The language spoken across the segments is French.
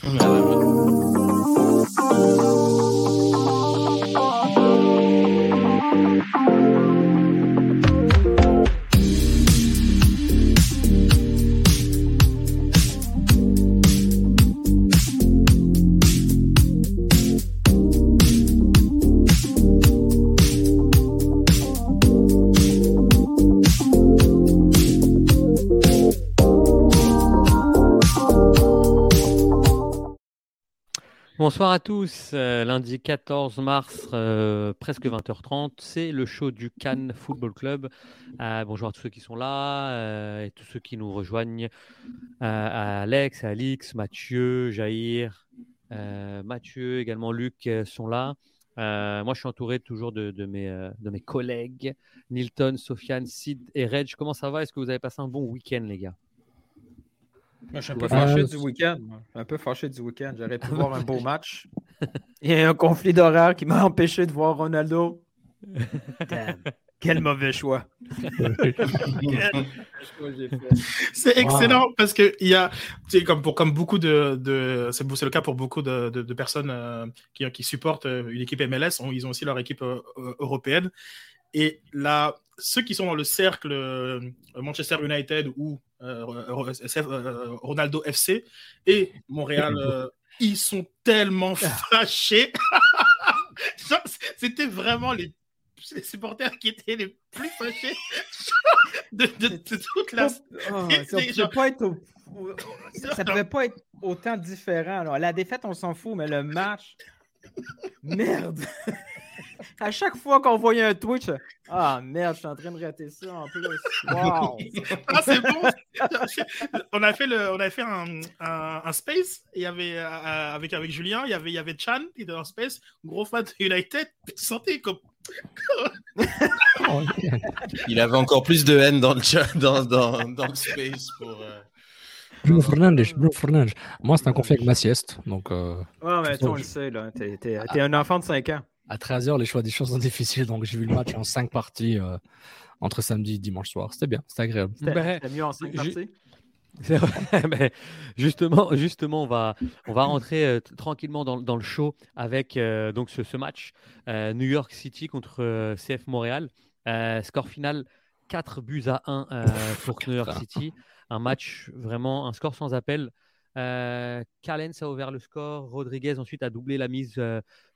I love it. Bonsoir à tous. Euh, lundi 14 mars, euh, presque 20h30, c'est le show du Cannes Football Club. Euh, bonjour à tous ceux qui sont là et tous ceux qui nous rejoignent. à Alex, Alix, Mathieu, Jair, Mathieu, également Luc sont là. moi, je suis entouré toujours de, mes collègues, Nilton, Sofiane, Sid et Reg. Comment ça va? Est-ce que vous avez passé un bon week-end, les gars? Je suis un peu fâché du week-end. Un peu fâché du week-end. J'aurais pu voir un beau match. Il y a un conflit d'horaire qui m'a empêché de voir Ronaldo. Quel mauvais choix. c'est excellent parce que il y a, comme pour comme beaucoup de, de c'est le cas pour beaucoup de, de, personnes euh, qui, qui, supportent euh, une équipe MLS, ils ont aussi leur équipe euh, européenne. Et là, ceux qui sont dans le cercle Manchester United ou euh, euh, Ronaldo FC et Montréal, euh, ils sont tellement fâchés. C'était vraiment les, supporters qui étaient les plus fâchés de, toute la. Oh, ça ne pouvait pas être autant différent. Alors, la défaite, on s'en fout, mais le match. Merde! À chaque fois qu'on voyait un Twitch, ah merde, je suis en train de rater ça en plus. Wow! ah, c'est bon! on a fait, le, on a fait un, un, space, il y avait, euh, avec, avec Julien, il y avait, il y avait Chan qui était dans space, gros fan de United, tu sentais comme. il avait encore plus de haine dans le chat, dans, dans, dans le space pour. Euh... Bruno Fernandes, Bruno Fernandes. Moi, c'est un conflit avec ma sieste. Donc, euh, ouais, mais toi, on le sait, là. T'es, t'es, t'es un enfant de 5 ans à 13h, les choix des choses sont difficiles. Donc, j'ai vu le match en 5 parties euh, entre samedi et dimanche soir. C'était bien, c'était agréable. C'était mieux en 5 parties? Justement, justement, on va, on va rentrer euh, tranquillement dans, dans, le show avec euh, donc ce, ce match New York City contre CF Montréal. score final 4 buts à 1 pour New York City. Un match vraiment, un score sans appel. Euh, Callens a ouvert le score. Rodriguez ensuite a doublé la mise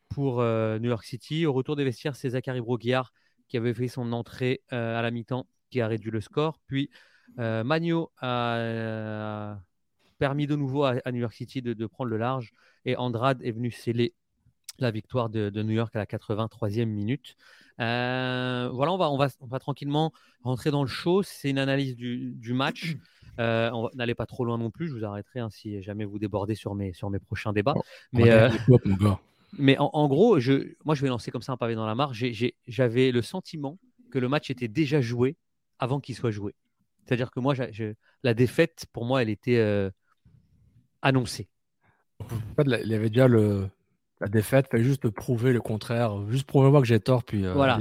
pour euh, New York City. Au retour des vestiaires, c'est Zachary Broguillard qui avait fait son entrée euh, à la mi-temps qui a réduit le score. Puis euh, Magno a permis de nouveau à, New York City de, prendre le large et Andrade est venu sceller la victoire de, New York à la 83e minute. voilà, on va, on, va, on va tranquillement rentrer dans le show. C'est une analyse du, match. on n'allez pas trop loin non plus. Je vous arrêterai hein, si jamais vous débordez sur mes, sur mes prochains débats. Oh, Mais, mais en, gros, je, moi, je vais lancer comme ça un pavé dans la mare. J'avais le sentiment que le match était déjà joué avant qu'il soit joué. C'est-à-dire que moi, la défaite, pour moi, elle était euh, annoncée. il y avait déjà le, la défaite, fallait juste prouver le contraire, juste prouver-moi que j'ai tort, puis euh, voilà.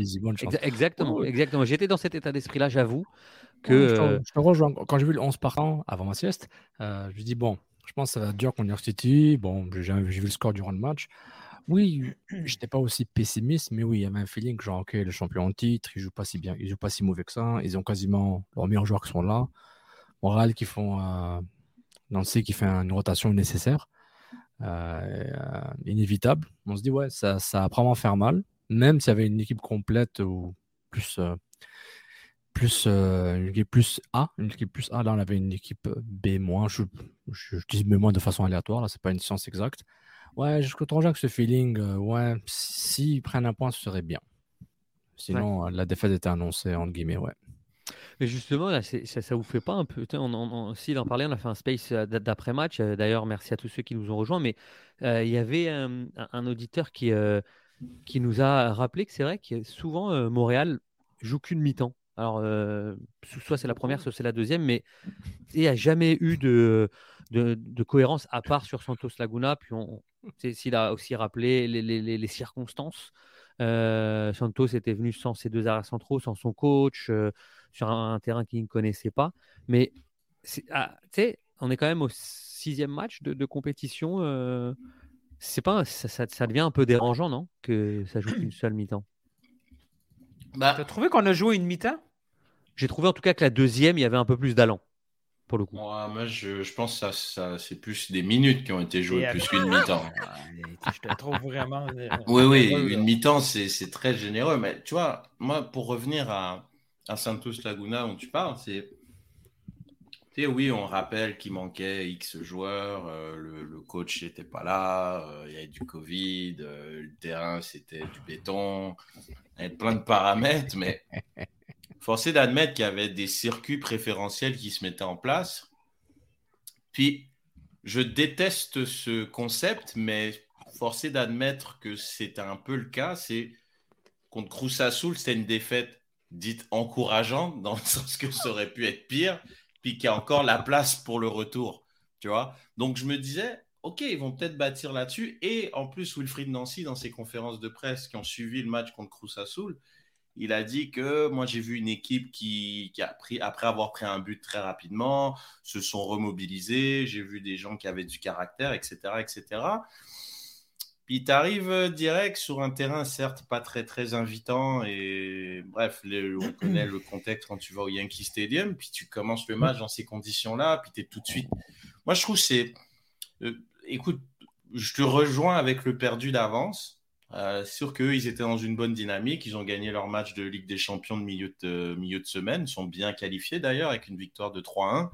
exactement, exactement. J'étais dans cet état d'esprit-là, j'avoue. Que, euh, je, te, rejoins. Quand j'ai vu le 11 partant avant ma sieste, je me dis bon, je pense que ça va être dur contre New City. Bon, j'ai vu le score durant le match. Oui, j'étais pas aussi pessimiste, mais oui, il y avait un feeling genre, ok, le champion en titre, ils jouent pas si bien, ils jouent pas si mauvais que ça, ils ont quasiment leurs meilleurs joueurs qui sont là. Moral qui font, euh, Nancy qui fait une rotation nécessaire, euh, inévitable. On se dit, ouais, ça, ça va probablement faire mal, même s'il y avait une équipe complète ou plus, euh, plus, une équipe plus A, une équipe plus A, là on avait une équipe B-, je, je, dis B- de façon aléatoire, là c'est pas une science exacte. Ouais, je rejoins que ce feeling, euh, ouais, s'ils prennent un point, ce serait bien. Sinon, euh, la défaite était annoncée, entre guillemets, ouais. Mais justement, là, ça, ça vous fait pas un peu. On, on, on- s'il en parlait, on a fait un space euh, d'après-match. euh, D'ailleurs, merci à tous ceux qui nous ont rejoints. Mais euh, il y avait un, un auditeur qui, qui nous a rappelé que c'est vrai que souvent, Montréal joue qu'une mi-temps. Alors, so- soit c'est la première, soit c'est la deuxième, mais il n'y a jamais eu de, de, de cohérence à part sur Santos Laguna. Puis, on, tu s'il a aussi rappelé les, les- les- les circonstances. Euh, Santos était venu sans ses deux arrières centraux, sans son coach, euh, sur un, un terrain qu'il ne connaissait pas. Mais c'est- ah, tu sais, on est quand même au sixième match de, de compétition. euh, c'est pas, ça, ça- ça devient un peu dérangeant, non Que ça joue qu'une seule mi-temps? Bah, T'as trouvé qu'on a joué une mi-temps? J'ai trouvé en tout cas que la deuxième, il y avait un peu plus d'allant, pour le coup. moi, moi, je, je pense que ça, ça, c'est plus des minutes qui ont été jouées plus qu'une mi-temps. Je te trouve vraiment. euh, Oui, oui, une mi-temps, c'est c'est très généreux. Mais tu vois, moi, pour revenir à, à Santos Laguna dont tu parles, c'est. Tu sais, oui, on rappelle qu'il manquait X joueurs, euh, le, le coach n'était pas là, euh, il y avait du Covid, euh, le terrain c'était du béton, il y avait plein de paramètres, mais forcé d'admettre qu'il y avait des circuits préférentiels qui se mettaient en place. Puis, je déteste ce concept, mais forcé d'admettre que c'est un peu le cas. C'est contre Cruz Azul, c'était une défaite dite encourageante, dans le sens que ça aurait pu être pire, puis qu'il y a encore la place pour le retour. Tu vois Donc, je me disais, OK, ils vont peut-être bâtir là-dessus. Et en plus, Wilfried Nancy, dans ses conférences de presse qui ont suivi le match contre Cruz Azul, il a dit que moi, j'ai vu une équipe qui, a pris, après avoir pris un but très rapidement, se sont remobilisés. J'ai vu des gens qui avaient du caractère, etc. etc. Puis tu arrives direct sur un terrain, certes, pas très, très invitant. Et bref, on connaît le contexte quand tu vas au Yankee Stadium. Puis tu commences le match dans ces conditions-là. Puis tu es tout de suite. Moi, je trouve c'est. euh, écoute, je te rejoins avec le perdu d'avance. Euh, sûr qu'eux, ils étaient dans une bonne dynamique. Ils ont gagné leur match de Ligue des Champions de milieu de, milieu de semaine. Ils sont bien qualifiés d'ailleurs avec une victoire de 3-1.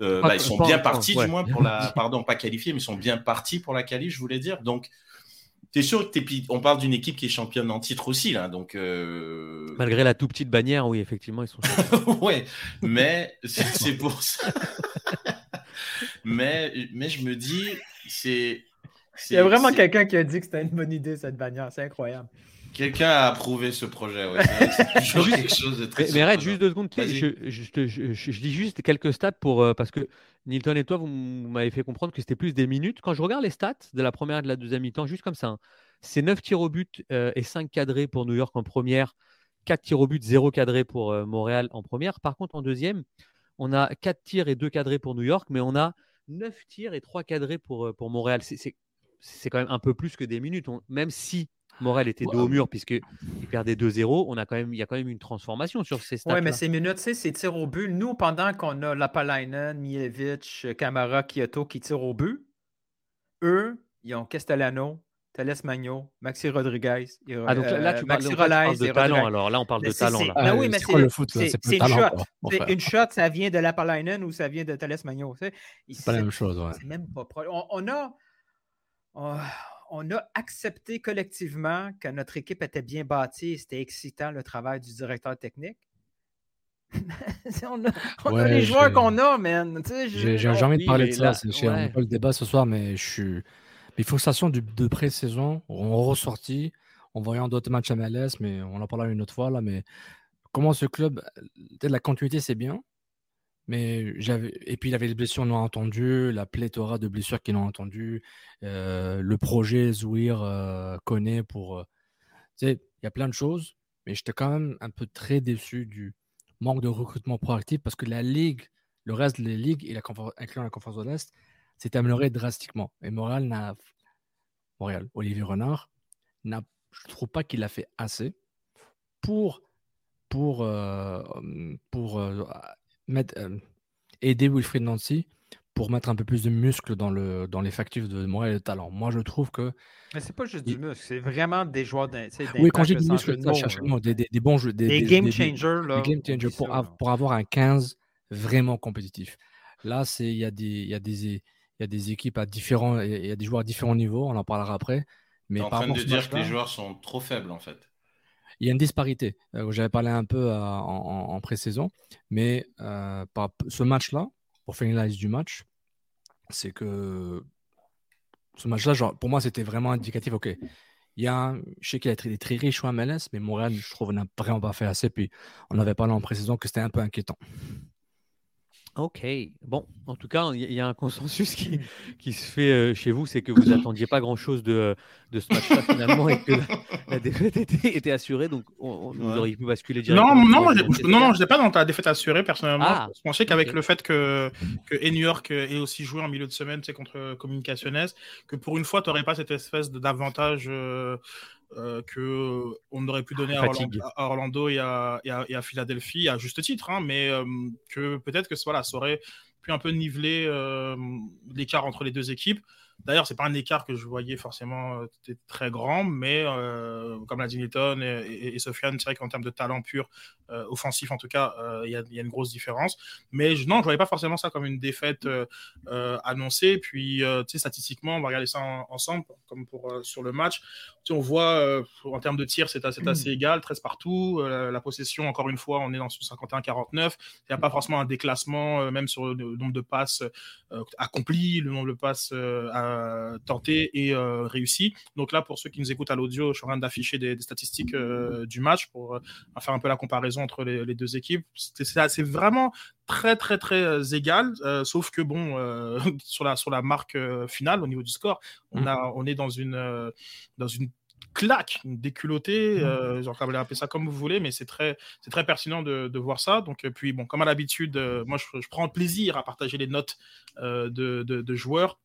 Euh, bah, ils sont bien partis ouais. du moins pour la. Pardon, pas qualifiés, mais ils sont bien partis pour la qualif, je voulais dire. Donc, t'es sûr que puis On parle d'une équipe qui est championne en titre aussi, là. Donc. euh, Malgré la tout petite bannière, oui, effectivement, ils sont. ouais, mais c'est c'est pour ça. mais, mais je me dis, c'est. Il y a vraiment quelqu'un qui a dit que c'était une bonne idée, cette bannière. C'est incroyable. Quelqu'un a approuvé ce projet. Ouais. C'est toujours Juste- quelque chose de très. Mais, mais arrête juste deux secondes. Je, je, te- je- je- je dis juste quelques stats pour, euh, parce que Nilton et toi, vous m'avez fait comprendre que c'était plus des minutes. Quand je regarde les stats de la première et de la deuxième mi-temps, juste comme ça, hein, c'est 9 tirs au but euh, et 5 cadrés pour New York en première, 4 tirs au but, 0 cadré pour euh, Montréal en première. Par contre, en deuxième, on a 4 tirs et 2 cadrés pour New York, mais on a 9 tirs et 3 cadrés pour, euh, pour Montréal. C'est- C'est quand même un peu plus que des minutes. On- même si Montréal était dos au mur puisqu'il perdait 2-0, on a quand même, il y a quand même une transformation sur ces stats. Oui, mais ces minutes, tu c'est tirs au but. Nous, pendant qu'on a Lapalainen, Mievich, Camara, Kyoto qui tirent au but, eux, ils ont Castellano, Thales Magno, Maxi Rodriguez. et, Ah, donc là, là, euh, tu parles, Maxi donc là, tu parles Rolais de talent. Rodriguez. Alors là, on parle de Mais talent. Là. Ben oui, Ah, mais c'est le foot une talent. shot. Une shot, ça vient de Lapalainen ou ça vient de Thales Magno. tu. C'est pas la même chose. ouais. c'est même pas proche. On, on a, on, on a accepté collectivement que notre équipe était bien bâtie et c'était excitant le travail du directeur technique. on a, on a Ouais, les joueurs qu'on a, man. Tu sais, je- J'ai envie de parler de ça. j'ai- On ouais. n'a pas le débat ce soir, mais je suis. Mais il faut que ça sorte du- de pré-saison. On ressorti. On voyant d'autres matchs MLS, mais on en parlera une autre fois. là. Mais comment ce club. Peut-être la continuité, c'est bien. Mais j'avais. Et puis, il avait les blessures non entendues, la pléthora de blessures qu'ils ont entendues. euh, le projet Zouir euh, connaît pour. euh, tu sais, il y a plein de choses. Mais j'étais quand même un peu très déçu du manque de recrutement proactif parce que la Ligue, le reste des ligues, et la incluant la conférence de l'Est, s'est amélioré drastiquement. Et Montréal n'a. Montréal, Olivier Renard, n'a, je trouve pas qu'il a fait assez pour, pour, euh, pour euh, mettre, euh, aider Wilfried Nancy pour mettre un peu plus de muscle dans, le, dans l'effectif de Montréal et de talent. Moi, je trouve que. Mais c'est pas juste Il- du muscle, c'est vraiment des joueurs d'un. Oui, quand j'ai sans muscle, de ça, cherche le des, des- des bons jeux. Des des- game des- changers, là. des game changers pour, av- pour avoir un 15 vraiment compétitif. Là, c'est il y a des il y a des il y a des équipes à différents il y a des joueurs à différents niveaux, on en parlera après. Mais T'es en par train de dire que les joueurs sont trop faibles, en fait. Il y a une disparité. Euh, J'avais parlé un peu euh, en, en pré-saison, mais euh, ce match-là, pour analyse du match, c'est que ce match-là, pour moi, c'était vraiment indicatif. Ok, il y a, je sais qu'il a été très riche au MLS, mais Montréal, je trouve, n'a vraiment pas fait assez. Puis on avait parlé en pré-saison que c'était un peu inquiétant. Ok, bon, en tout cas, il y, a un consensus qui, qui se fait euh, chez vous, c'est que vous n'attendiez pas grand-chose de, de ce match-là finalement et que la, défaite était, était, assurée, donc on, vous auriez pu basculer directement. Non, non, non, je n'étais pas dans ta défaite assurée personnellement. Ah, je pensais qu'avec le fait que, que New York ait aussi joué en milieu de semaine contre Communicaciones, que pour une fois, tu n'aurais pas cette espèce d'avantage. Euh, euh, que on aurait pu donner à Orlando, et, à, et, Philadelphie à juste titre, hein, mais euh, que peut-être que voilà, ça aurait pu un peu niveler euh, l'écart entre les deux équipes. D'ailleurs, c'est pas un écart que je voyais forcément euh, très grand, mais euh, comme l'a dit Newton et, et, Sofiane, c'est vrai qu'en termes de talent pur, euh, offensif en tout cas, il y, a une grosse différence. Mais je, non, je voyais pas forcément ça comme une défaite annoncée. Puis, statistiquement, on va regarder ça ensemble, comme pour sur le match. On voit en termes de tirs, c'est assez, assez, égal, 13 partout. la possession, encore une fois, on est dans ce 51-49. Il n'y a pas forcément un déclassement, même sur le nombre de passes accomplies, le nombre de passes à euh, tenté et euh, réussi. Donc là, pour ceux qui nous écoutent à l'audio, je suis en train d'afficher des, statistiques euh, du match pour faire un peu la comparaison entre les, deux équipes. C'est vraiment très très très égal, sauf que bon, sur la sur la marque finale au niveau du score, on a on est dans une dans une claque, déculottée, euh, genre, appeler ça comme vous voulez, mais c'est très, c'est très pertinent de, de, voir ça. Donc, puis, bon, comme à l'habitude, moi, je, je, prends plaisir à partager les notes de, de, de, joueurs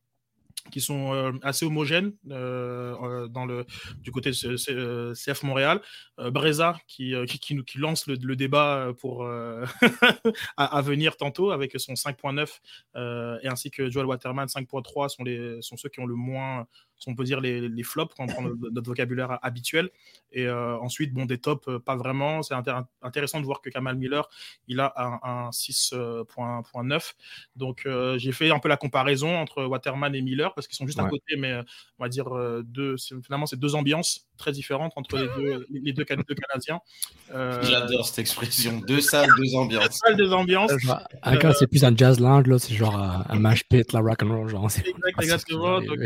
qui sont euh, assez homogènes euh, euh, dans le, du côté de CF Montréal. Breza qui, qui, lance le, débat pour, à, venir tantôt avec son 5.9 et ainsi que Joel Waterman 5.3 sont, les, sont ceux qui ont le moins on peut dire les, les flops quand on prend notre vocabulaire habituel. Et euh, ensuite, bon, des tops, euh, pas vraiment. C'est intéressant de voir que Kamal Miller, il a un, 6.9. Donc, euh, j'ai fait un peu la comparaison entre Waterman et Miller parce qu'ils sont juste à côté, mais on va dire deux, finalement, c'est deux ambiances très différentes entre les deux, les deux, Canadiens. J'adore cette expression. Deux salles, deux ambiances. Deux salles, deux ambiances. Un cas, c'est plus un jazz lounge, là, c'est genre un, match pit, la rock and roll. Genre, exactement. Donc,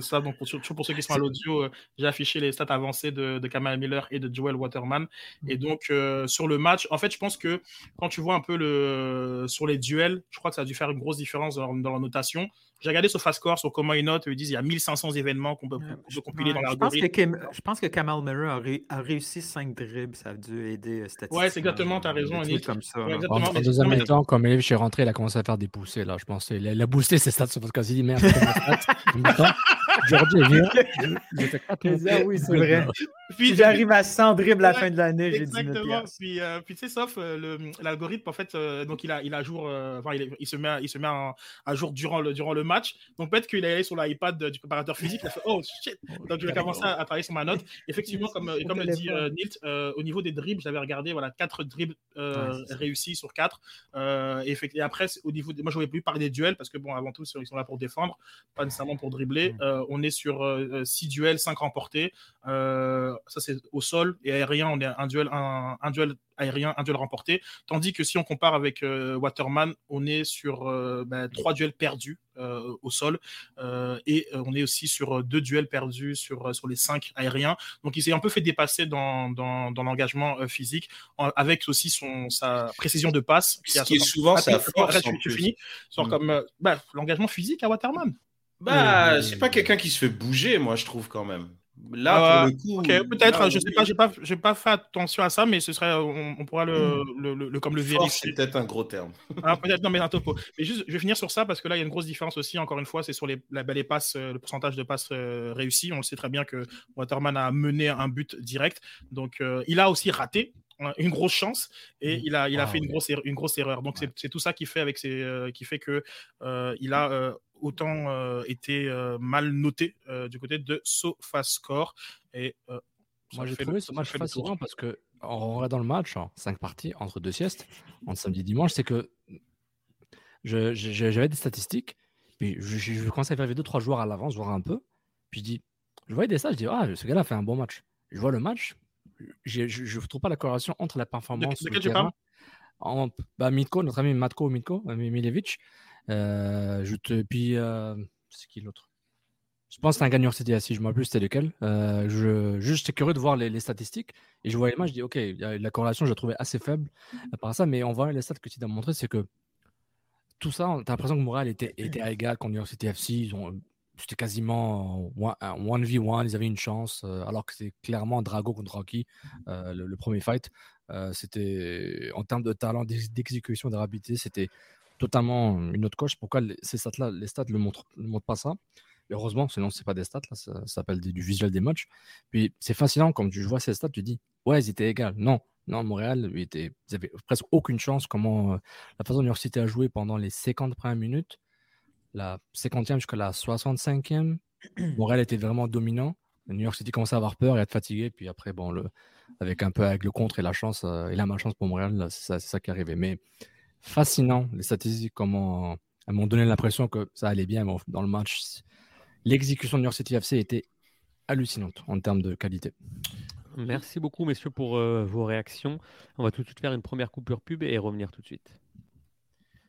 ça, donc pour, pour ceux qui sont à l'audio, euh, j'ai affiché les stats avancées de, de, Kamal Miller et de Joel Waterman. Et mhm. donc, euh, sur le match, en fait, je pense que quand tu vois un peu le, sur les duels, je crois que ça a dû faire une grosse différence dans, dans la notation. J'ai regardé sur Fastcore, sur comment ils notent, ils disent qu'il y a 1500 événements qu'on peut, compiler dans l'algorithme. Je pense que Kamal Miller a, réussi 5 dribbles, ça a dû aider statistiquement. Ouais, c'est exactement, tu as raison, Comme ça, ouais, exactement. En, deuxième temps, comme je suis rentré, il a commencé à faire des poussées. Là. Je pensais, il a, boosté ses stats sur. Il dit merde, Aujourd'hui, j'ai fait 4 Oui, c'est vrai. Puis j'arrive à 100 dribbles à la fin de l'année, j'ai dit Exactement. Puis, euh, puis tu sais, sauf euh, l'algorithme, en fait, euh, donc il a, il a jour, enfin, il, il, se met, il se met à, jour durant le, durant le match. Donc peut-être qu'il est allé sur l'iPad du préparateur physique, il a fait Oh shit Donc je vais commencer à, travailler sur ma note. Effectivement, comme, comme le dit Nilt, au niveau des dribbles, j'avais regardé voilà, 4 dribbles réussis sur 4. Et, et, après, au niveau moi, je voulais plus parler des duels parce que, bon, avant tout, ils sont là pour défendre, pas nécessairement pour dribbler. Mm. on est sur 6 duels, 5 remportés. Ça, c'est au sol et aérien, on est un duel, un, un duel aérien, un duel remporté. Tandis que si on compare avec euh, Waterman, on est sur euh, ben, trois duels perdus euh, au sol et on est aussi sur deux duels perdus sur, sur les cinq aériens. Donc il s'est un peu fait dépasser dans, dans, dans l'engagement physique avec aussi son, sa précision de passe. Qui, qui est souvent sa force. tu, finis, mm. comme ben, l'engagement physique à Waterman. Bah, c'est pas quelqu'un qui se fait bouger, moi, je trouve quand même. Là, pour le coup, peut-être, je sais pas, pas, j'ai pas fait attention à ça, mais ce serait, on, pourra le, hmm. le, le, comme le vérifier. C'est peut-être un gros terme. Ah, peut-être, non, mais un topo. Mais juste, je vais finir sur ça parce que là, il y a une grosse différence aussi. Encore une fois, c'est sur les, la, les passes, euh, le pourcentage de passes euh, réussies. On le sait très bien que Waterman a mené un but direct, donc euh, il a aussi raté une grosse chance et hmm. il a, il a ah, fait une grosse, une grosse erreur. Donc c'est tout ça qui fait avec ses, qui fait que il a autant euh, été euh, mal noté euh, du côté de SofaScore. Et moi, j'ai trouvé ce match fascinant parce que en regardant le match, en cinq parties entre deux siestes, entre samedi et dimanche, c'est que j'avais des statistiques, puis je, je, commençais à faire deux, trois joueurs à l'avance, voir un peu, puis je dis, je voyais des stats, je dis, ah, ce gars-là fait un bon match. Je vois le match, je ne trouve pas la corrélation entre la performance de sur quel le tu terrain. En, bah, Mitko, notre ami Matko Mitko, euh, Milevich. Euh, je te, puis, euh, c'est qui l'autre? Je pense que c'est un gagnant City si je me rappelle plus c'était lequel. Euh, je, juste, j'étais curieux de voir les, les statistiques et je voyais les matchs, je dis, ok, la corrélation, je la trouvais assez faible à part ça, mais en voyant les stats que tu as montré, c'est que tout ça, tu as l'impression que Montréal était, était à égal contre New York City FC. Ils ont, c'était quasiment one- un 1v1, ils avaient une chance, euh, alors que c'est clairement Drago contre Rocky, euh, le, le premier fight. Euh, c'était, en termes de talent, d'ex- d'exécution, de rapidité, c'était totalement une autre coche. Pourquoi les- ces stats-là, les stats ne montrent, ne montrent pas ça? Heureusement, sinon, c'est pas des stats, là, ça, ça s'appelle du visuel des matchs. Puis c'est fascinant, comme tu vois ces stats, tu dis, ouais, ils étaient égaux. Non, non, Montréal, ils, étaient, ils avaient presque aucune chance. Comment la façon dont New York City a joué pendant les 50 premières minutes, la 50e jusqu'à la 65e, Montréal était vraiment dominant. New York City commençait à avoir peur et à être fatigué. Puis après, bon, le, avec un peu avec le contre et la chance euh, et la malchance pour Montréal, là, c'est ça, c'est ça qui est arrivé. Mais fascinant, les statistiques, comment elles m'ont donné l'impression que ça allait bien mais dans le match. L'exécution de New York City FC était hallucinante en termes de qualité. Merci beaucoup, messieurs, pour euh, vos réactions. On va tout de suite faire une première coupure pub et revenir tout de suite.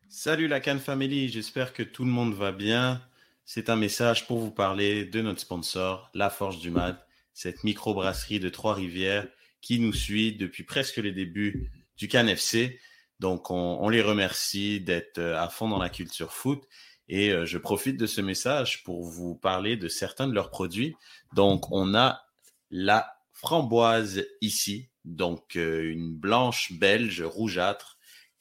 Salut la Cannes Family, j'espère que tout le monde va bien. C'est un message pour vous parler de notre sponsor, La Forge du Mat, cette microbrasserie de Trois-Rivières qui nous suit depuis presque les débuts du Cannes FC. Donc on, on les remercie d'être euh, à fond dans la culture foot et euh, je profite de ce message pour vous parler de certains de leurs produits. Donc on a la framboise ici, donc euh, une blanche belge rougeâtre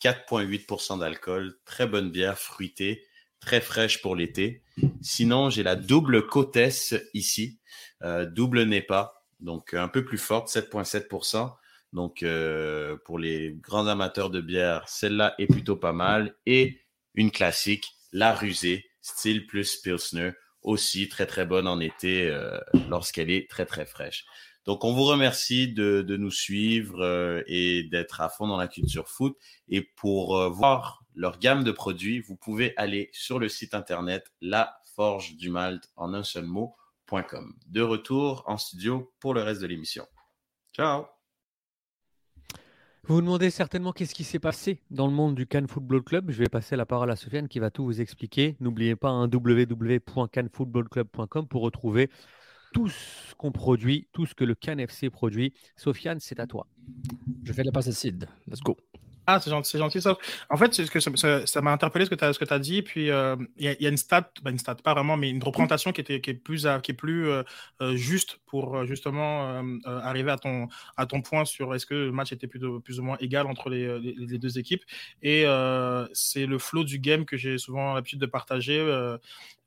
4,8% d'alcool, très bonne bière fruitée, très fraîche pour l'été. Sinon, j'ai la double Côtesse ici, euh, double NEPA, donc un peu plus forte, 7,7%. Donc, euh, pour les grands amateurs de bière, celle-là est plutôt pas mal. Et une classique, la rusée, style plus Pilsner, aussi très très bonne en été euh, lorsqu'elle est très très fraîche. Donc, on vous remercie de, nous suivre euh, et d'être à fond dans la culture foot. Et pour euh, voir leur gamme de produits, vous pouvez aller sur le site internet La Forge du en un seul mot.com. De retour en studio pour le reste de l'émission. Ciao! Vous vous demandez certainement qu'est-ce qui s'est passé dans le monde du Cannes Football Club. Je vais passer la parole à Sofiane qui va tout vous expliquer. N'oubliez pas un www.cannefootballclub.com pour retrouver tout ce qu'on produit, tout ce que le Cannes FC produit. Sofiane, c'est à toi. Je fais la passe à Sid. Let's go. Ah, c'est gentil, c'est gentil ça. En fait, c'est ce que ça- ça ça m'a interpellé ce que tu as, dit. Puis euh, il y, a- il y a une stat, bah, une stat, pas vraiment, mais une représentation qui, était, qui est plus, à- qui est plus euh, euh, juste pour justement euh, euh, arriver à ton, à ton point sur est-ce que le match était plus ou moins égal entre les, les, les deux équipes. Et euh, c'est le flow du game que j'ai souvent l'habitude de partager.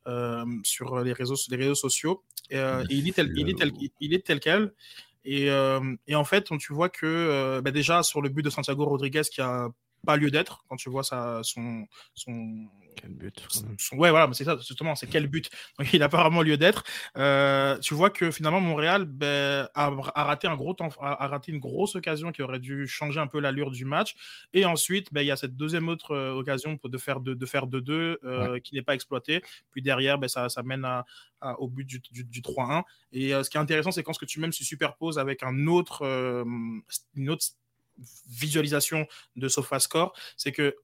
Euh, sur les réseaux, les réseaux sociaux. Et, euh, et il, est tel, il, est tel, il est tel quel. Et, euh, et en fait, on- tu vois que euh, bah déjà sur le but de Santiago Rodriguez qui a pas lieu d'être quand tu vois sa, son, son, Quel but. son- ouais voilà, c'est ça justement, c'est quel but. Donc il a vraiment lieu d'être. Euh, tu vois que finalement Montréal ben, a, a raté un gros temps, a, a raté une grosse occasion qui aurait dû changer un peu l'allure du match. Et ensuite, ben, il y a cette deuxième autre euh, occasion pour de faire de, de faire 2-2 euh, qui n'est pas exploitée. Puis derrière, ben, ça, ça mène à, à- au but du, du, du 3-1. Et ce qui est intéressant, c'est quand ce que tu même se superposes avec un autre, une autre visualisation de SofaScore, c'est que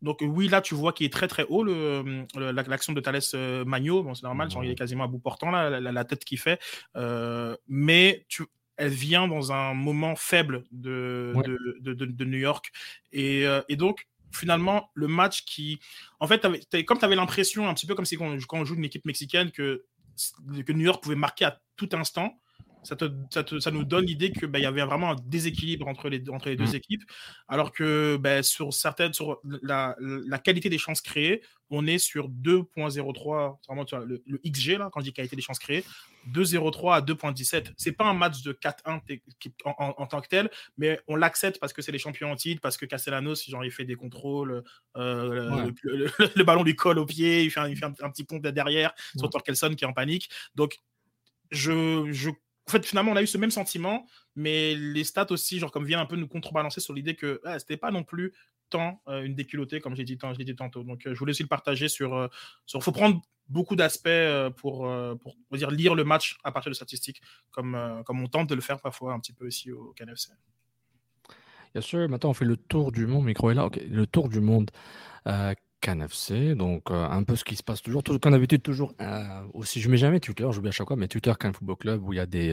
donc oui, là, tu vois qu'il est très très haut, le- le- la- l'action de Thalès euh, Magno. Bon, c'est normal, genre, il est quasiment à bout portant, là, la, la- la tête qu'il fait. Euh, mais tu, elle vient dans un moment faible de, Ouais. de, de- de- de New York. Et, euh, et donc, finalement, le match qui... En fait, t'avais- t'avais- comme tu avais l'impression, un petit peu comme si quand, quand on joue une équipe mexicaine, que, que New York pouvait marquer à tout instant, ça, te, ça, te- ça nous donne l'idée qu'il y avait vraiment un déséquilibre entre les, entre les deux Mm. équipes, alors que ben, sur certaines, sur la, la qualité des chances créées, on est sur 2.03, c'est vraiment le, le XG, là, quand je dis qualité des chances créées, 2.03 à 2.17. C'est pas un match de 4-1 t- qui- en, en- en tant que tel, mais on l'accepte parce que c'est les champions en titre, parce que Castellanos, genre, il fait des contrôles, euh, Ouais. le, le- ballon lui colle au pied, il fait un, il fait un- un petit pont derrière, sur Ouais. Torkelson qui est en panique. Donc, je, je, en fait, finalement, on a eu ce même sentiment, mais les stats aussi, genre, comme viennent un peu nous contrebalancer sur l'idée que ah, c'était pas non plus temps une déculottée, comme j'ai dit, dit, tantôt. Donc, je voulais aussi le partager sur. Il faut prendre beaucoup d'aspects pour, pour dire, lire le match à partir de statistiques, comme, comme on tente de le faire parfois un petit peu ici au KNFC. Bien sûr, maintenant on fait le tour du monde, micro est là, le tour du monde. CanFC, donc euh, un peu ce qui se passe toujours, tout, comme d'habitude, toujours euh, aussi, je mets jamais Twitter, j'oublie à chaque fois, mais Twitter Can Football Club où il y a des,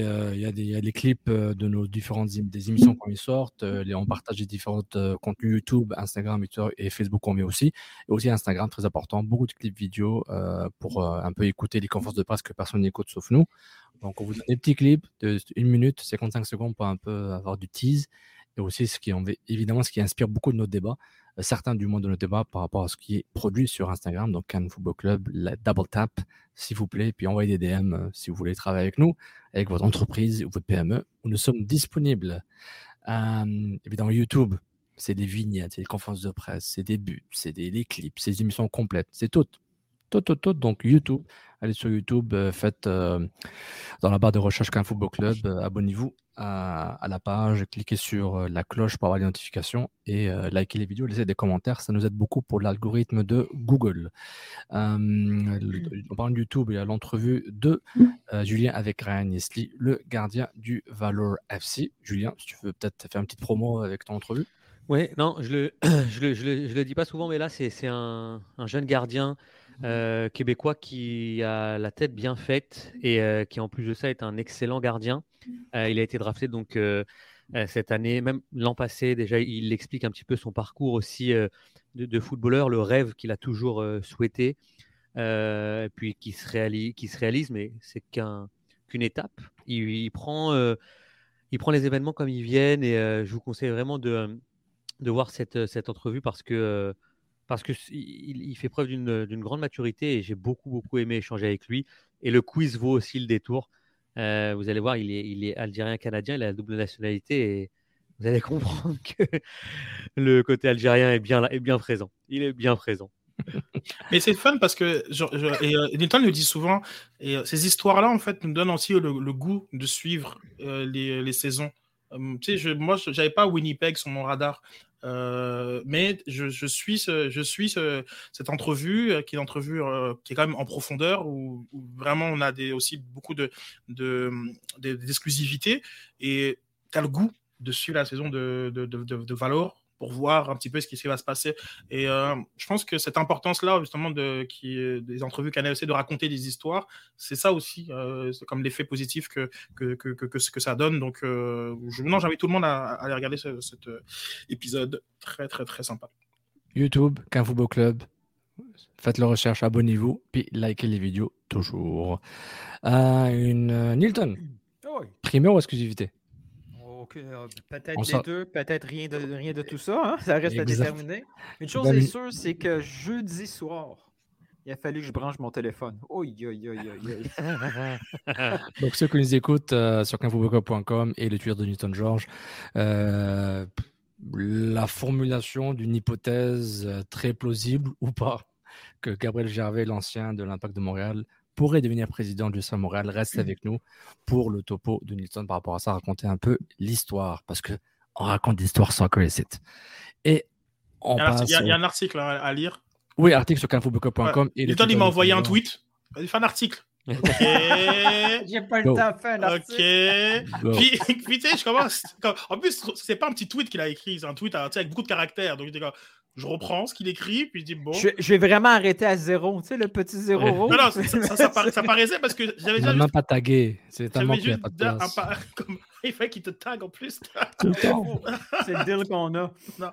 euh, clips de nos différentes des émissions quand ils sortent, les, on partage des différents contenus YouTube, Instagram, Twitter et Facebook on met aussi, et aussi Instagram très important, beaucoup de clips vidéo pour un peu écouter les conférences de presse que personne n'écoute sauf nous. Donc on vous donne des petits clips de 1 minute, 55 secondes pour un peu avoir du tease. Et aussi ce qui évidemment ce qui inspire beaucoup de nos débats certains du monde de nos débats par rapport à ce qui est produit sur Instagram. Donc, Cannes Football Club, la double tap, s'il vous plaît, puis envoyez des DM euh, si vous voulez travailler avec nous, avec votre entreprise ou votre PME, où nous sommes disponibles. Euh, évidemment, YouTube, c'est des vignettes, c'est des conférences de presse, c'est des buts, c'est des, clips, c'est des émissions complètes, c'est tout. Tout, tout, tout. Donc, YouTube, allez sur YouTube, euh, faites dans la barre de recherche Cannes Football Club, abonnez-vous à, la page, cliquez sur euh, la cloche pour avoir les notifications et euh, likez les vidéos, laissez des commentaires. Ça nous aide beaucoup pour l'algorithme de Google. Euh, on parle de YouTube, il y a l'entrevue de Julien avec Ryan Nestlé, le gardien du Valor FC. Julien, si tu veux peut-être faire une petite promo avec ton entrevue. Oui, non, je le, je le, je le, dis pas souvent, mais là, c'est un, un, jeune gardien euh, québécois qui a la tête bien faite et euh, qui en plus de ça est un excellent gardien. Euh, il a été drafté donc cette année, même l'an passé déjà. Il explique un petit peu son parcours aussi de, footballeur, le rêve qu'il a toujours souhaité, puis qui se réalise, mais c'est qu'une étape. Il, prend, il prend les événements comme ils viennent et je vous conseille vraiment de, voir cette, cette entrevue parce que parce qu'il il fait preuve d'une grande maturité et j'ai beaucoup, beaucoup aimé échanger avec lui. Et le quiz vaut aussi le détour. Euh, vous allez voir, il est, algérien-canadien, il a la double nationalité et vous allez comprendre que le côté algérien est bien, est bien présent. Il est bien présent. Mais c'est fun parce que et, euh, le dit souvent, et euh, ces histoires-là, en fait, nous donnent aussi le, goût de suivre les, les, saisons. tu sais, je, moi, j'avais pas Winnipeg sur mon radar. Euh, mais je, suis, je suis cette entrevue, euh, qui est une entrevue euh, qui est quand même en profondeur, où, vraiment on a des, aussi beaucoup de, d'exclusivité. et tu as le goût de suivre la saison de, de, de, de Valor pour voir un petit peu ce qui va se passer. Et euh, je pense que cette importance-là, justement, de, qui, des entrevues Canal de raconter des histoires, c'est ça aussi, euh, c'est comme l'effet positif que, que, que, que, que, ça donne. Donc, euh, non, j'invite tout le monde à, aller regarder cet épisode très, très, très sympa. YouTube, Qu'un Football Club. Faites la recherche, abonnez-vous, puis likez les vidéos toujours. une Nilton, primeur ou exclusivité? Euh, peut-être les deux, peut-être rien de, rien de tout ça. Hein, ça reste à déterminer. Une chose est sûre, c'est que jeudi soir, il a fallu que je branche mon téléphone. Donc, ceux qui nous écoutent euh, sur quinfoboca.com et le Twitter de Newton George, euh, la formulation d'une hypothèse très plausible ou pas que Gabriel Gervais, l'ancien de l'Impact de Montréal, pourrait devenir président du Saint Montréal reste mmh. avec nous pour le topo de Nilton par rapport à ça, raconter un peu l'histoire, parce que on raconte l'histoire sans que site. Et on il, y a, passe, il y a un article à, lire. Oui, article sur canfootball.com. Ouais. Il m'a envoyé un tweet. Il fait un article. Ok. J'ai pas le temps de faire un Ok. Puis, puis tu sais, je commence. En plus, c'est pas un petit tweet qu'il a écrit, c'est un tweet avec beaucoup de caractères. Donc, je reprends ce qu'il écrit, puis je dis bon. Je, vais vraiment arrêter à zéro, tu sais, le petit zéro rouge. Non, non, ça, ça, paraissait parce que j'avais déjà. même pas tagué. C'est tellement qu'il n'y a pas de place. Comme... Il fait qu'il te tag en plus. Tout le temps. C'est le deal qu'on a. Non.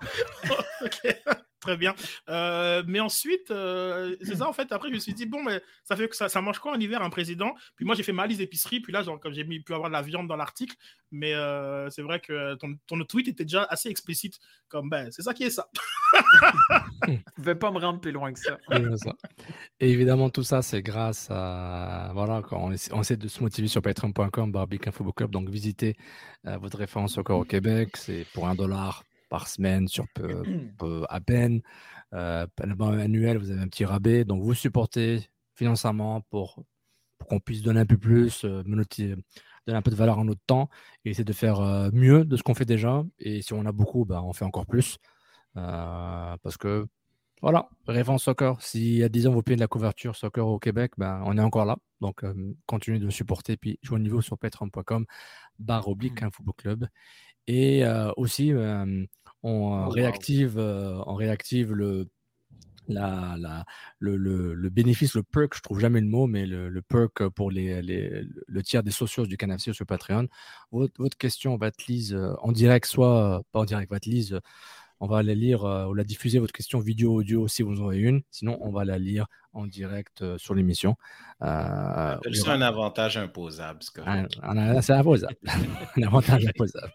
ok. Très bien. Euh, mais ensuite, euh, c'est ça en fait. Après, je me suis dit, bon, mais ça fait que ça, ça mange quoi en hiver un président? Puis moi, j'ai fait ma liste d'épicerie. Puis là, genre, comme j'ai pu avoir de la viande dans l'article, mais euh, c'est vrai que ton, ton, tweet était déjà assez explicite. Comme, ben, c'est ça qui est ça. je ne vais pas me rendre plus loin que ça. Et évidemment, tout ça, c'est grâce à. Voilà, quand on, essaie, de se motiver sur patreon.com, Barbie Info Club. Donc, visitez votre référence encore au Québec. C'est pour un dollar par semaine sur peu, à peine. Euh, annuel, vous avez un petit rabais. Donc, vous supportez financièrement pour, pour qu'on puisse donner un peu plus, euh, donner un peu de valeur en notre temps et essayer de faire mieux de ce qu'on fait déjà. Et si on a beaucoup, bah, on fait encore plus. parce que voilà, référence soccer. Si y a 10 ans, vous payez de la couverture soccer au Québec, ben, on est encore là. Donc, continuez de me supporter. Puis, jouez au niveau sur patreon.com, barre oblique, un mmh. football club. Et aussi, on, réactive, on réactive le, la, la, le, le, bénéfice, le perk, je trouve jamais le mot, mais le, perk pour les, les, le tiers des socios du Canafc sur Patreon. Votre, votre, question va être lise en direct, soit pas en direct, va être lise on va la lire euh, ou la diffuser, votre question vidéo, audio, si vous en avez une. Sinon, on va la lire en direct euh, sur l'émission. Euh, c'est un avantage imposable. C'est imposable. un avantage imposable.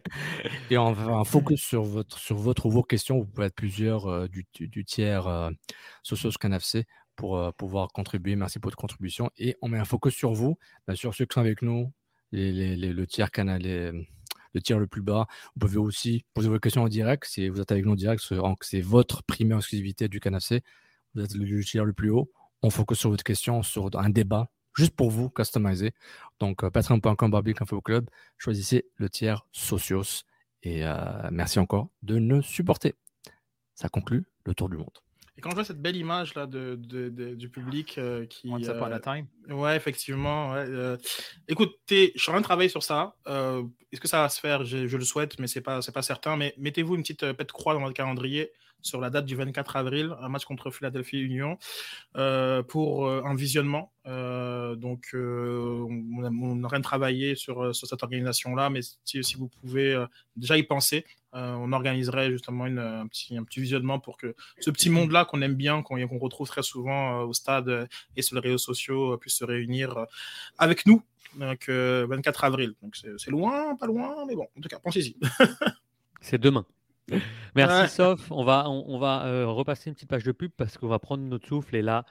Et on va focus sur votre, sur votre ou vos questions. Vous pouvez être plusieurs du, tiers euh, Socios Canafc pour pouvoir contribuer. Merci pour votre contribution. Et on met un focus sur vous, bien sûr, ceux qui sont avec nous, le tiers canal, le tir le plus bas. Vous pouvez aussi poser vos questions en direct. Si vous êtes avec nous en direct, c'est votre primaire exclusivité du canapé. Vous êtes le tir le plus haut. On focus sur votre question, sur un débat juste pour vous, customisé. Donc, euh, patreon.com Info Club. Choisissez le tiers socios. Et euh, merci encore de nous supporter. Ça conclut le tour du monde. Et quand je vois cette belle image là de, du public euh, qui. Once upon a time. Ouais, effectivement. Ouais, écoute, je suis en train de travailler sur ça. Est-ce que ça va se faire? Je, je, le souhaite, mais c'est pas, pas certain. Mais mettez-vous une petite pète croix dans votre calendrier sur la date du 24 avril, un match contre Philadelphie Union, euh, pour euh, un visionnement. Euh, donc, on, on, aurait travaillé sur, cette organisation-là, mais si, vous pouvez déjà y penser, on organiserait justement une, un, petit, un petit visionnement pour que ce petit monde-là qu'on aime bien, qu'on retrouve très souvent au stade et sur les réseaux sociaux, puisse se réunir avec nous. Donc, 24 avril. Donc, c'est loin, pas loin, mais bon, en tout cas, pensez-y. c'est demain. Merci Sof. On va, on, va euh, repasser une petite page de pub parce qu'on va prendre notre souffle et là,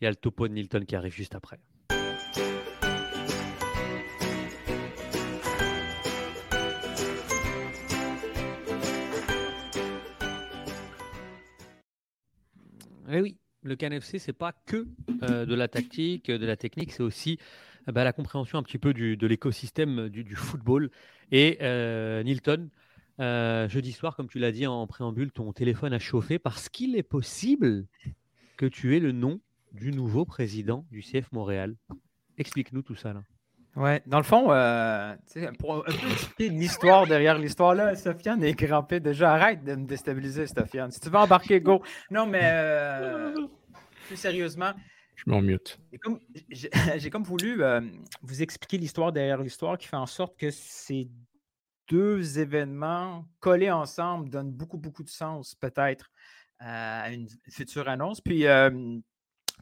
il y a le topo de Nilton qui arrive juste après. Eh oui, le CanFC, c'est pas que euh, de la tactique, de la technique, c'est aussi bah, la compréhension un petit peu du, de l'écosystème du, football. Et euh, Nilton, euh, jeudi soir, comme tu l'as dit en préambule, ton téléphone a chauffé parce qu'il est possible que tu aies le nom du nouveau président du CF Montréal. Explique-nous tout ça là. Ouais, dans le fond, euh, pour un peu expliquer l'histoire derrière l'histoire, là, Sofiane est crampé déjà. Arrête de me déstabiliser, Sofiane. Si tu veux embarquer, go. Non, mais euh, plus sérieusement. Je m'en mute. J'ai comme, voulu vous expliquer l'histoire derrière l'histoire qui fait en sorte que c'est deux événements collés ensemble donnent beaucoup, beaucoup de sens, peut-être, à une future annonce. Puis,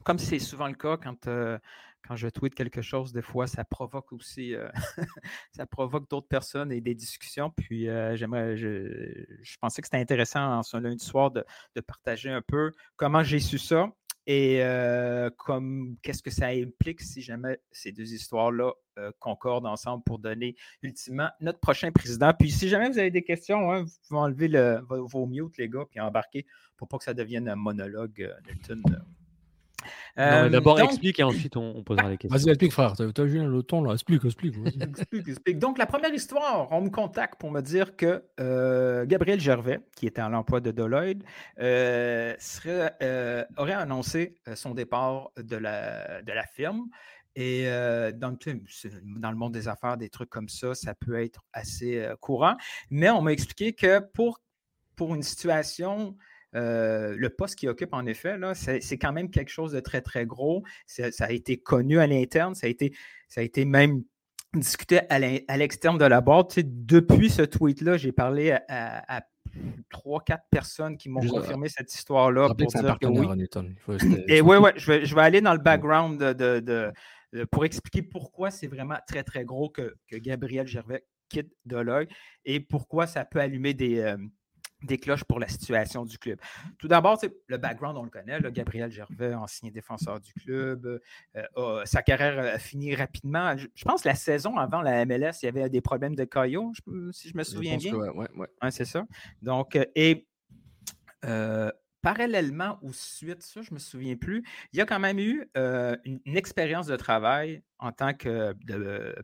comme c'est souvent le cas quand, quand je tweete quelque chose, des fois, ça provoque aussi, ça provoque d'autres personnes et des discussions. Puis, j'aimerais, je, pensais que c'était intéressant en ce lundi soir de, de partager un peu comment j'ai su ça et comme qu'est-ce que ça implique si jamais ces deux histoires-là concordent ensemble pour donner ultimement notre prochain président? Puis si jamais vous avez des questions, hein, vous pouvez enlever le, vos, mutes, les gars, puis embarquer pour pas que ça devienne un monologue, Nelton. D'abord, explique et ensuite on, posera les questions. Vas-y, explique, frère. Tu as vu le ton là. Explique, explique. explique, explique. Donc, la première histoire, on me contacte pour me dire que Gabriel Gervais, qui était à l'emploi de Deloitte, serait, aurait annoncé son départ de la, de la firme. Et dans, dans, le monde des affaires, des trucs comme ça, ça peut être assez courant. Mais on m'a expliqué que pour, pour une situation le poste qu'il occupe, en effet, c'est quand même quelque chose de très, très gros. Ça a été connu à l'interne, ça, a été, ça a été même discuté à l'externe de la boîte. depuis ce tweet-là, j'ai parlé à, trois, quatre personnes qui m'ont confirmé cette histoire-là pour dire que oui. Et oui, ouais, je vais, je vais aller dans le background de, pour expliquer pourquoi c'est vraiment très, très gros que, Gabriel Gervais quitte Deloitte et pourquoi ça peut allumer des, des cloches pour la situation du club. Tout d'abord, le background, on le connaît. Gabriel Gervais, ancien défenseur du club. Euh, sa carrière a fini rapidement. Je, pense que la saison avant la MLS, il y avait des problèmes de caillot, si je me souviens bien. Oui, ouais, c'est ça. Donc, euh, et euh, parallèlement ou suite, ça, je ne me souviens plus, il y a quand même eu euh, une, expérience de travail en tant que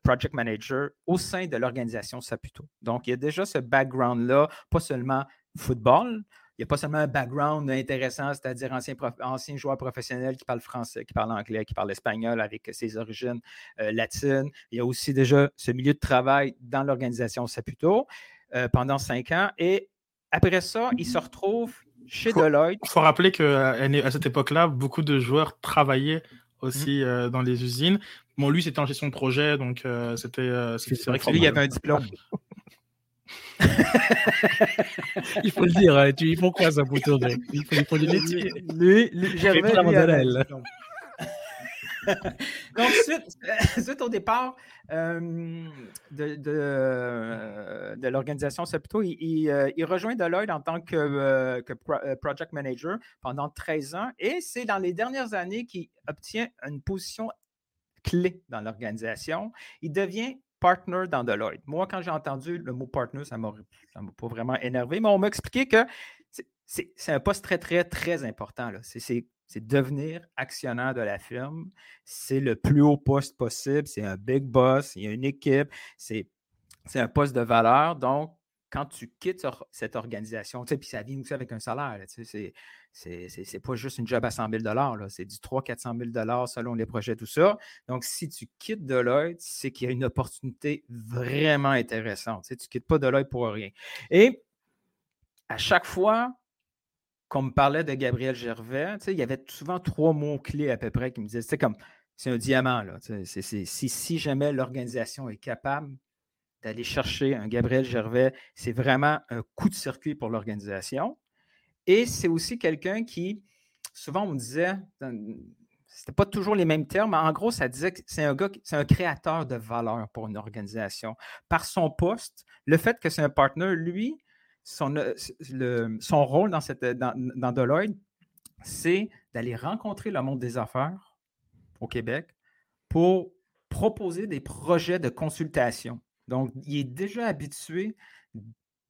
project manager au sein de l'organisation Saputo. Donc, il y a déjà ce background-là, pas seulement football, il n'y a pas seulement un background intéressant, c'est-à-dire ancien, ancien joueur professionnel qui parle français, qui parle anglais, qui parle espagnol avec ses origines euh, latines. Il y a aussi déjà ce milieu de travail dans l'organisation Saputo euh, pendant cinq ans. Et après ça, il se retrouve chez Deloitte. Il faut rappeler qu'à cette époque-là, beaucoup de joueurs travaillaient aussi mmh. euh, dans les usines. Bon, lui, c'était en gestion de projet, donc c'était. c'est vrai que lui, il avait un diplôme. il faut le dire, hein, tu, il faut quoi ça pour tourner? Il faut, il faut du métier. Lui, lui Gervais, Donc, suite, suite, au départ euh, de, de, euh, de l'organisation Septo, il, il, euh, il, rejoint Deloitte en tant que, euh, que pro, euh, project manager pendant 13 ans et c'est dans les dernières années qu'il obtient une position clé dans l'organisation. Il devient partner dans Deloitte. Moi, quand j'ai entendu le mot partner, ça m'a pas vraiment énervé, mais on m'a expliqué que c'est un poste très, très, très important. C'est devenir actionnaire de la firme. C'est le plus haut poste possible. C'est un big boss. Il y a une équipe. C'est un poste de valeur. Donc, quand tu quittes cette organisation, puis ça vient aussi avec un salaire, c'est c'est pas juste une job à 100 000 c'est du 300-400 000 selon les projets, tout ça. Donc, si tu quittes Deloitte, c'est qu'il y a une opportunité vraiment intéressante. Tu ne quittes pas Deloitte pour rien. Et à chaque fois qu'on me parlait de Gabriel Gervais, il y avait souvent trois mots-clés à peu près qui me disaient, c'est comme, c'est un diamant. Là, si, si jamais l'organisation est capable d'aller chercher un Gabriel Gervais, c'est vraiment un coup de circuit pour l'organisation. Et c'est aussi quelqu'un qui, souvent on me disait, c'était pas toujours les mêmes termes, mais en gros, ça disait que c'est un gars, c'est un créateur de valeur pour une organisation. Par son poste, le fait que c'est un partner, lui, son, euh, rôle dans, dans Deloitte, c'est d'aller rencontrer le monde des affaires au Québec pour proposer des projets de consultation. Donc, il est déjà habitué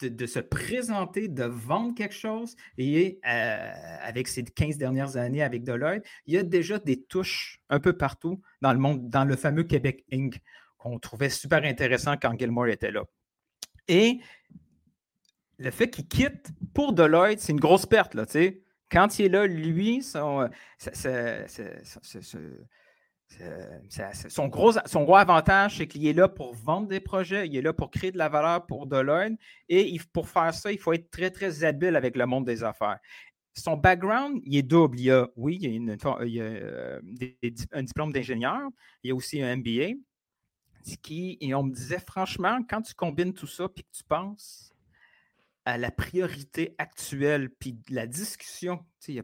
de, se présenter, de vendre quelque chose. Et euh, avec ces 15 dernières années avec Deloitte, il y a déjà des touches un peu partout dans le monde, dans le fameux Québec Inc., qu'on trouvait super intéressant quand Gilmore était là. Et le fait qu'il quitte pour Deloitte, c'est une grosse perte. Là, quand il est là, lui, euh, son, gros, son gros avantage, c'est qu'il est là pour vendre des projets, il est là pour créer de la valeur pour Deloitte. Et pour faire ça, il faut être très, très habile avec le monde des affaires. Son background, il est double. Il y a, oui, il y a, une, euh, un diplôme d'ingénieur, il y a aussi un MBA. Qui, et on me disait, franchement, quand tu combines tout ça, puis que tu penses à la priorité actuelle, puis la discussion, il y a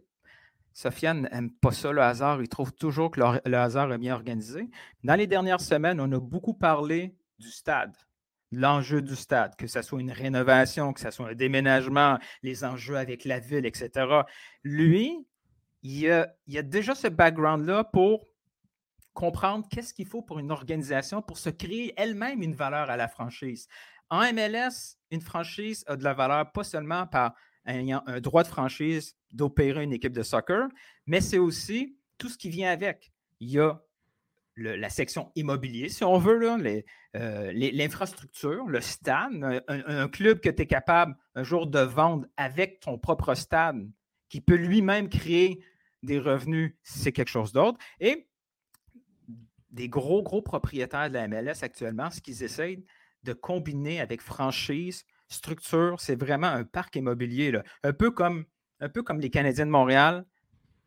Sofiane n'aime pas ça, le hasard. Il trouve toujours que le, hasard est bien organisé. Dans les dernières semaines, on a beaucoup parlé du stade, l'enjeu du stade, que ce soit une rénovation, que ce soit un déménagement, les enjeux avec la ville, etc. Lui, il a, il a déjà ce background-là pour comprendre qu'est-ce qu'il faut pour une organisation pour se créer elle-même une valeur à la franchise. En MLS, une franchise a de la valeur pas seulement par ayant un droit de franchise d'opérer une équipe de soccer, mais c'est aussi tout ce qui vient avec. Il y a la section immobilier, si on veut, euh, l'infrastructure, le stade, un, club que tu es capable un jour de vendre avec ton propre stade, qui peut lui-même créer des revenus c'est quelque chose d'autre. Et des gros, gros propriétaires de la MLS actuellement, ce qu'ils essayent de combiner avec franchise, structure, c'est vraiment un parc immobilier, un, peu comme, un peu comme les Canadiens de Montréal,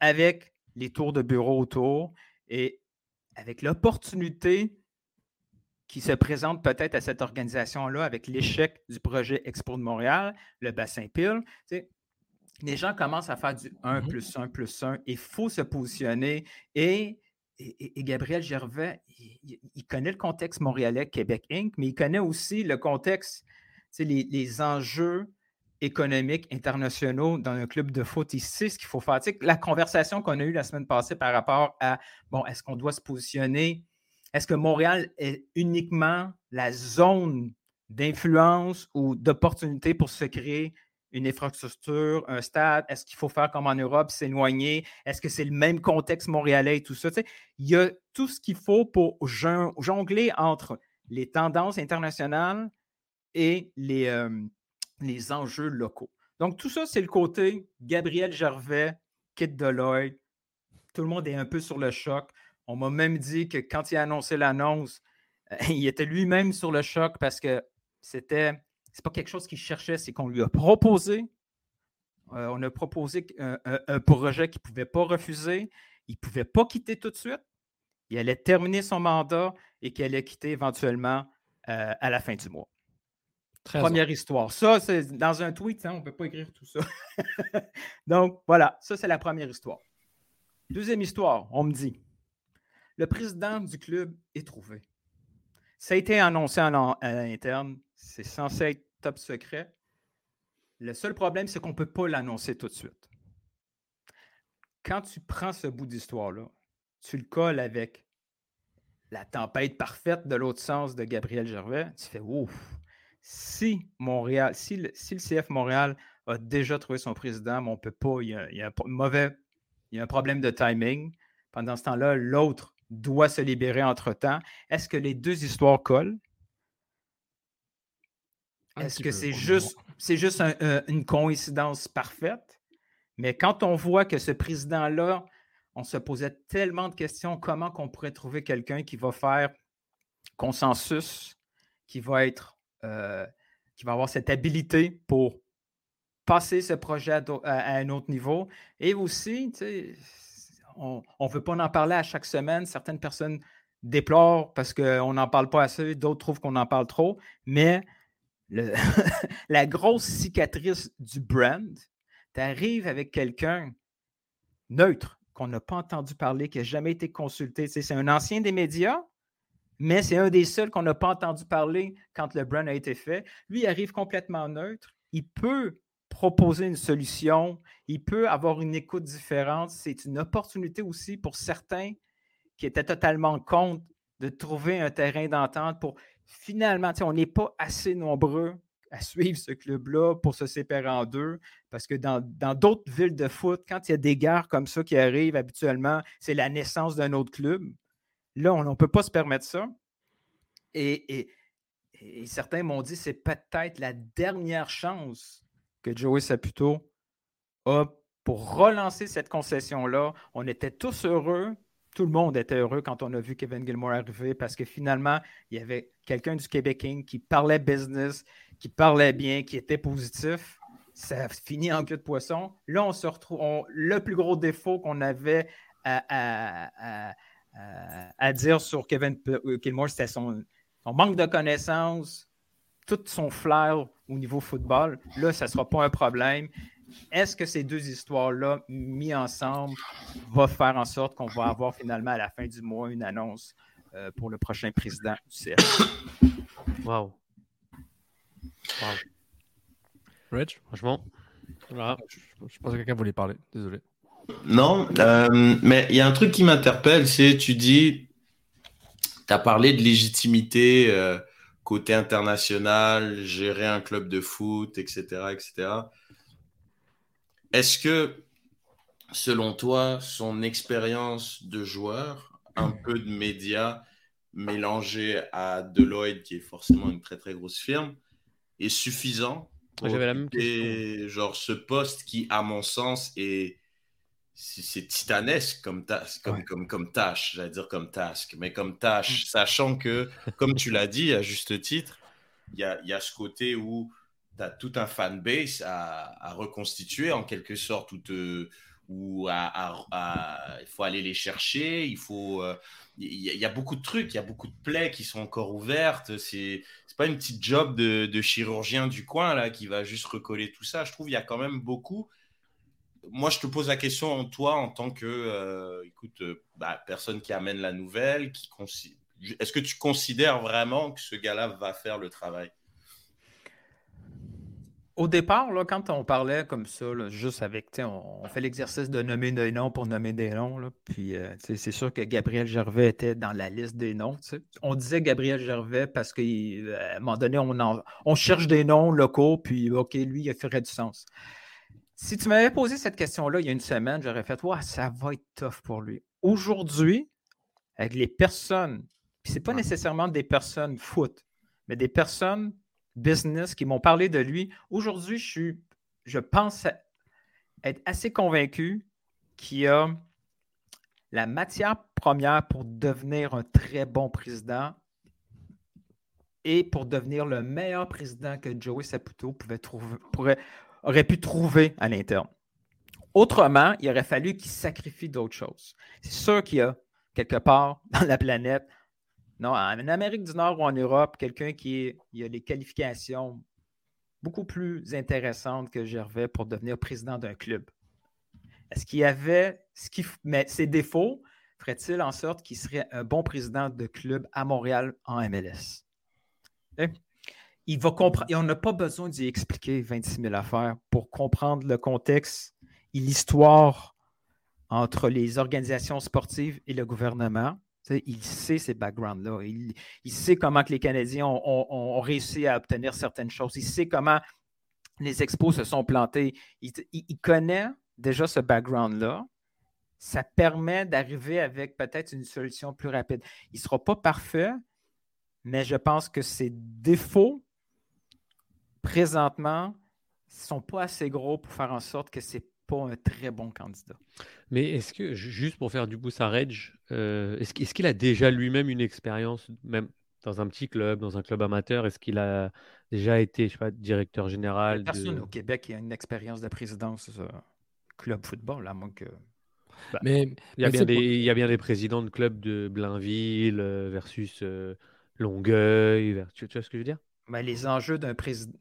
avec les tours de bureau autour et avec l'opportunité qui se présente peut-être à cette organisation-là avec l'échec du projet Expo de Montréal, le bassin pile. les gens commencent à faire du 1 mmh plus 1 plus 1. Il faut se positionner. Et, et, Gabriel Gervais, il, il, connaît le contexte montréalais, Québec Inc., mais il connaît aussi le contexte les, enjeux économiques internationaux dans un club de foot, sait ce qu'il faut faire. la conversation qu'on a eue la semaine passée par rapport à, bon, est-ce qu'on doit se positionner? Est-ce que Montréal est uniquement la zone d'influence ou d'opportunité pour se créer une infrastructure, un stade? Est-ce qu'il faut faire comme en Europe, s'éloigner? Est-ce que c'est le même contexte montréalais et tout ça? il y a tout ce qu'il faut pour jongler entre les tendances internationales et les, les enjeux locaux. Donc, tout ça, c'est le côté Gabriel Gervais, Kit Deloitte. Tout le monde est un peu sur le choc. On m'a même dit que quand il a annoncé l'annonce, il était lui-même sur le choc parce que c'était c'est pas quelque chose qu'il cherchait, c'est qu'on lui a proposé. Euh, on a proposé un, projet qu'il ne pouvait pas refuser. Il ne pouvait pas quitter tout de suite. Il allait terminer son mandat et qu'il allait quitter éventuellement euh, à la fin du mois. Première histoire. Ça, c'est dans un tweet, hein, on ne peut pas écrire tout ça. Donc, voilà, ça, c'est la première histoire. Deuxième histoire, on me dit le président du club est trouvé. Ça a été annoncé en, à l'interne. C'est censé être top secret. Le seul problème, c'est qu'on ne peut pas l'annoncer tout de suite. Quand tu prends ce bout d'histoire-là, tu le colles avec la tempête parfaite de l'autre sens de Gabriel Gervais, tu fais ouf. Si Montréal, si le, CF Montréal a déjà trouvé son président, mais on ne peut pas, il y, a, il y a un mauvais, il y a un problème de timing. Pendant ce temps-là, l'autre doit se libérer entre-temps. Est-ce que les deux histoires collent? Est-ce que c'est juste, c'est juste une coïncidence parfaite? Mais quand on voit que ce président-là, on se posait tellement de questions, comment qu'on pourrait trouver quelqu'un qui va faire consensus, qui va être, euh, qui va avoir cette habilité pour passer ce projet à, un autre niveau. Et aussi, on ne veut pas en parler à chaque semaine. Certaines personnes déplorent parce qu'on n'en parle pas assez, d'autres trouvent qu'on en parle trop. Mais la grosse cicatrice du brand, tu arrives avec quelqu'un neutre, qu'on n'a pas entendu parler, qui n'a jamais été consulté. c'est un ancien des médias, mais c'est un des seuls qu'on n'a pas entendu parler quand le brand a été fait. Lui, il arrive complètement neutre. Il peut proposer une solution, il peut avoir une écoute différente. C'est une opportunité aussi pour certains qui étaient totalement contre de trouver un terrain d'entente pour finalement, on n'est pas assez nombreux à suivre ce club-là pour se séparer en deux, parce que dans d'autres villes de foot, quand il y a des guerres comme ça qui arrivent habituellement, c'est la naissance d'un autre club. Là, on ne peut pas se permettre ça. Et, certains m'ont dit c'est peut-être la dernière chance que Joey Saputo a pour relancer cette concession-là. On était tous heureux. Tout le monde était heureux quand on a vu Kevin Gilmore arriver parce que finalement, il y avait quelqu'un du Québec King qui parlait business, qui parlait bien, qui était positif. Ça finit en queue de poisson. Là, on se retrouve. le plus gros défaut qu'on avait à, dire sur Kevin euh, Gilmore, c'était son, son manque de connaissances, tout son flair au niveau football, là, ça ne sera pas un problème. Est-ce que ces deux histoires-là, mis ensemble, vont faire en sorte qu'on va avoir finalement à la fin du mois une annonce euh, pour le prochain président du CF? Wow. wow. Rich? Franchement, je, pense que quelqu'un voulait parler. Désolé. Non, euh, mais il y a un truc qui m'interpelle, c'est tu dis, tu as parlé de légitimité. Euh, côté international, gérer un club de foot, etc. etc. Est-ce que, selon toi, son expérience de joueur, un peu de médias mélangé à Deloitte, qui est forcément une très très grosse firme, est suffisant pour la même genre ce poste qui, à mon sens, est c'est titanesque comme, comme, comme, comme tâche, j'allais dire comme task, mais comme tâche, mm. sachant que, comme tu l'as dit à juste titre, il y a, y a, ce côté où tu as tout un fanbase à, à, reconstituer en quelque sorte, où, te, où à, il faut aller les chercher, il faut... Euh, il y, a beaucoup de trucs, il y a beaucoup de plaies qui sont encore ouvertes. C'est pas une petite job de, de, chirurgien du coin là qui va juste recoller tout ça. Je trouve qu'il y a quand même beaucoup moi, je te pose la question, toi, en tant que, euh, écoute, euh, bah, personne qui amène la nouvelle, qui est-ce que tu considères vraiment que ce gars-là va faire le travail? Au départ, là, quand on parlait comme ça, juste avec, on, on fait l'exercice de nommer des noms pour nommer des noms, là, puis euh, c'est sûr que Gabriel Gervais était dans la liste des noms. On disait Gabriel Gervais parce qu'à un moment donné, on, on cherche des noms locaux, puis OK, lui, il ferait du sens. Si tu m'avais posé cette question-là il y a une semaine, j'aurais fait Ouais, ça va être tough pour lui. Aujourd'hui, avec les personnes, puis c'est pas nécessairement des personnes foot, mais des personnes business qui m'ont parlé de lui. Aujourd'hui, je suis, je pense être assez convaincu qu'il a la matière première pour devenir un très bon président et pour devenir le meilleur président que Joey Saputo pouvait trouver, aurait pu trouver à l'interne. Autrement, il aurait fallu qu'il sacrifie d'autres choses. C'est sûr qu'il y a quelque part dans la planète non, en Amérique du Nord ou en Europe, quelqu'un qui a les qualifications beaucoup plus intéressantes que Gervais pour devenir président d'un club. Est-ce qu'il y avait ce qui, mais ses défauts ferait-il en sorte qu'il serait un bon président de club à Montréal en MLS? Eh, il va comprendre. on n'a pas besoin d'y expliquer 26 000 affaires pour comprendre le contexte et l'histoire entre les organisations sportives et le gouvernement il sait ces backgrounds-là. Il, sait comment que les Canadiens ont, réussi à obtenir certaines choses. Il sait comment les expos se sont plantés. Il, connaît déjà ce background-là. Ça permet d'arriver avec peut-être une solution plus rapide. Il ne sera pas parfait, mais je pense que ses défauts, présentement, ne sont pas assez gros pour faire en sorte que c'est pas un très bon candidat. Mais est-ce que, juste pour faire du pouce à Reg, euh, est-ce qu'il a déjà lui-même une expérience, même dans un petit club, dans un club amateur? Est-ce qu'il a déjà été, je sais pas, directeur général Personne au Québec qui a une expérience de présidence euh, club football, à moins que. Bah, mais il y, a bien des, il y a bien des présidents de clubs de Blainville euh, versus Longueuil. Tu, tu vois ce que je veux dire? Mais les enjeux d'un président.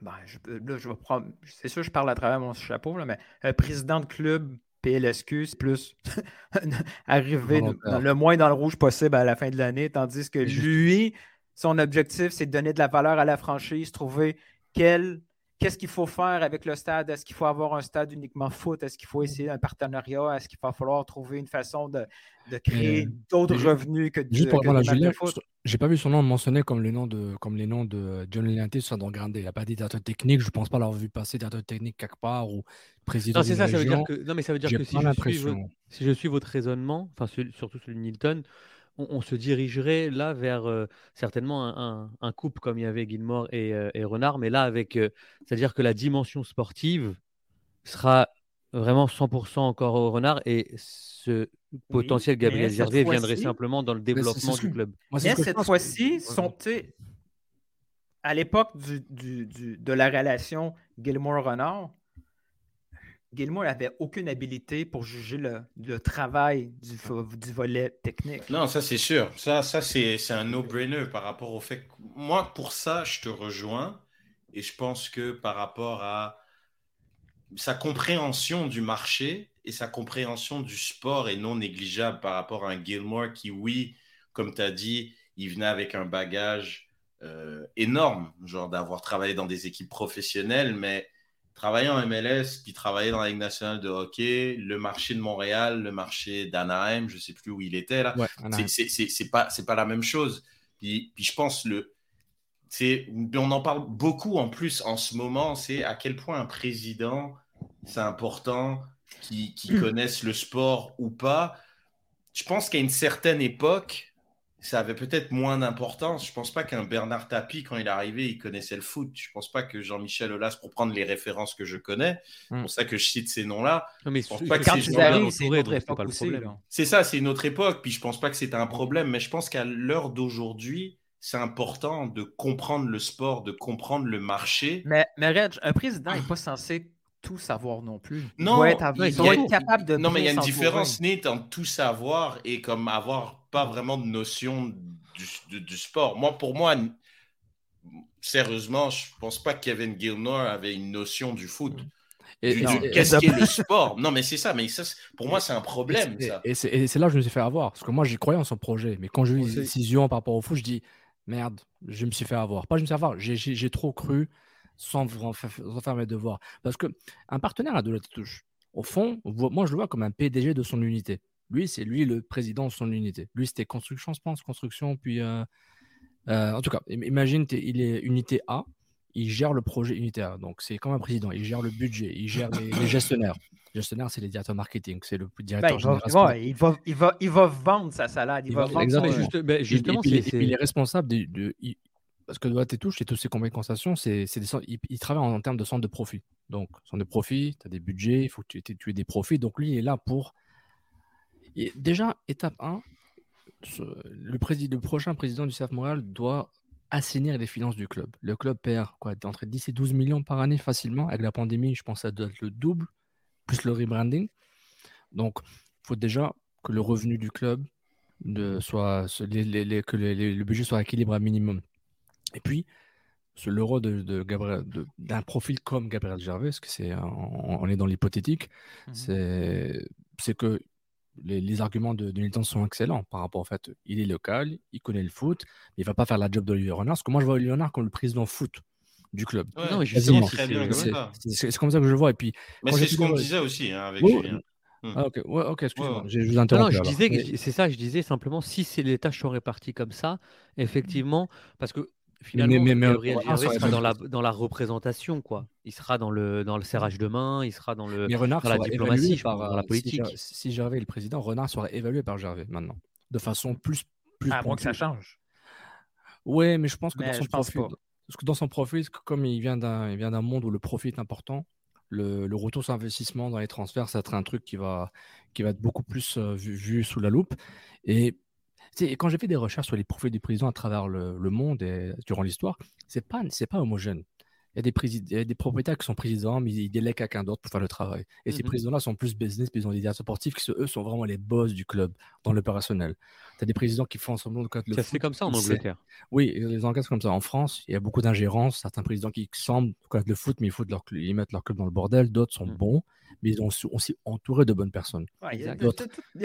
Ben, je, là, je vais prendre. C'est sûr, je parle à travers mon chapeau, là, mais un président de club PLSQ, c'est plus arriver le moins dans le rouge possible à la fin de l'année, tandis que lui, son objectif, c'est de donner de la valeur à la franchise, trouver quel qu'est-ce qu'il faut faire avec le stade? Est-ce qu'il faut avoir un stade uniquement foot? Est-ce qu'il faut essayer un partenariat? Est-ce qu'il va falloir trouver une façon de, créer d'autres revenus que de, Juste pour répondre à foot? j'ai pas vu son nom mentionné comme, les noms de, comme les noms de John Lianté sur Sandro Grande. Il n'a pas dit directeur technique. Je ne pense pas l'avoir vu passer directeur technique quelque part ou président. Non, c'est ça, ça veut dire que, non, mais ça veut dire que si je, suis si je, suis votre raisonnement, enfin, surtout celui de Nilton, on, se dirigerait là vers euh, certainement un, couple comme il y avait Gilmore et, euh, Renard, mais là avec, euh, c'est-à-dire que la dimension sportive sera vraiment 100% encore au Renard et ce potentiel Gabriel Gervais viendrait simplement dans le développement du club. mais cette fois-ci, à l'époque de la relation Gilmore-Renard, Gilmour n'avait aucune habilité pour juger le, travail du, du, volet technique. Non, ça c'est sûr. Ça, ça c'est un no-brainer par rapport au fait que moi, pour ça, je te rejoins. Et je pense que par rapport à sa compréhension du marché et sa compréhension du sport est non négligeable par rapport à un Gilmore qui, oui, comme tu as dit, il venait avec un bagage euh, énorme, genre d'avoir travaillé dans des équipes professionnelles, mais travailler en MLS, puis travailler dans la Ligue nationale de hockey, le marché de Montréal, le marché d'Anaheim, je ne sais plus où il était là, c'est pas, pas la même chose. Puis, puis je pense, le, on en parle beaucoup en plus en ce moment, c'est à quel point un président, c'est important, qui, qui connaissent le sport ou pas. Je pense qu'à une certaine époque, ça avait peut-être moins d'importance. Je pense pas qu'un Bernard Tapie, quand il est arrivé, il connaissait le foot. Je pense pas que Jean-Michel Aulas, pour prendre les références que je connais, c'est pour ça que je cite ces noms-là. mais pense pas que c'est une autre époque C'est ça, c'est une autre époque. Puis je pense pas que c'est un problème, mais je pense qu'à l'heure d'aujourd'hui, c'est important de comprendre le sport, de comprendre le marché. Mais, mais Reg, un président n'est pas censé tout savoir non plus. non, il doit être capable de. Non, mais il y a une différence nette entre tout savoir et comme avoir pas vraiment de notion du, du, sport. Moi, pour moi, sérieusement, je pense pas que Kevin Gilmore avait une notion du foot. Qu'est-ce qu'est le sport Non, mais c'est ça. Mais ça, pour moi, c'est un problème. Et c'est là que je me suis fait avoir. Parce que moi, j'y croyais en son projet. Mais quand j'ai eu une décision par rapport au foot, je dis merde, je me suis fait avoir. Pas je me suis fait avoir. J'ai trop cru sans faire, sans faire mes devoirs. Parce qu'un partenaire a de la touche. Au fond, moi, je le vois comme un PDG de son unité. Lui, c'est lui le président de son unité. Lui, c'était construction, je pense, construction, puis. Euh, euh, en tout cas, imagine, il est unité A, il gère le projet unité A. Donc, c'est comme un président. Il gère le budget, il gère les, gestionnaires. Les gestionnaires, c'est les directeurs marketing, c'est le directeur ben, il, va, il, va, il, va, il, va, vendre sa salade. Il, va, vendre exactement. Ben, justement, il, est responsable de. parce que doit tes touches et tous ces concessions, c'est, il, travaille en, termes de centre de profit. Donc, centre de profit, tu as des budgets, il faut que tu, tu aies des profits. Donc, lui, il est là pour et déjà, étape 1, le, le, prochain président du CAF Montréal doit assainir les finances du club. Le club perd quoi, entre 10 et 12 millions par année facilement. Avec la pandémie, je pense que ça doit être le double, plus le rebranding. Donc, il faut déjà que le revenu du club de, soit, les, que le budget soit équilibré à minimum. Et puis, l'euro de, de d'un profil comme Gabriel Gervais, parce que c'est, on, est dans l'hypothétique, mmh c'est que les, arguments de, de sont excellents par rapport au fait, il est local, il connaît le foot, mais il va pas faire la job d'Olivier Renard. Parce que moi, je vois Olivier Renard comme le président foot du club. c'est comme ça que je le vois. Et puis, mais c'est ce qu'on disait aussi hein, avec Julien. Hmm. Ah, ok, ouais, ok, excuse-moi, je vous interromps. c'est ça, je disais simplement si les tâches sont réparties comme ça, effectivement, parce que Finalement, mais, Gabriel sera dans la, dans la représentation, quoi. Il sera dans le, dans le serrage de main, il sera dans, le, Renard dans la diplomatie, par, dans la politique. Si, Gervais est le président, Renard sera évalué par Gervais maintenant, de façon plus. plus ah, que ça change. Oui, mais je pense que dans son profil, parce que dans son profil, comme il vient d'un monde où le profit est important, le, le, retour sur investissement dans les transferts, ça va être un truc qui va, qui va être beaucoup plus euh, vu, vu, sous la loupe. Et quand j'ai fait des recherches sur les profils du président à travers le, monde et durant l'histoire, c'est pas c'est pas homogène. Il y, a des y a des propriétaires qui sont présidents, mais ils délèguent quelqu'un d'autre pour faire le travail. Et ces mmh présidents-là sont plus business, puis ils ont des directeurs sportifs qui, eux, sont vraiment les boss du club dans l'opérationnel. Tu as des présidents qui font semblant de le Ça se fait comme ça en Angleterre. Oui, les Anglais, comme ça. En France, il y a beaucoup d'ingérence. Certains présidents qui semblent connaître le foot, mais ils, leur, ils mettent leur club dans le bordel. D'autres sont mmh. bons, mais ils sont aussi entourés de bonnes personnes. il, y a,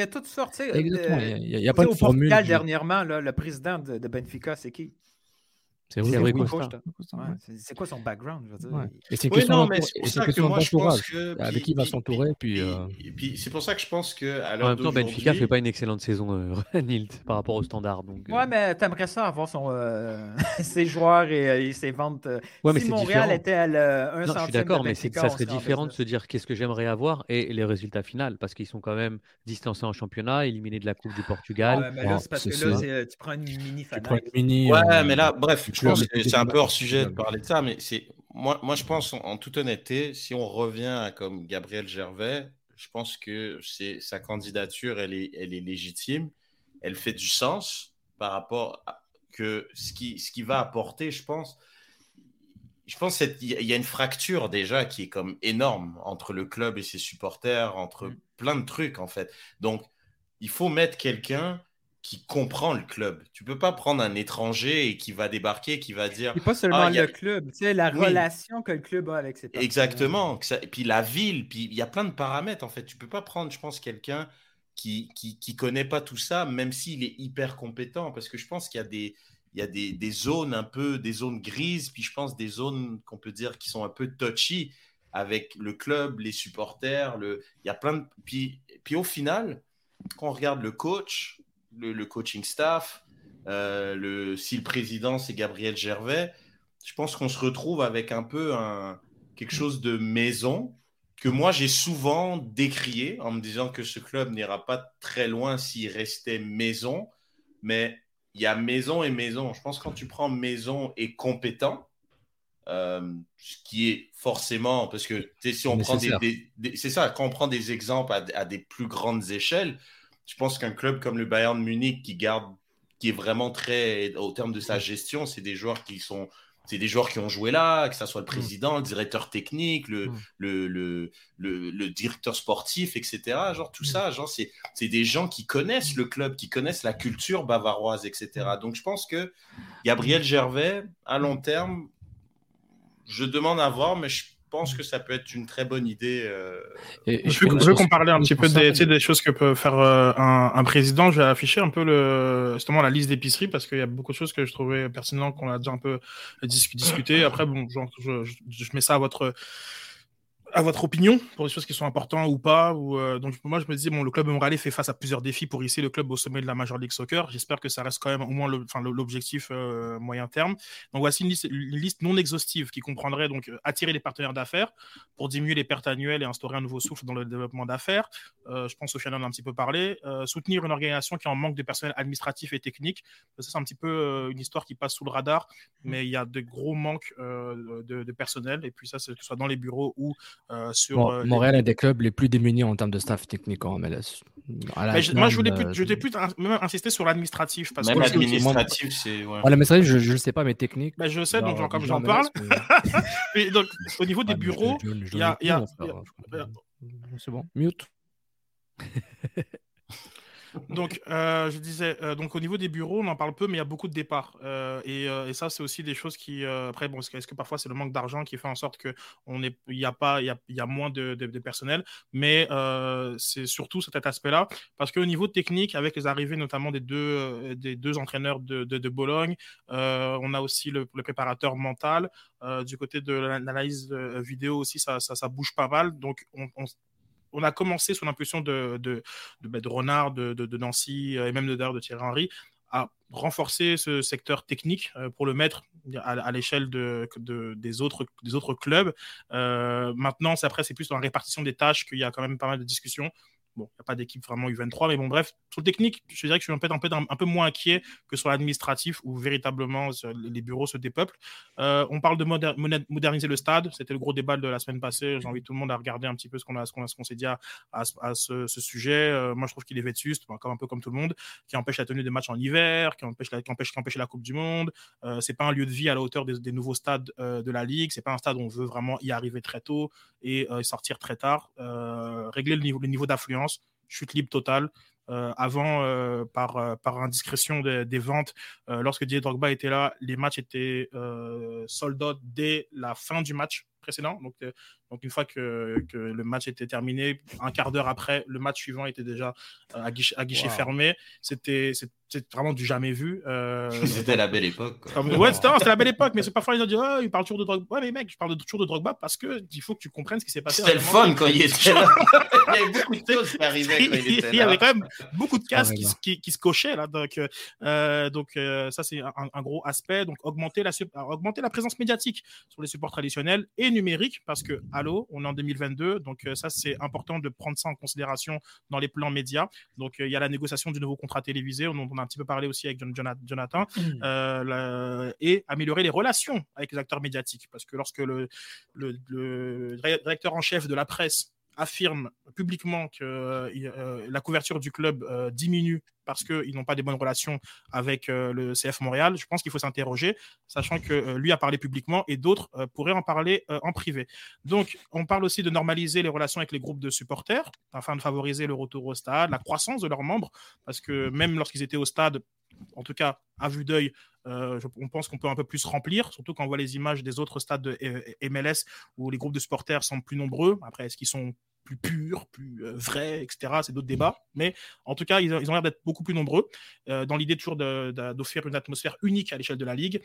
toutes sortes. Exactement. Il n'y a, pas de formule. dernièrement, le président de Benfica, c'est qui? C'est vrai C'est quoi son background Et c'est oui, non, mais c'est pour ça que moi je pense que avec qui il va s'entourer puis, euh... puis c'est pour ça que je pense que à en même temps Benfica fait pas une excellente saison euh, Nilt par rapport au standard donc. Euh... Ouais mais t'aimerais ça avoir son euh, ses joueurs et, euh, et, ses ventes. Ouais, mais si Montréal différent. était à le, un non, je suis d'accord mais c'est que ça serait différent de se dire qu'est-ce que j'aimerais avoir et les résultats finaux parce qu'ils sont quand même distancés en championnat éliminés de la Coupe du Portugal. Ouais, mais là c'est parce que là tu prends une mini Ouais mais là bref c'est un peu hors sujet de parler de ça, mais c'est moi, moi je pense en, toute honnêteté, si on revient à comme Gabriel Gervais, je pense que c'est sa candidature, elle est, elle est légitime, elle fait du sens par rapport à que ce qui, ce qui va apporter, je pense. Je pense qu'il y a une fracture déjà qui est comme énorme entre le club et ses supporters, entre mm. plein de trucs en fait. Donc, il faut mettre quelqu'un qui comprend le club. Tu peux pas prendre un étranger et qui va débarquer, qui va dire. Et pas seulement ah, le club, tu sais, la relation que le club a avec ses partenaires. Exactement. Et puis la ville, puis il y a plein de paramètres en fait. Tu peux pas prendre, je pense, quelqu'un qui, qui, qui connaît pas tout ça, même s'il est hyper compétent, parce que je pense qu'il y a des il y a des, des, zones un peu, des zones grises, puis je pense des zones qu'on peut dire qui sont un peu touchy avec le club, les supporters, le, il y a plein de, puis, puis au final, quand on regarde le coach, le, coaching staff, euh, le, si le président c'est Gabriel Gervais, je pense qu'on se retrouve avec un peu un, quelque chose de maison que moi j'ai souvent décrié en me disant que ce club n'ira pas très loin s'il restait maison, mais il y a maison et maison. Je pense que quand tu prends maison et compétent, euh, ce qui est forcément, parce que si on prend des, c'est ça, quand on prend des exemples à, des plus grandes échelles, je pense qu'un club comme le Bayern Munich qui garde, qui est vraiment très, au terme de sa gestion, c'est des joueurs qui sont, c'est des joueurs qui ont joué là, que ce soit le mm. président, le directeur technique, le, mm. le, le, le, directeur sportif, etc. Genre tout mm. ça, genre c'est, c'est des gens qui connaissent le club, qui connaissent la culture bavaroise, etc. Donc je pense que Gabriel Gervais, à long terme, je demande à voir, mais je pense que ça peut être une très bonne idée. euh, Je veux, je veux qu'on parle un petit peu des, tu sais, des choses que peut faire euh, un, un président. Je vais afficher un peu le, justement la liste d'épicerie parce qu'il y a beaucoup de choses que je trouvais pertinentes qu'on a déjà un peu dis- discuté. Après, bon, genre, je, je- je mets ça à votre à votre opinion pour des choses qui sont importantes ou pas. Ou, euh, donc moi, je me disais, bon, le club montréalais fait face à plusieurs défis pour hisser le club au sommet de la Major League Soccer. J'espère que ça reste quand même au moins l'objectif euh, moyen terme. Donc voici une liste, non exhaustive qui comprendrait donc euh, attirer les partenaires d'affaires pour diminuer les pertes annuelles et instaurer un nouveau souffle dans le développement d'affaires. Je pense Shannon en a un petit peu parlé. Soutenir une organisation qui en manque de personnel administratif et technique. Ça, c'est un petit peu une histoire qui passe sous le radar, mais il y a de gros manques de, de personnel. Et puis ça, que ce soit dans les bureaux ou euh, sur. Bon, euh, les- Montréal est des clubs les plus démunis en termes de staff technique en MLS. Mais je- moi, je voulais plus, euh, je voulais plus in- même insister sur l'administratif. Parce Même que administratif, c'est. ouais. Ah, la messagerie, je ne le sais pas, mais technique. Bah, je sais, donc genre, comme j'en parle. MLS, mais- Et donc, au niveau des Ah, je- bureaux, je- je il y a-. C'est bon, mute. Donc, euh, je disais, euh, donc au niveau des bureaux, on en parle peu, mais il y a beaucoup de départs. Euh, et, et ça, c'est aussi des choses qui, après, bon, est-ce que, parfois c'est le manque d'argent qui fait en sorte que on est, il y a y a, y a moins de, de- personnel, mais c'est surtout cet aspect-là, parce qu'au niveau technique, avec les arrivées notamment des deux, des deux entraîneurs de, de, Bologne, on a aussi le, préparateur mental. Du côté de l'analyse vidéo aussi, ça, ça, bouge pas mal. Donc, on, on on a commencé sous l'impulsion de, de, de, bah, Renard, de, de, Nancy euh, et même de, de Thierry Henry à renforcer ce secteur technique euh, pour le mettre à, l'échelle de, de, des, autres, des autres clubs. Euh, maintenant, après, c'est plus dans la répartition des tâches qu'il y a quand même pas mal de discussions. Bon, il n'y a pas d'équipe vraiment U23, mais bon, bref, sur le technique, je dirais que je suis un, peu- un, peu moins inquiet que sur l'administratif où véritablement euh, les bureaux se dépeuplent. Euh, on parle de moder- moder- moderniser le stade, c'était le gros débat de la semaine passée. J'ai envie tout le monde à regarder un petit peu ce qu'on a, ce qu'on s'est dit à, à ce- sujet. Euh, moi, je trouve qu'il est vétuste, bon, comme un peu comme tout le monde, qui empêche la tenue des matchs en hiver, qui empêche la, qui empêche, qui empêche la Coupe du Monde. Euh, c'est pas un lieu de vie à la hauteur des, des nouveaux stades de la Ligue. C'est pas un stade où on veut vraiment y arriver très tôt et sortir très tard. Régler le niveau, le niveau d'affluence, chute libre totale. Euh, avant, euh, par, euh, par indiscrétion des, ventes, lorsque Didier Drogba était là, les matchs étaient sold out dès la fin du match précédent. Donc, euh, donc une fois que, que le match était terminé, un quart d'heure après, le match suivant était déjà euh, à guichet, à guichet Wow. fermé. C'était vraiment du jamais vu. Euh, C'était la belle époque. comme- ouais, c'était c'était la belle époque, mais c'est parfois ils ont dit oh, il parle toujours de Drogba. Ouais, mais mec, je parle de, toujours de Drogba parce que il faut que tu comprennes ce qui s'est passé. C'était le fun quand il était là. Il y avait beaucoup de choses qui arrivaient quand il était il y avait quand même beaucoup de cases qui, qui, qui se cochaient là. Donc, euh, donc euh, ça, c'est un, un gros aspect. Donc, augmenter la, augmenter la présence médiatique sur les supports traditionnels et numériques parce que, allô, on est en 2022. Donc, euh, ça, c'est important de prendre ça en considération dans les plans médias. Donc, euh, il y a la négociation du nouveau contrat télévisé, dont on a un petit peu parlé aussi avec John- Jonathan, euh, la- et améliorer les relations avec les acteurs médiatiques. Parce que lorsque le, le, le directeur en chef de la presse affirme publiquement que euh, la couverture du club euh, diminue parce qu'ils n'ont pas des bonnes relations avec euh, le CF Montréal, je pense qu'il faut s'interroger, sachant que euh, lui a parlé publiquement et d'autres euh, pourraient en parler en privé. Donc, on parle aussi de normaliser les relations avec les groupes de supporters afin de favoriser le retour au stade, la croissance de leurs membres, parce que même lorsqu'ils étaient au stade, en tout cas à vue d'œil, on pense qu'on peut un peu plus remplir, surtout quand on voit les images des autres stades de MLS où les groupes de supporters sont plus nombreux. Après, est-ce qu'ils sont plus purs, plus euh, vrais, etc. C'est d'autres débats. Mais en tout cas, ils, ont l'air d'être beaucoup plus nombreux euh, dans l'idée toujours d'offrir une atmosphère unique à l'échelle de la Ligue.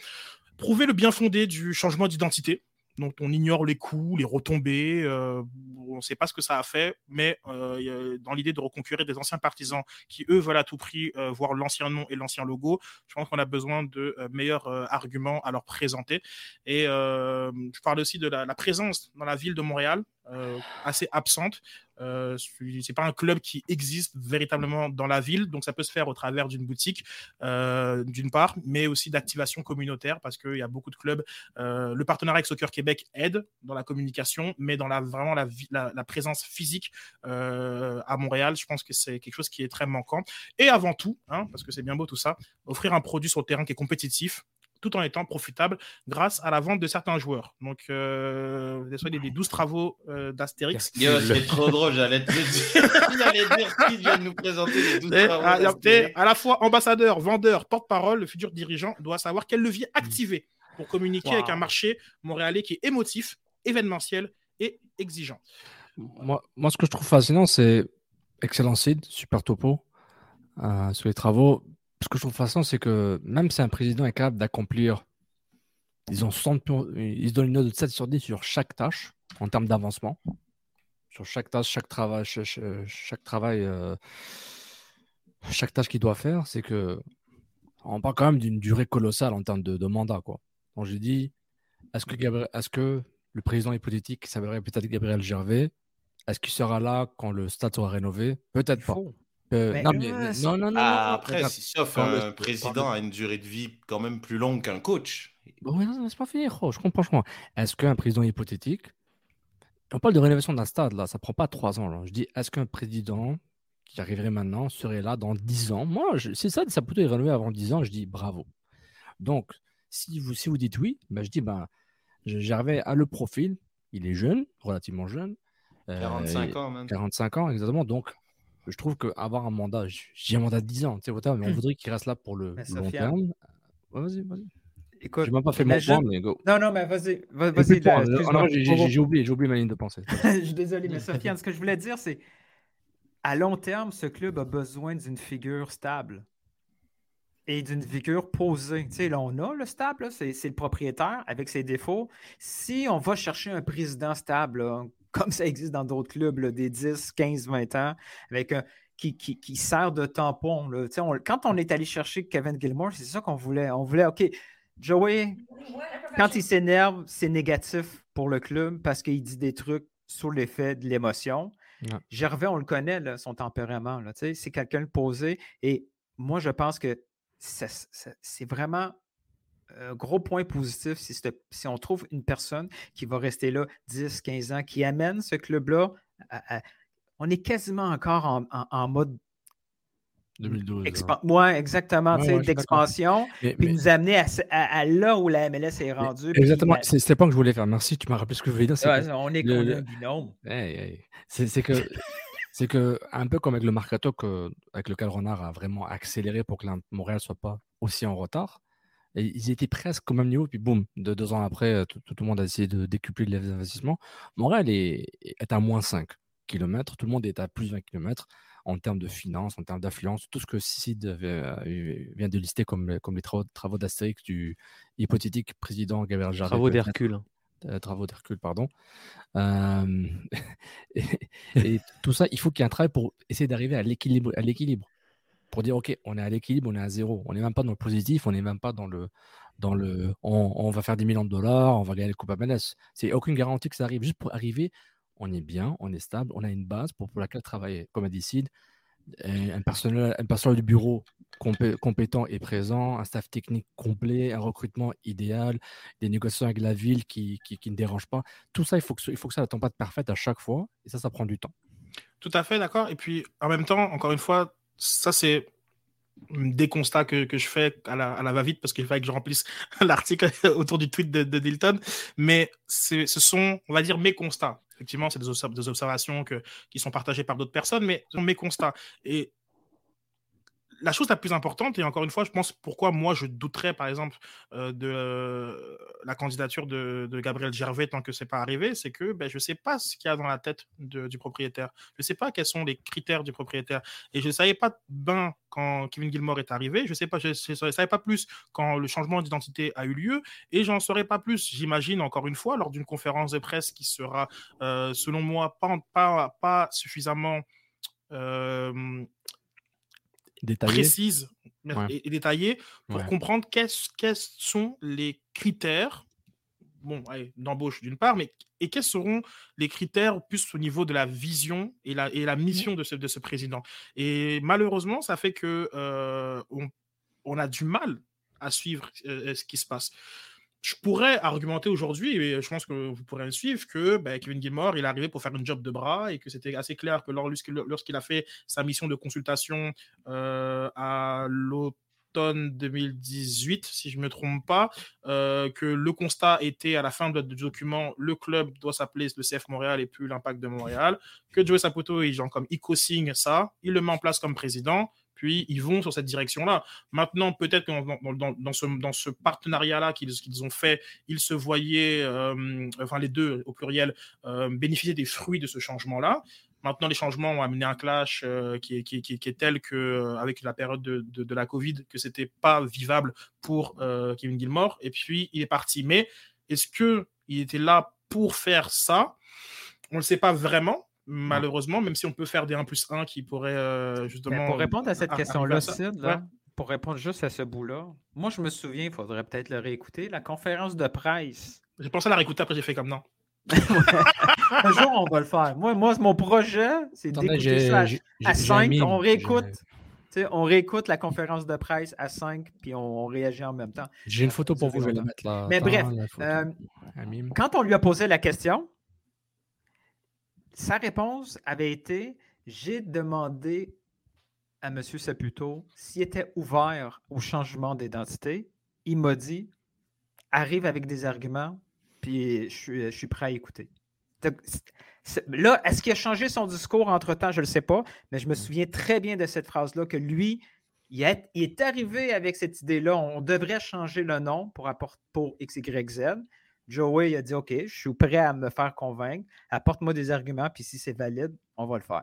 Prouver le bien fondé du changement d'identité dont on ignore les coûts, les retombées, euh, on ne sait pas ce que ça a fait, mais euh, dans l'idée de reconquérir des anciens partisans qui, eux, veulent à tout prix euh, voir l'ancien nom et l'ancien logo, je pense qu'on a besoin de meilleurs arguments à leur présenter. Et je parle aussi de la, la présence dans la ville de Montréal, euh, assez absente. Euh, c'est pas un club qui existe véritablement dans la ville, donc ça peut se faire au travers d'une boutique, euh, d'une part, mais aussi d'activation communautaire, parce qu'il y a beaucoup de clubs. euh, le partenariat avec Soccer Québec aide dans la communication, mais dans la, vraiment la, présence physique euh, à Montréal, je pense que c'est quelque chose qui est très manquant. Et avant tout, hein, parce que c'est bien beau tout ça, offrir un produit sur le terrain qui est compétitif, tout en étant profitable grâce à la vente de certains joueurs. Donc, euh, des 12 travaux euh, d'Astérix. Yo, c'est trop drôle, j'allais te le dire. J'allais dire qui vient de nous présenter les 12 Et travaux à, à la fois ambassadeur, vendeur, porte-parole, le futur dirigeant doit savoir quel levier activer pour communiquer Wow. avec un marché montréalais qui est émotif événementiel et exigeant. Moi, moi, ce que je trouve fascinant, c'est excellent site, super topo euh, sur les travaux. Ce que je trouve fascinant, c'est que même si un président est capable d'accomplir, ils, ont 60, ils se donnent une note de 7 sur 10 sur chaque tâche en termes d'avancement, sur chaque tâche, chaque travail, chaque, travail, euh, chaque tâche qu'il doit faire, c'est que on parle quand même d'une durée colossale en termes de, mandat. Quoi. Donc j'ai dit, est-ce que, est que le président hypothétique s'appellerait peut-être Gabriel Gervais? Est-ce qu'il sera là quand le stade sera rénové? Peut-être pas. Euh, non, mais, non, non, non, ah, après, si, sauf un président a une durée de vie quand même plus longue qu'un coach. Bon, non, c'est pas fini, je comprends, je comprends. Est-ce qu'un président hypothétique, on parle de rénovation d'un stade, là, ça prend pas trois ans. Là. Je dis, est-ce qu'un président qui arriverait maintenant serait là dans dix ans? Moi, je, si ça, ça peut être rénové avant dix ans, je dis bravo. Donc, si vous, si vous dites oui, ben, je dis, ben, j'arrivais à le profil, il est jeune, relativement jeune, 45 euh, ans, même. 45 ans, exactement. Donc, je trouve qu'avoir un mandat, j'ai un mandat de 10 ans, tu sais, mais on voudrait qu'il reste là pour le long terme. vas-y, vas-y. Écoute, j'ai même pas fait mon point, mais go. Non, non, mais vas-y. Vas-y, j'ai oublié, oublié ma ligne de pensée. je suis désolé, mais Sofiane, ce que je voulais dire, c'est à long terme, ce club a besoin d'une figure stable et d'une figure posée. Tu sais, là, on a le stable, c'est le propriétaire avec ses défauts. Si on va chercher un président stable, comme ça existe dans d'autres clubs, des 10, 15, 20 ans, avec un, qui, qui, sert de tampon. Là. quand on est allé chercher Kevin Gilmore, c'est ça qu'on voulait. On voulait, OK, Joey, quand il s'énerve, c'est négatif pour le club parce qu'il dit des trucs sous l'effet de l'émotion. Gervais, on le connaît, son tempérament. c'est quelqu'un de posé. Et moi, je pense que c'est vraiment un gros point positif si, si, on trouve une personne qui va rester là 10, 15 ans, qui amène ce club-là. on est quasiment encore en, mode 2012. Oui, exactement, d'expansion, puis nous amener à, là où la MLS est rendue. Exactement, c'est le point que je voulais faire. Merci, tu m'as rappelé ce que je voulais dire. on est le, binôme. c'est que c'est que, un peu comme avec le Mercato avec lequel Renard a vraiment accéléré pour que Montréal ne soit pas aussi en retard, et ils étaient presque au même niveau, puis boum, de deux ans après, euh, tout, le monde a essayé de décupler les investissements. Montréal est, est à moins 5 km, tout le monde est à plus de 20 km en termes de finances, en termes d'affluence, tout ce que Cid euh, vient de lister comme, comme les travaux, travaux d'Astérix du hypothétique président Gabriel Jarret. Travaux d'Hercule. Euh, travaux d'Hercule, pardon. et, tout ça, il faut qu'il y ait un travail pour essayer d'arriver à l'équilibre. Pour dire, OK, on est à l'équilibre, on est à zéro. On n'est même pas dans le positif, on n'est même pas dans le. Dans le on, va faire 10 millions de dollars, on va gagner le Coupe MLS. C'est aucune garantie que ça arrive. Juste pour arriver, on est bien, on est stable, on a une base pour, pour laquelle travailler. Comme a dit Sid, un personnel, un personnel du bureau compétent et présent, un staff technique complet, un recrutement idéal, des négociations avec la ville qui, qui, ne dérangent pas. Tout ça, il faut que, il faut que ça tombe pas de parfaite à chaque fois. Et ça, ça prend du temps. Tout à fait, d'accord. Et puis, en même temps, encore une fois, ça, c'est des constats que, que, je fais à la, à la va-vite parce qu'il fallait que je remplisse l'article autour du tweet de, de Dilton. Mais ce sont, on va dire, mes constats. Effectivement, c'est des, observations que, qui sont partagées par d'autres personnes, mais ce sont mes constats. Et la chose la plus importante, et encore une fois, je pense pourquoi moi je douterais par exemple euh, de euh, la candidature de, Gabriel Gervais tant que c'est pas arrivé, c'est que ben, je ne sais pas ce qu'il y a dans la tête du propriétaire. Je ne sais pas quels sont les critères du propriétaire. Et je ne savais pas bien quand Kevin Gilmore est arrivé, je ne sais pas, je savais pas plus quand le changement d'identité a eu lieu, et j'en saurais pas plus, j'imagine, encore une fois, lors d'une conférence de presse qui sera, euh, selon moi, pas, pas, pas suffisamment précise et, détaillée pour comprendre quels sont les critères bon, d'embauche d'une part, mais et quels seront les critères plus au niveau de la vision et la, et la mission de ce, de ce président. Et malheureusement, ça fait que euh, on, on, a du mal à suivre euh, ce qui se passe je pourrais argumenter aujourd'hui, et je pense que vous pourrez me suivre, que ben, Kevin Gilmore, il est arrivé pour faire une job de bras et que c'était assez clair que lorsqu'il a fait sa mission de consultation euh, à l'automne 2018, si je ne me trompe pas, euh, que le constat était à la fin du document le club doit s'appeler le CF Montréal et plus l'impact de Montréal, que Joe Saputo, il, genre, comme, ça, il le met en place comme président, puis ils vont sur cette direction-là. Maintenant, peut-être que dans, ce, partenariat-là qu'ils ont fait, ils se voyaient, euh, enfin les deux au pluriel, euh, bénéficier des fruits de ce changement-là. Maintenant, les changements ont amené un clash euh, qui, est, tel que, avec la période de, la Covid, que c'était pas vivable pour Kevin Gilmore. Et puis, il est parti. Mais est-ce qu'il était là pour faire ça? On ne le sait pas vraiment malheureusement, même si on peut faire des 1 plus 1 qui pourraient euh, justement. pour répondre à cette question-là, Sid, pour répondre juste à ce bout-là, moi je me souviens, il faudrait peut-être le réécouter, la conférence de presse. J'ai pensé à la réécouter, après j'ai fait comme non. Un jour, on va le faire. Moi, moi mon projet, c'est d'écouter ça à 5. On réécoute. on réécoute la conférence de presse à 5 puis on, réagit en même temps. J'ai une photo pour vous, je vais la mettre là. Mais bref, euh, quand on lui a posé la question, sa réponse avait été J'ai demandé à M. Saputo s'il était ouvert au changement d'identité. Il m'a dit Arrive avec des arguments, puis je suis, prêt à écouter. Là, est-ce qu'il a changé son discours entre-temps? Je ne le sais pas, mais je me souviens très bien de cette phrase-là que lui, il est, arrivé avec cette idée-là. On devrait changer le nom pour, pour XYZ. Joey a dit OK, je suis prêt à me faire convaincre. Apporte-moi des arguments, puis si c'est valide, on va le faire.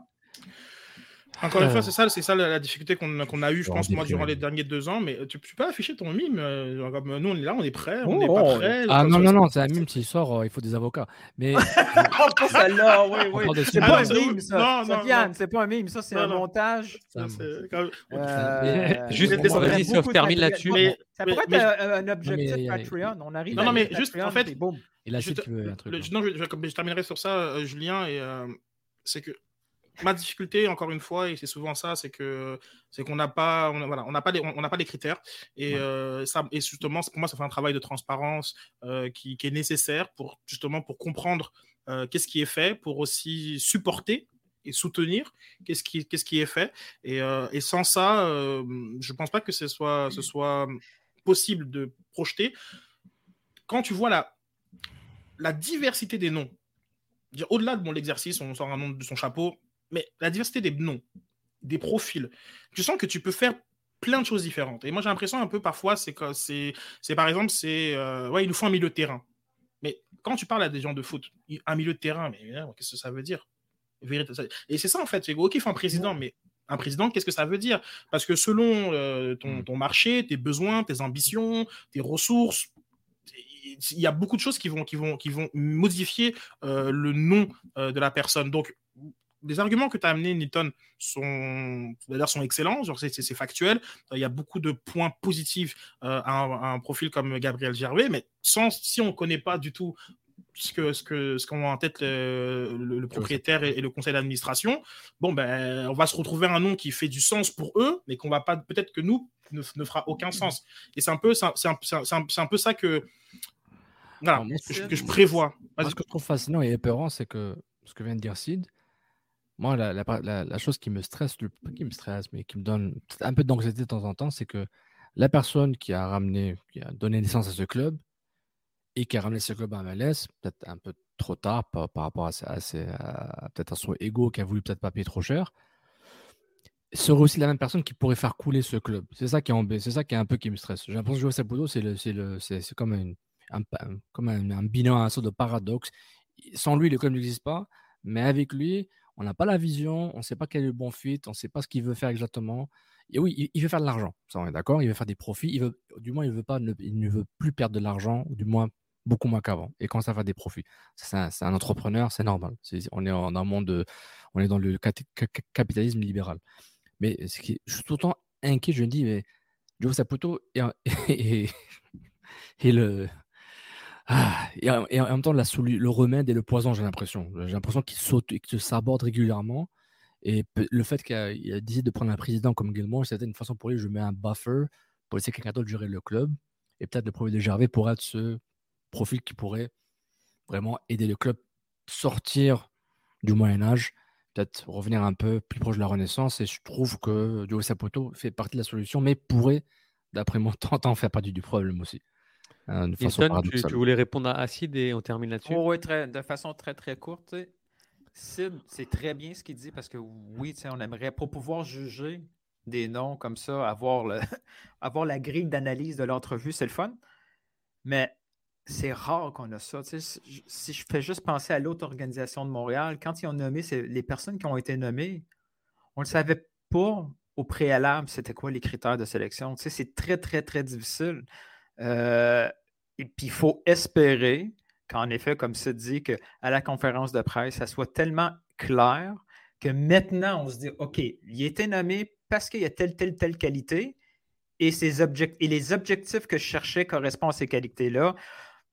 Encore une fois, euh. c'est ça, c'est ça la, difficulté qu'on a eue, je pense, moi, durant les derniers deux ans. Mais tu, peux pas afficher ton mime. Euh, nous, on est là, on est prêt, on n'est pas oh. prêt. Ah non, non, non, c'est un mime qui sort, euh, il faut des avocats. Mais. oh, celle-là, oui, oui. C'est pas un mime, ça. Non, c'est pas un mime, ça, c'est un montage. Juste, vas-y, si on termine là-dessus. Ça pourrait être un objectif Patreon. On arrive Non, non, mais juste, en fait. Et là, tu veux un truc. Non, je terminerai sur ça, Julien, et c'est que ma difficulté, encore une fois, et c'est souvent ça, c'est que c'est qu'on n'a pas, on, voilà, on n'a pas les, on n'a pas les critères. Et euh, ça, et justement, pour moi, ça fait un travail de transparence euh, qui, qui, est nécessaire pour justement pour comprendre euh, qu'est-ce qui est fait, pour aussi supporter et soutenir qu'est-ce qui, qu'est-ce qui est fait. Et, et sans ça, je pense pas que ce soit, ce soit possible de projeter. Quand tu vois la, la diversité des noms, au-delà de mon exercice, on sort un nom de son chapeau, mais la diversité des noms, des profils, tu sens que tu peux faire plein de choses différentes. Et moi, j'ai l'impression un peu parfois, c'est que c'est, c'est par exemple, c'est euh, ouais, il nous faut un milieu de terrain. Mais quand tu parles à des gens de foot, un milieu de terrain, mais qu'est-ce que ça veut dire? Et c'est ça en fait. C'est ok, il faut un président, mais un président, qu'est-ce que ça veut dire? Parce que selon euh, ton, ton, marché, tes besoins, tes ambitions, tes ressources, il y a beaucoup de choses qui vont, qui vont, qui vont modifier euh, le nom de la personne. Donc, les arguments que tu as amenés, Newton, sont, sont excellents, c'est, factuel. Il y a beaucoup de points positifs euh, à, un, profil comme Gabriel Gervais, mais sans, si on ne connaît pas du tout ce que ce que ce qu'ont en tête le, propriétaire et, le conseil d'administration, bon ben on va se retrouver un nom qui fait du sens pour eux, mais qu'on va pas peut-être que nous ne, fera aucun sens. Et c'est un peu c'est un, un, peu ça que voilà, que, je, prévois. Ce que je trouve fascinant et épeurant, c'est que ce que vient de dire Sid, moi, la, chose qui me stresse, qui me stresse, mais qui me donne un peu d'anxiété de temps en temps, c'est que la personne qui a ramené, qui a donné naissance à ce club et qui a ramené ce club à MLS, peut-être un peu trop tard par, rapport à, peut-être à son ego qui a voulu peut-être pas payer trop cher, serait aussi la même personne qui pourrait faire couler ce club. C'est ça qui est, c'est ça qui est un peu qui me stresse. J'ai l'impression que Saputo, c'est le, le, c'est, comme un, comme un, un bilan, un sort de paradoxe. Sans lui, le club n'existe pas, mais avec lui, on n'a pas la vision, on ne sait pas quel est le bon fit, on ne sait pas ce qu'il veut faire exactement. Et oui, il, veut faire de l'argent, ça on est d'accord, il veut faire des profits, il veut, du moins il, veut pas, ne, il ne veut plus perdre de l'argent, ou du moins beaucoup moins qu'avant, et quand ça fait des profits. C'est un, entrepreneur, c'est normal. on est dans un monde, on est dans le capitalisme libéral. Mais ce qui, suis tout le temps inquiet, je me dis, mais Joe Saputo et le, ah, et, en, même temps, la le remède et le poison, j'ai l'impression. J'ai l'impression qu'il saute qu'il saborde régulièrement. Et le fait qu'il a, décidé de prendre un président comme Gilmore, c'était une façon pour lui, je mets un buffer pour laisser quelqu'un d'autre gérer le club. Et peut-être le profil de Gervais pourrait être ce profil qui pourrait vraiment aider le club sortir du Moyen-Âge, peut-être revenir un peu plus proche de la Renaissance. Et je trouve que Joe Saputo fait partie de la solution, mais pourrait, d'après mon temps, faire partie du problème aussi. Hein, tu, voulais répondre à Sid et on termine là-dessus? Oh, Oui, de façon très très courte. Sid, c'est très bien ce qu'il dit parce que oui, on aimerait, pour pouvoir juger, des noms comme ça, avoir, le, avoir la grille d'analyse de l'entrevue, c'est le fun. Mais c'est rare qu'on a ça. si je fais juste penser à l'autre organisation de Montréal, quand ils ont nommé les personnes qui ont été nommées, on ne le savait pas au préalable c'était quoi les critères de sélection. c'est très, très, très difficile. Euh, et puis, il faut espérer qu'en effet, comme ça dit, qu'à la conférence de presse, ça soit tellement clair que maintenant, on se dit, OK, il a été nommé parce qu'il y a telle, telle, telle qualité et, ses et les objectifs que je cherchais correspondent à ces qualités-là.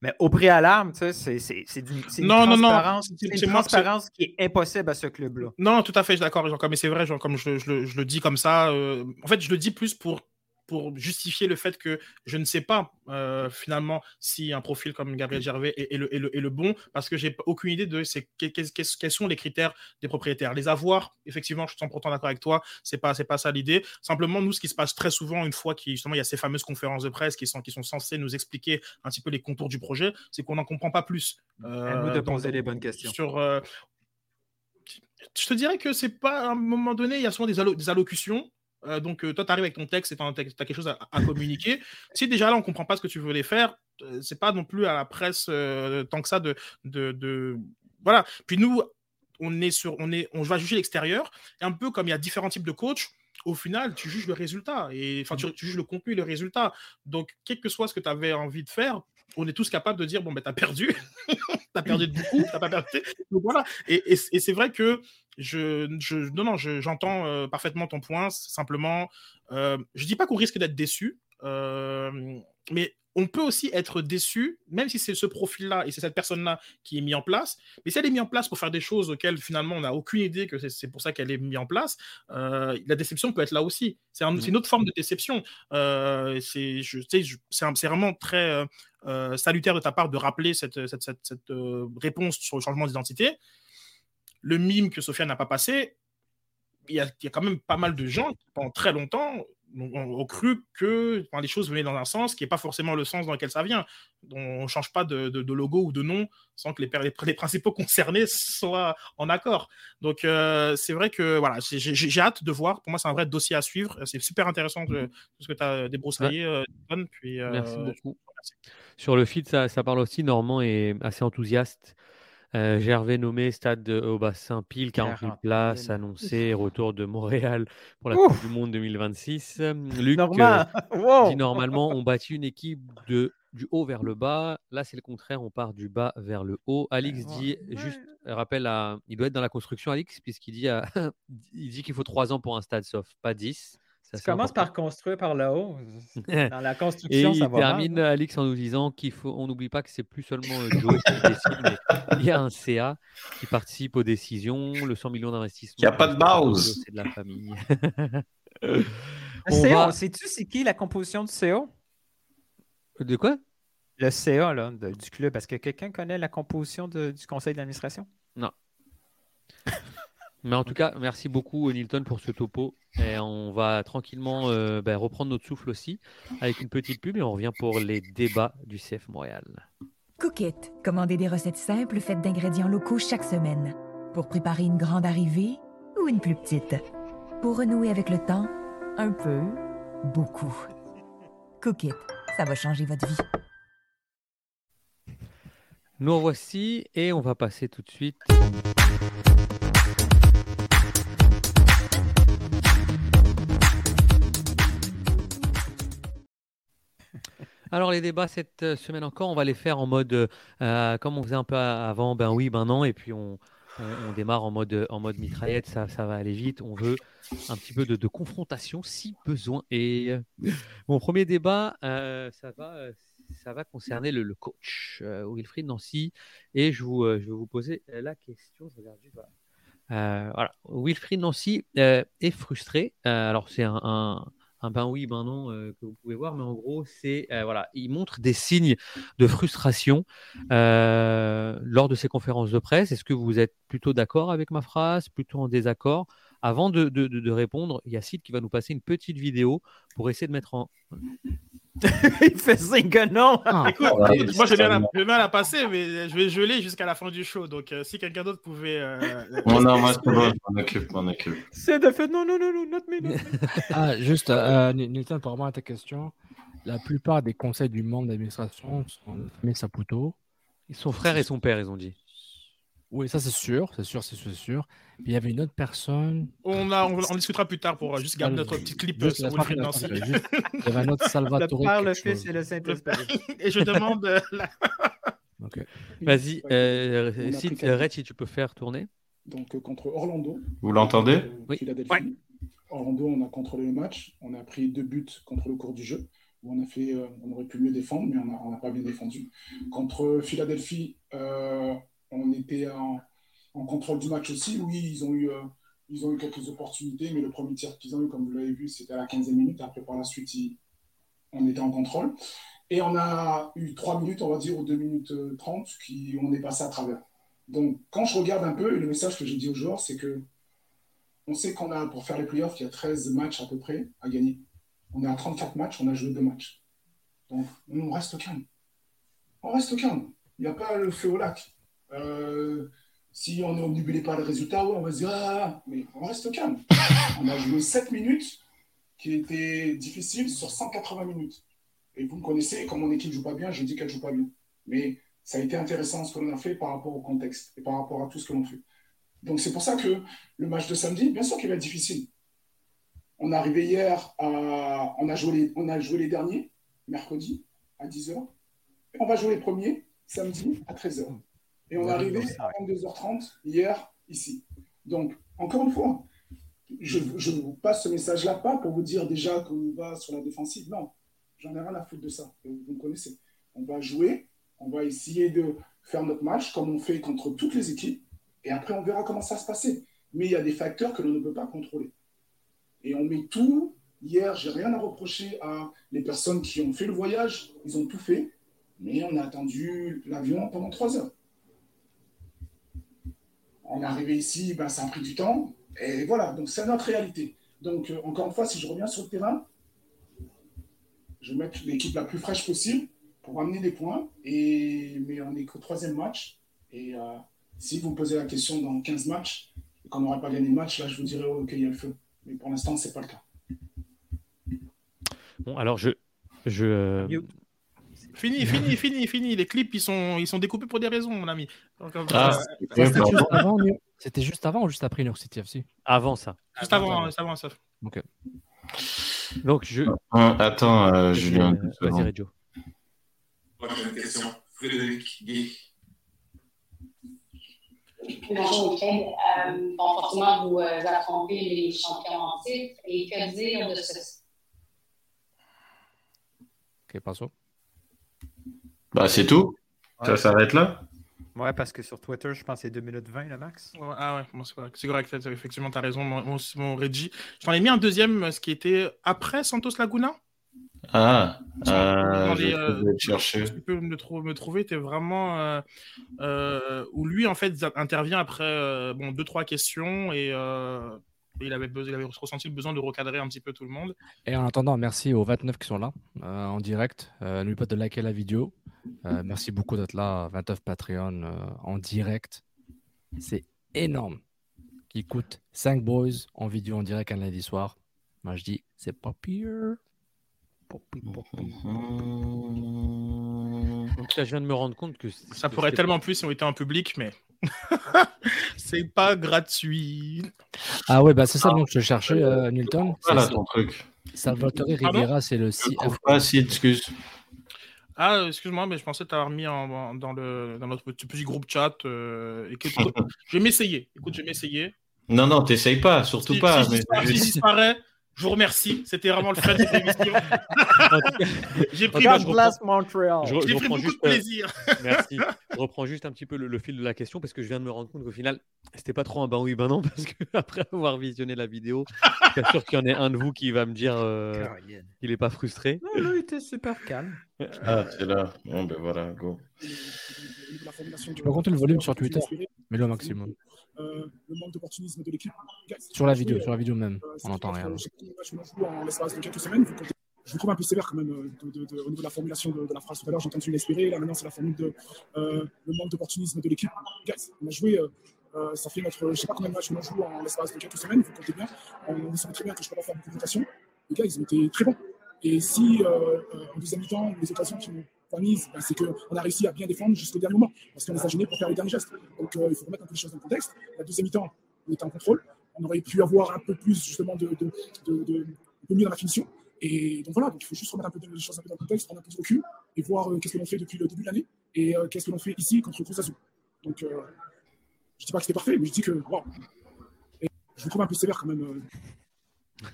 Mais au préalable, tu sais, c'est une, non, transparence, non, non. une transparence qui est impossible à ce club-là. Non, tout à fait, je suis d'accord. Mais c'est vrai, genre, comme je, je, je, le dis comme ça. Euh, en fait, je le dis plus pour pour justifier le fait que je ne sais pas euh, finalement si un profil comme Gabriel Gervais est, le, le, bon, parce que j'ai aucune idée de quels sont les critères des propriétaires. Les avoir, effectivement, je suis 100% d'accord avec toi, c'est pas, pas ça l'idée. Simplement, nous, ce qui se passe très souvent, une fois qu'il y a ces fameuses conférences de presse qui sont, qui sont censées nous expliquer un petit peu les contours du projet, c'est qu'on n'en comprend pas plus. Euh, de poser les bonnes questions. Sur, euh, je te dirais que c'est pas à un moment donné, il y a souvent des, des allocutions euh, donc, euh, toi, tu arrives avec ton texte et tu as, quelque chose à, communiquer. si déjà là, on comprend pas ce que tu voulais faire, euh, c'est pas non plus à la presse tant que ça de, de, Voilà. Puis nous, on, est sur, on, est, on va juger l'extérieur. Et un peu comme il y a différents types de coachs, au final, tu juges le résultat. Et, enfin, tu, juges le contenu et le résultat. Donc, quel que soit ce que tu avais envie de faire, on est tous capables de dire bon ben t'as perdu, t'as perdu de beaucoup, t'as pas perdu. Voilà. Et, et, c'est vrai que non non j'entends euh, parfaitement ton point. Simplement, euh, je dis pas qu'on risque d'être déçu, euh, mais on peut aussi être déçu, même si c'est ce profil-là et c'est cette personne-là qui est mis en place. Mais si elle est mise en place pour faire des choses auxquelles finalement on n'a aucune idée que c'est pour ça qu'elle est mise en place, euh, la déception peut être là aussi. C'est une autre forme de déception. C'est vraiment très salutaire de ta part de rappeler cette, réponse sur le changement d'identité. Le mime que Sophia n'a pas passé, il y, a, il y, a, quand même pas mal de gens qui, pendant très longtemps, on, a cru que les choses venaient dans un sens qui n'est pas forcément le sens dans lequel ça vient. On ne change pas de, logo ou de nom sans que les, les, principaux concernés soient en accord. Donc, euh, c'est vrai que voilà, j'ai hâte de voir. Pour moi, c'est un vrai dossier à suivre. C'est super intéressant de, ce que tu as débroussaillé, euh, Puis, euh, Merci beaucoup. Sur le feed, ça, ça, parle aussi. Normand est assez enthousiaste euh, Gervais nommé stade au bassin pile, 40 000 places annoncé, retour de Montréal pour la Coupe du Monde 2026. Luc euh, dit normalement on bâtit une équipe de, du haut vers le bas. Là, c'est le contraire, on part du bas vers le haut. Alix dit, juste rappel, à, il doit être dans la construction, Alix, puisqu'il dit, il dit qu'il faut 3 ans pour un stade, sauf pas 10. Ça, commence par construire par le haut. Dans la construction, Et ça il termine, Alix, en nous disant qu'il faut, on n'oublie pas que c'est plus seulement euh, Joe qui décide, mais il y a un CA qui participe aux décisions, le 100 millions d'investissement. Il n'y a pas de base. C'est de la famille. va... Sais-tu c'est qui la composition du CO De quoi? Le CA là, du club. Est-ce que quelqu'un connaît la composition du conseil d'administration? Non. Mais en tout cas, merci beaucoup, Nilton, pour ce topo. Et on va tranquillement euh, ben, reprendre notre souffle aussi avec une petite pub et on revient pour les débats du CF Montréal. Cookit, commandez des recettes simples faites d'ingrédients locaux chaque semaine. Pour préparer une grande arrivée ou une plus petite. Pour renouer avec le temps, un peu, beaucoup. Cookit, ça va changer votre vie. Nous voici et on va passer tout de suite. Alors les débats cette euh, semaine encore, on va les faire en mode euh, euh, comme on faisait un peu avant, ben oui, ben non, et puis on, démarre en mode, en mode mitraillette, ça, va aller vite. On veut un petit peu de, confrontation si besoin. Et mon premier débat, ça va, ça va concerner le, coach Wilfried Nancy, et je, vais vous poser la question. Voilà. Wilfried Nancy est frustré. alors c'est un ben oui, ben non euh, que vous pouvez voir, mais en gros, c'est euh, voilà, il montre des signes de frustration euh, lors de ces conférences de presse. Est-ce que vous êtes plutôt d'accord avec ma phrase, plutôt en désaccord? Avant de, de, de, répondre, il y a Sid qui va nous passer une petite vidéo pour essayer de mettre en il fait signe que non. Ah, Écoute, Ouais, moi j'ai bien, la- j'ai bien la passer, mais je vais geler jusqu'à la fin du show. Donc euh, si quelqu'un d'autre pouvait. euh, euh, Non, non, moi, je m'en occupe, je m'en occupe. C'est de fait, non, non, non, non, not me, not me. ah, juste, euh, N- Nilton, par rapport à ta question, la plupart des conseils du membre d'administration sont Saputo. Son frère et son père, ils ont dit. Oui, ça c'est sûr, c'est sûr, c'est sûr, c'est sûr. Puis il y avait une autre personne. on, a, on, on discutera plus tard pour euh, juste garder notre petit clip euh, Juste, sur Nancy. juste- Il y avait un autre Le Salvatore. Père, le Fils et le Saint-Esprit. Et je demande euh, la-. Vas-y, euh, si, Red, si tu peux faire tourner. Donc euh, contre Orlando. Vous l'entendez euh, Oui. Philadelphie. Ouais. Orlando, on a contrôlé le match. On a pris deux buts contre le cours du jeu. On a fait, euh, on aurait pu mieux défendre, mais on n'a on n'a pas bien défendu. Contre Philadelphie, euh, on était en, contrôle du match aussi. Oui, ils ont eu, euh, ils ont eu quelques opportunités, mais le premier tir qu'ils ont eu, comme vous l'avez vu, c'était à la 15e minute. Après, par la suite, on était en contrôle. Et on a eu trois minutes, on va dire, ou 2 minutes euh, 30, qui on est passé à travers. Donc, quand je regarde un peu, le message que j'ai dit aux joueurs, c'est que on sait qu'on a, pour faire les playoffs, il y a 13 matchs à peu près à gagner. On est à 34 matchs, on a joué deux matchs. Donc, on reste calme. On reste calme. Il n'y a pas le feu au lac. Euh, si on est omnibulé par les résultats, ouais, on va se dire, ah, mais on reste calme. on a joué 7 minutes qui étaient difficiles sur 180 minutes. Et vous me connaissez, quand mon équipe joue pas bien, je dis qu'elle joue pas bien. Mais ça a été intéressant ce que l'on a fait par rapport au contexte et par rapport à tout ce que l'on fait. Donc c'est pour ça que le match de samedi, bien sûr qu'il va être difficile. On est arrivé hier, à, on, a joué les, on a joué les derniers, mercredi, à 10h. Et on va jouer les premiers, samedi, à 13h. Et on est arrivé à 22h30 hier, ici. Donc, encore une fois, je, je vous passe ce message-là pas pour vous dire déjà qu'on y va sur la défensive. Non, j'en ai rien à foutre de ça. Vous me connaissez. On va jouer, on va essayer de faire notre match comme on fait contre toutes les équipes. Et après, on verra comment ça va se passer. Mais il y a des facteurs que l'on ne peut pas contrôler. Et on met tout. Hier, j'ai rien à reprocher à les personnes qui ont fait le voyage. Ils ont tout fait. Mais on a attendu l'avion pendant trois heures. On est arrivé ici, ben, ça a pris du temps. Et voilà, donc c'est notre réalité. Donc, euh, encore une fois, si je reviens sur le terrain, je vais mettre l'équipe la plus fraîche possible pour amener des points. Et... Mais on n'est qu'au troisième match. Et euh, si vous me posez la question dans 15 matchs et qu'on n'aurait pas gagné le match, là, je vous dirais, oh, OK, il y a le feu. Mais pour l'instant, ce n'est pas le cas. Bon, alors je. je euh, Fini, fini, fini, fini. Les clips, ils sont, ils sont découpés pour des raisons, mon ami. Euh, Ah, euh, C'était juste, avant, juste avant ou juste après New York City FC avant ça. juste avant, juste avant ça. Donc je. Hum, Attends, euh, Julien. Euh, Vas-y. Reggio. Moi, j'ai une question. Frédéric Gay. Bonjour, Ken. Euh, bon, forcément, vous euh, affrontez les champions en titre. Et que dire de ce Ok, passo. Bah, c'est tout. Ça s'arrête là Ouais, parce que sur Twitter, je pense que c'est 2 minutes 20 le max. Ouais, ah ouais, bon, c'est correct. Effectivement, tu as raison, mon, mon, mon Reggie. J'en ai mis un deuxième, ce qui était après Santos Laguna. Ah, euh, les, je euh, le chercher. Tu peux me, trou- me trouver, tu es vraiment. euh, euh, où lui, en fait, intervient après euh, bon, deux, trois questions et. euh, il avait, il avait ressenti le besoin de recadrer un petit peu tout le monde. Et en attendant, merci aux 29 qui sont là euh, en direct. Euh, N'oubliez pas de liker la vidéo. Euh, merci beaucoup d'être là, 29 Patreon euh, en direct. C'est énorme. Qui coûte 5 boys en vidéo en direct un lundi soir. Moi je dis, c'est pas pire. Là, je viens de me rendre compte que. Ça pourrait tellement plus si on était en public, mais c'est pas gratuit. Ah ouais, bah c'est ça donc je cherchais, euh, Newton. Voilà ton truc. Salvatore Rivera, c'est le Je CF. trouve pas si excuse. Ah, euh, excuse-moi, mais je pensais t'avoir mis en, en- dans, le, dans notre petit, groupe chat. euh, et que- je vais m'essayer. Écoute, je vais m'essayer. Non, non, t'essayes pas, surtout Si, pas. si mais si je disparais, je vous remercie. C'était vraiment le fun de cette émission. En tout cas, J'ai pris, je je, je j'ai pris reprends beaucoup juste. de euh, plaisir. Merci. Je reprends juste un petit peu le, le fil de la question parce que je viens de me rendre compte qu'au final, c'était pas trop un ben oui, ben non parce que après avoir visionné la vidéo, je suis sûr qu'il y en ait un de vous qui va me dire euh, qu'il est pas frustré. Non, il était super calme. Ah, c'est là. Bon, ben voilà, go. Tu peux compter le volume sur Twitter, mets-le au maximum. Euh, le manque d'opportunisme de l'équipe. Sur la vidéo, sur la vidéo même, on n'entend rien. En l'espace de quelques semaines. Je vous trouve un peu sévère quand même euh, de, de, au niveau de la formulation de, la phrase tout à l'heure. J'ai entendu l'inspirer. Là, maintenant, c'est la formule de euh, le manque d'opportunisme de l'équipe. On a joué, euh, ça fait notre, je ne sais pas combien de matchs on joue en l'espace de quelques semaines, vous comptez bien. On sait très bien que je ne peux pas faire beaucoup de. Les gars, ils ont été très bons. Et si, en deuxième mi-temps, les occasions qui ont c'est qu'on a réussi à bien défendre jusqu'au dernier moment, parce qu'on les a gênés pour faire les derniers gestes. Donc, il faut remettre un peu les choses dans le contexte. La deuxième mi-temps, on était en contrôle. On aurait pu avoir un peu plus, justement, de, de, de, de mieux dans la finition. Et donc voilà, donc il faut juste remettre un peu les choses un peu dans le contexte, prendre un peu de recul et voir euh, qu'est-ce que l'on fait depuis le début de l'année et euh, qu'est-ce que l'on fait ici contre Cruz Azul. Donc euh, je ne dis pas que c'était parfait, mais je dis que wow. Je vous trouve un peu sévère quand même.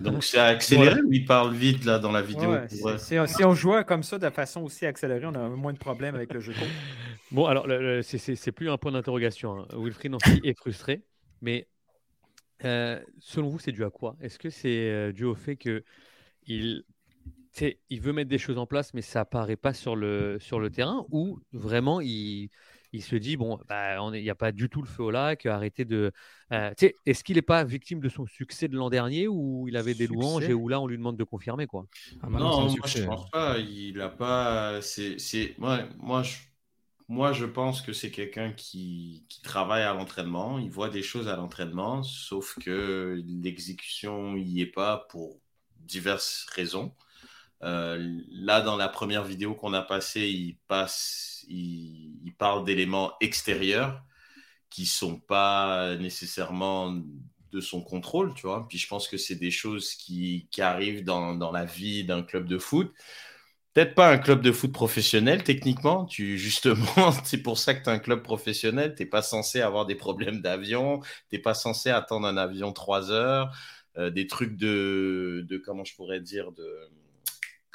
Donc c'est accéléré ou il parle vite là dans la vidéo ouais, si, si, on jouait comme ça de façon aussi accélérée, on a moins de problèmes avec le jeu. Bon, alors c'est plus un point d'interrogation. Hein. Wilfried est frustré, mais selon vous, c'est dû à quoi? Est-ce que c'est dû au fait que il, il veut mettre des choses en place, mais ça apparaît pas sur le, sur le terrain, ou vraiment il, il se dit bon, bah, il n'y a pas du tout le feu au lac, arrêtez de. Euh, est-ce qu'il n'est pas victime de son succès de l'an dernier, où il avait des louanges et où là on lui demande de confirmer quoi? Ah, Non, moi je pense pas. Il a pas. C'est, moi, moi je moi, je pense que c'est quelqu'un qui, qui, travaille à l'entraînement, il voit des choses à l'entraînement, sauf que l'exécution n'y est pas pour diverses raisons. Euh, là, dans la première vidéo qu'on a passée, il, passe, il, parle d'éléments extérieurs qui sont pas nécessairement de son contrôle, tu vois. Puis je pense que c'est des choses qui, qui arrivent dans, dans, la vie d'un club de foot. Peut-être pas un club de foot professionnel, techniquement. Tu, justement, c'est pour ça que tu es un club professionnel. Tu n'es pas censé avoir des problèmes d'avion. Tu n'es pas censé attendre un avion trois heures. Euh, des trucs de, de, comment je pourrais dire, de,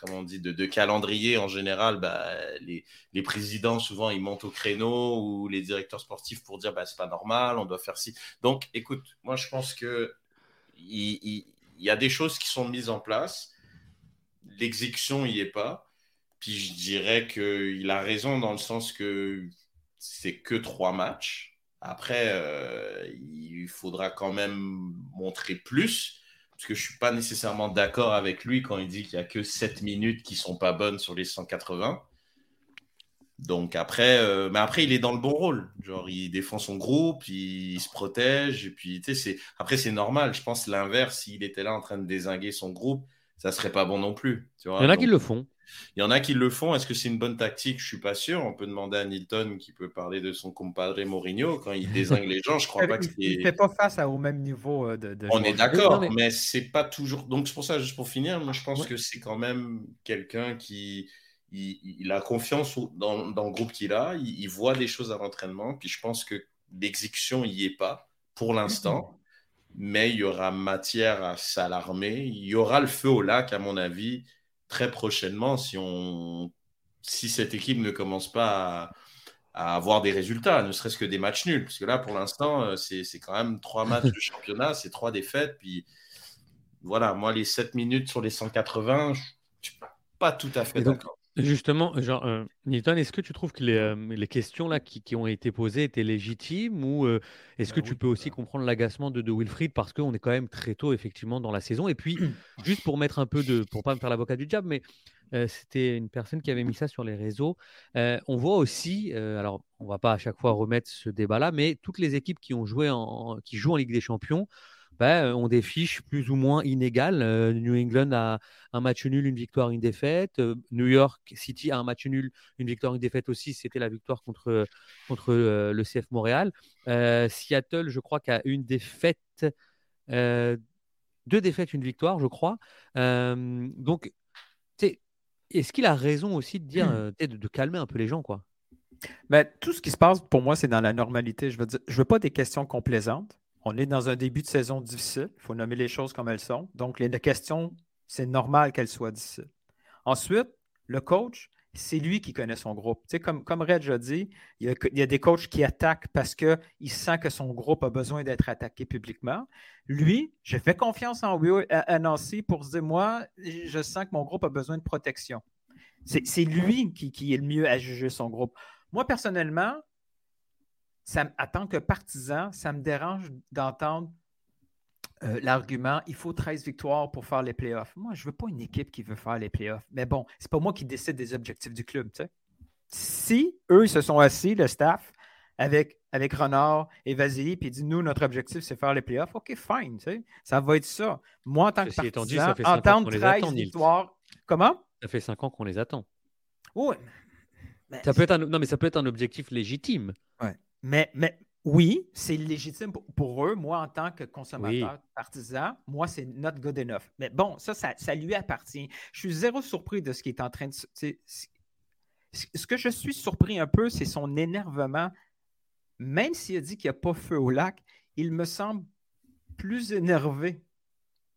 on dit, de, calendrier en général, bah, les, présidents, souvent, ils montent au créneau ou les directeurs sportifs pour dire, bah, c'est pas normal, on doit faire ci. Donc, écoute, moi, je pense que il, il, y a des choses qui sont mises en place. L'exécution n'y est pas. Puis je dirais qu'il a raison dans le sens que c'est que trois matchs. Après, euh, il faudra quand même montrer plus, parce que je ne suis pas nécessairement d'accord avec lui quand il dit qu'il n'y a que 7 minutes qui ne sont pas bonnes sur les 180. Donc après, euh, mais après, il est dans le bon rôle. Genre, il défend son groupe, il, se protège, et puis, tu sais, après, c'est normal. Je pense l'inverse, s'il était là en train de désinguer son groupe, ça serait pas bon non plus. il y en a qui le font. Il y en a qui le font. Est-ce que c'est une bonne tactique? Je suis pas sûr. On peut demander à Nilton qui peut parler de son compadre Mourinho quand il désingue les gens. Je crois pas que Il fait pas face à, au même niveau euh, de. de On est d'accord, mais, c'est pas toujours. Donc c'est pour ça, juste pour finir, moi je pense que c'est quand même quelqu'un qui il, a confiance dans, dans le groupe qu'il a. Il, voit des choses à l'entraînement. Puis je pense que l'exécution y est pas pour l'instant. Mais il y aura matière à s'alarmer. Il y aura le feu au lac, à mon avis très prochainement si, on, si cette équipe ne commence pas à, avoir des résultats, ne serait-ce que des matchs nuls. Parce que là, pour l'instant, euh, c'est quand même trois matchs de championnat, c'est trois défaites. Puis voilà, moi, les 7 minutes sur les 180, je ne suis pas tout à fait d'accord. Justement, genre, euh, est-ce que tu trouves que les, euh, les questions là qui, qui, ont été posées étaient légitimes ou euh, est-ce que bah tu peux aussi comprendre l'agacement de, de Wilfried parce qu'on est quand même très tôt effectivement dans la saison? Et puis, juste pour mettre un peu de, pour pas me faire l'avocat du diable, mais c'était une personne qui avait mis ça sur les réseaux. on voit aussi, alors on va pas à chaque fois remettre ce débat-là, mais toutes les équipes qui ont joué en, qui jouent en Ligue des Champions bah, ont des fiches plus ou moins inégales. Euh, New England a un match nul, une victoire, une défaite. Euh, New York City a un match nul, une victoire, une défaite aussi. C'était la victoire contre, contre euh, le CF Montréal. Seattle, je crois, a une défaite, deux défaites, une victoire, je crois. donc, est-ce qu'il a raison aussi de dire, de, de, calmer un peu les gens, quoi? Ben, tout ce qui se passe pour moi, c'est dans la normalité. Je veux dire, je veux pas des questions complaisantes on est dans un début de saison difficile. Il faut nommer les choses comme elles sont. Donc, les questions, c'est normal qu'elles soient difficiles. Ensuite, le coach, c'est lui qui connaît son groupe. Tu comme, comme Red a dit, il y a, des coachs qui attaquent parce qu'il sent que son groupe a besoin d'être attaqué publiquement. Lui, je fais confiance en à, Nancy pour se dire, moi, je sens que mon groupe a besoin de protection. C'est lui qui est le mieux à juger son groupe. Moi, personnellement, ça, en tant que partisan, ça me dérange d'entendre euh, l'argument il faut 13 victoires pour faire les playoffs. Moi, je veux pas une équipe qui veut faire les playoffs. Mais bon, c'est pas moi qui décide des objectifs du club. Si eux, ils se sont assis, le staff, avec, avec Renard et Vasily, puis dit nous, notre objectif, c'est faire les playoffs, OK, fine. Ça va être ça. Moi, en tant que partisan, entendre 13 victoires. Comment? Ça fait 5 ans qu'on les attend. Oui. ça peut être un... Non, mais ça peut être un objectif légitime. Ouais. Mais, mais oui, c'est légitime pour, eux. Moi, en tant que consommateur partisan, moi, c'est not good enough. Mais bon, ça, ça, lui appartient. Je suis zéro surpris de ce qui est en train de. Ce que je suis surpris un peu, c'est son énervement. Même s'il a dit qu'il n'y a pas feu au lac, il me semble plus énervé.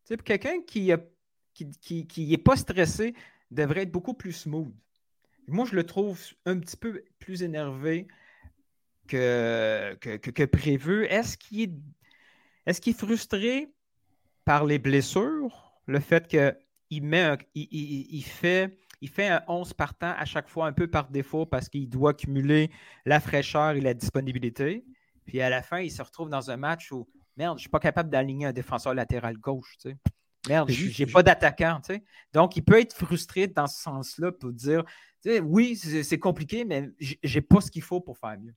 Tu pour quelqu'un qui n'est qui, qui, est pas stressé, devrait être beaucoup plus smooth. Moi, je le trouve un petit peu plus énervé que, que, prévu. Est-ce qu'il est, est, est, frustré par les blessures? Le fait qu'il met il, fait, il fait un 11 partant à chaque fois un peu par défaut parce qu'il doit cumuler la fraîcheur et la disponibilité. Puis à la fin, il se retrouve dans un match où, merde, je ne suis pas capable d'aligner un défenseur latéral gauche. Tu sais. Merde, j'ai pas d'attaquant. Tu sais. Donc, il peut être frustré dans ce sens-là pour dire oui, c'est compliqué, mais j'ai pas ce qu'il faut pour faire mieux.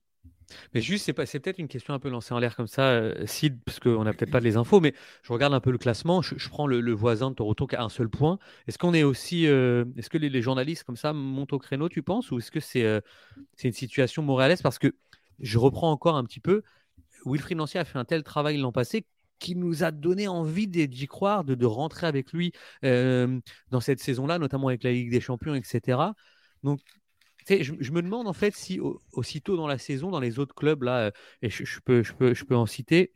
Mais juste, c'est, peut-être une question un peu lancée en l'air comme ça, euh, parce qu'on n'a peut-être pas les infos, mais je regarde un peu le classement, je, prends le, voisin de Toronto qui a un seul point. Est-ce qu'on est aussi, euh, est-ce que les, journalistes comme ça montent au créneau, tu penses, ou est-ce que c'est, euh, une situation montréalaise Parce que je reprends encore un petit peu, Wilfried Nancy a fait un tel travail l'an passé qui nous a donné envie d'y croire, de, de, rentrer avec lui dans cette saison-là, notamment avec la Ligue des Champions, etc. Donc, je, me demande en fait si aussitôt dans la saison, dans les autres clubs, là, euh, et je, peux, je, peux, je peux en citer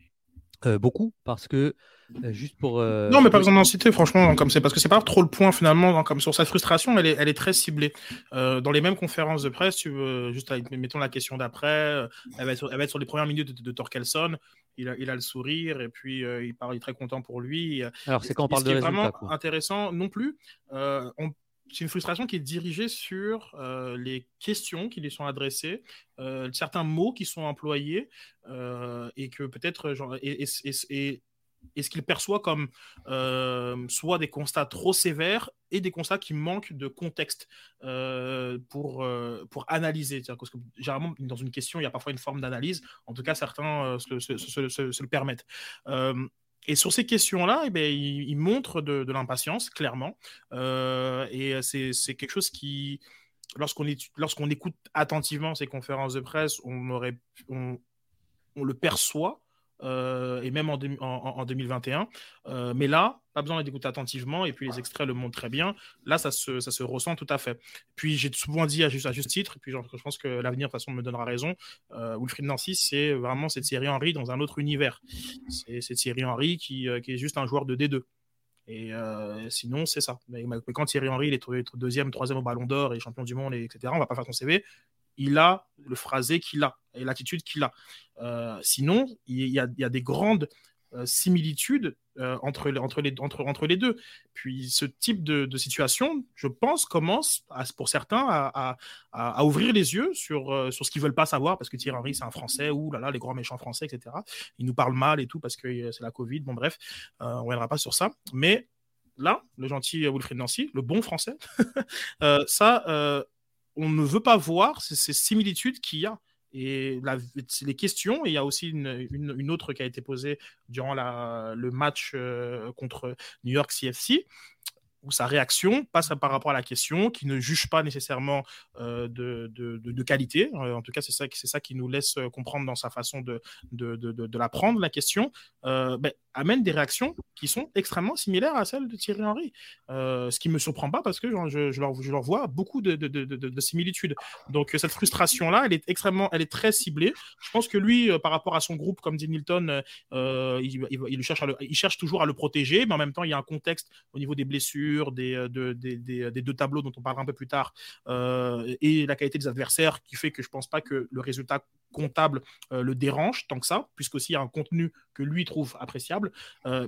euh, beaucoup, parce que euh, juste pour. non, mais pas besoin d'en citer, franchement, comme c'est parce que c'est pas trop le point finalement, comme sur sa frustration, elle est, elle est très ciblée. dans les mêmes conférences de presse, tu veux, juste mettons la question d'après, elle, va être, sur les premières minutes de, de Torkelson. Il a, il a, le sourire et puis il parle, il est très content pour lui. Alors c'est quand on parle de résultats. vraiment intéressant non plus. on c'est une frustration qui est dirigée sur euh, les questions qui lui sont adressées, euh, certains mots qui sont employés, euh, et que peut-être, et, ce qu'il perçoit comme soit des constats trop sévères et des constats qui manquent de contexte pour, pour analyser. Que généralement, dans une question, il y a parfois une forme d'analyse. En tout cas, certains se, le permettent. Et sur ces questions-là, eh ben, il, montre de, l'impatience, clairement. Euh, et c'est quelque chose qui, lorsqu'on écoute attentivement ces conférences de presse, on le perçoit euh, et même en, en, 2021. Euh, mais là, pas besoin d'écouter attentivement, et puis les extraits le montrent très bien. Là, ça se, ça se ressent tout à fait. Puis j'ai souvent dit à juste, à juste titre, et puis je pense que l'avenir, de toute façon, me donnera raison. Euh, Wilfried Nancy, c'est vraiment cette série Henry dans un autre univers. C'est cette Thierry Henry qui, qui, est juste un joueur de D2. Et sinon, c'est ça. Mais, quand Thierry Henry il est deuxième, troisième au Ballon d'Or et champion du monde, et etc., on va pas faire son CV il a le phrasé qu'il a et l'attitude qu'il a. Euh, sinon, il y, a, des grandes euh, similitudes euh, entre, entre, les, deux. Puis ce type de, situation, je pense, commence pour certains à, ouvrir les yeux sur, sur ce qu'ils veulent pas savoir, parce que Thierry Henry, c'est un Français, ou là là, les grands méchants français, etc. Ils nous parlent mal et tout, parce que c'est la Covid, bon bref, on reviendra pas sur ça. Mais là, le gentil Wilfried Nancy, le bon français, ça on ne veut pas voir ces, similitudes qu'il y a. Et les questions, il y a aussi une, autre qui a été posée durant le match euh, contre New York CFC, ou sa réaction passe par rapport à la question, qui ne juge pas nécessairement euh, de, qualité. Euh, en tout cas, c'est ça, qui nous laisse comprendre dans sa façon de, de, la prendre, la question, ben, amène des réactions qui sont extrêmement similaires à celles de Thierry Henry. ce qui ne me surprend pas parce que je, leur, vois beaucoup de, similitudes. Donc, cette frustration-là, elle est extrêmement, elle est très ciblée. Je pense que lui, par rapport à son groupe, comme dit Nilton, il, il, cherche toujours à le protéger, mais en même temps, il y a un contexte au niveau des blessures des, euh, des, deux tableaux dont on parlera un peu plus tard, euh, et la qualité des adversaires, qui fait que je ne pense pas que le résultat comptable euh, le dérange tant que ça, puisqu'aussi il y a un contenu que lui trouve appréciable.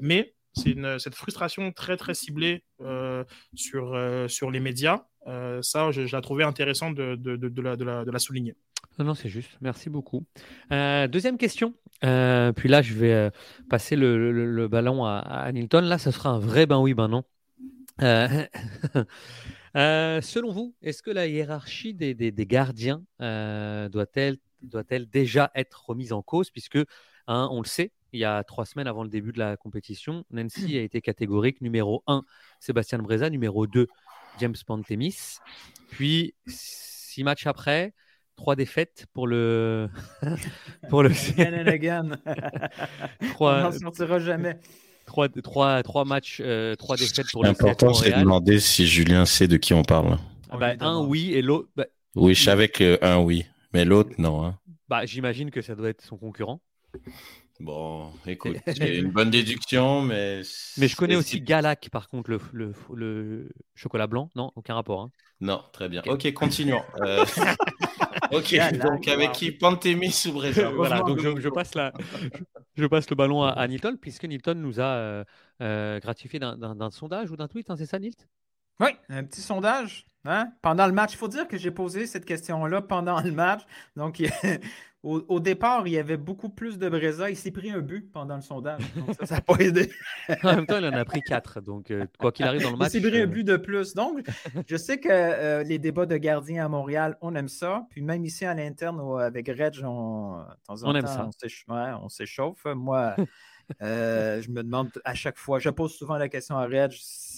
mais c'est cette frustration très très ciblée sur, sur les médias. ça, je, la trouvais intéressant de, de, la, de, la, souligner. Non, c'est juste. Merci beaucoup. deuxième question. Euh, puis là, je vais euh, passer le, le- ballon à, à Nilton. Là, ça sera un vrai ben oui, ben non. Euh, euh, selon vous, est-ce que la hiérarchie des, des- des gardiens euh, doit-elle doit-elle déjà être remise en cause Puisque, hein, on le sait, il y a trois semaines avant le début de la compétition, Nancy a été catégorique. Numéro 1, Sébastien Breza. Numéro 2, James Pantemis. Puis, six matchs après, trois défaites pour le. pour le Again and again. Trois- On n'en sortira jamais. trois, trois, trois matchs, euh, trois défaites pour le L'important, c'est de demander si Julien sait de qui on parle. Ah bah, un oui et l'autre. bah, Oui, je savais que un oui, mais l'autre, non. hein. bah, J'imagine que ça doit être son concurrent. Bon, écoute, c'est une bonne déduction, mais. Mais je connais aussi Galac, par contre, le, le, le chocolat blanc. Non, aucun rapport. hein. Non, très bien. Ok, continuons. Euh, ok, Galac, donc avec wow. qui Pantémis ou Brésil? Voilà, donc je, je passe la, je, je passe le ballon à, à Nilton, puisque Nilton nous a euh, euh, gratifié d'un- d'un d'un sondage ou d'un tweet, hein, c'est ça, Nilt? Oui, un petit sondage. Hein? Pendant le match, il faut dire que j'ai posé cette question-là pendant le match. Donc, au, au départ, il y avait beaucoup plus de Breza. Il s'est pris un but pendant le sondage. Donc, ça, ça n'a pas aidé. En même temps, il en a pris 4. Donc, euh, quoi qu'il arrive dans le match. Il s'est pris euh, un but de plus. Donc, je sais que euh, les débats de gardiens à Montréal, on aime ça. Puis même ici à l'interne, avec Reg, on, temps On aime temps, ça. on ouais, s'échauffe. Moi, euh, je me demande à chaque fois, je pose souvent la question à Reg,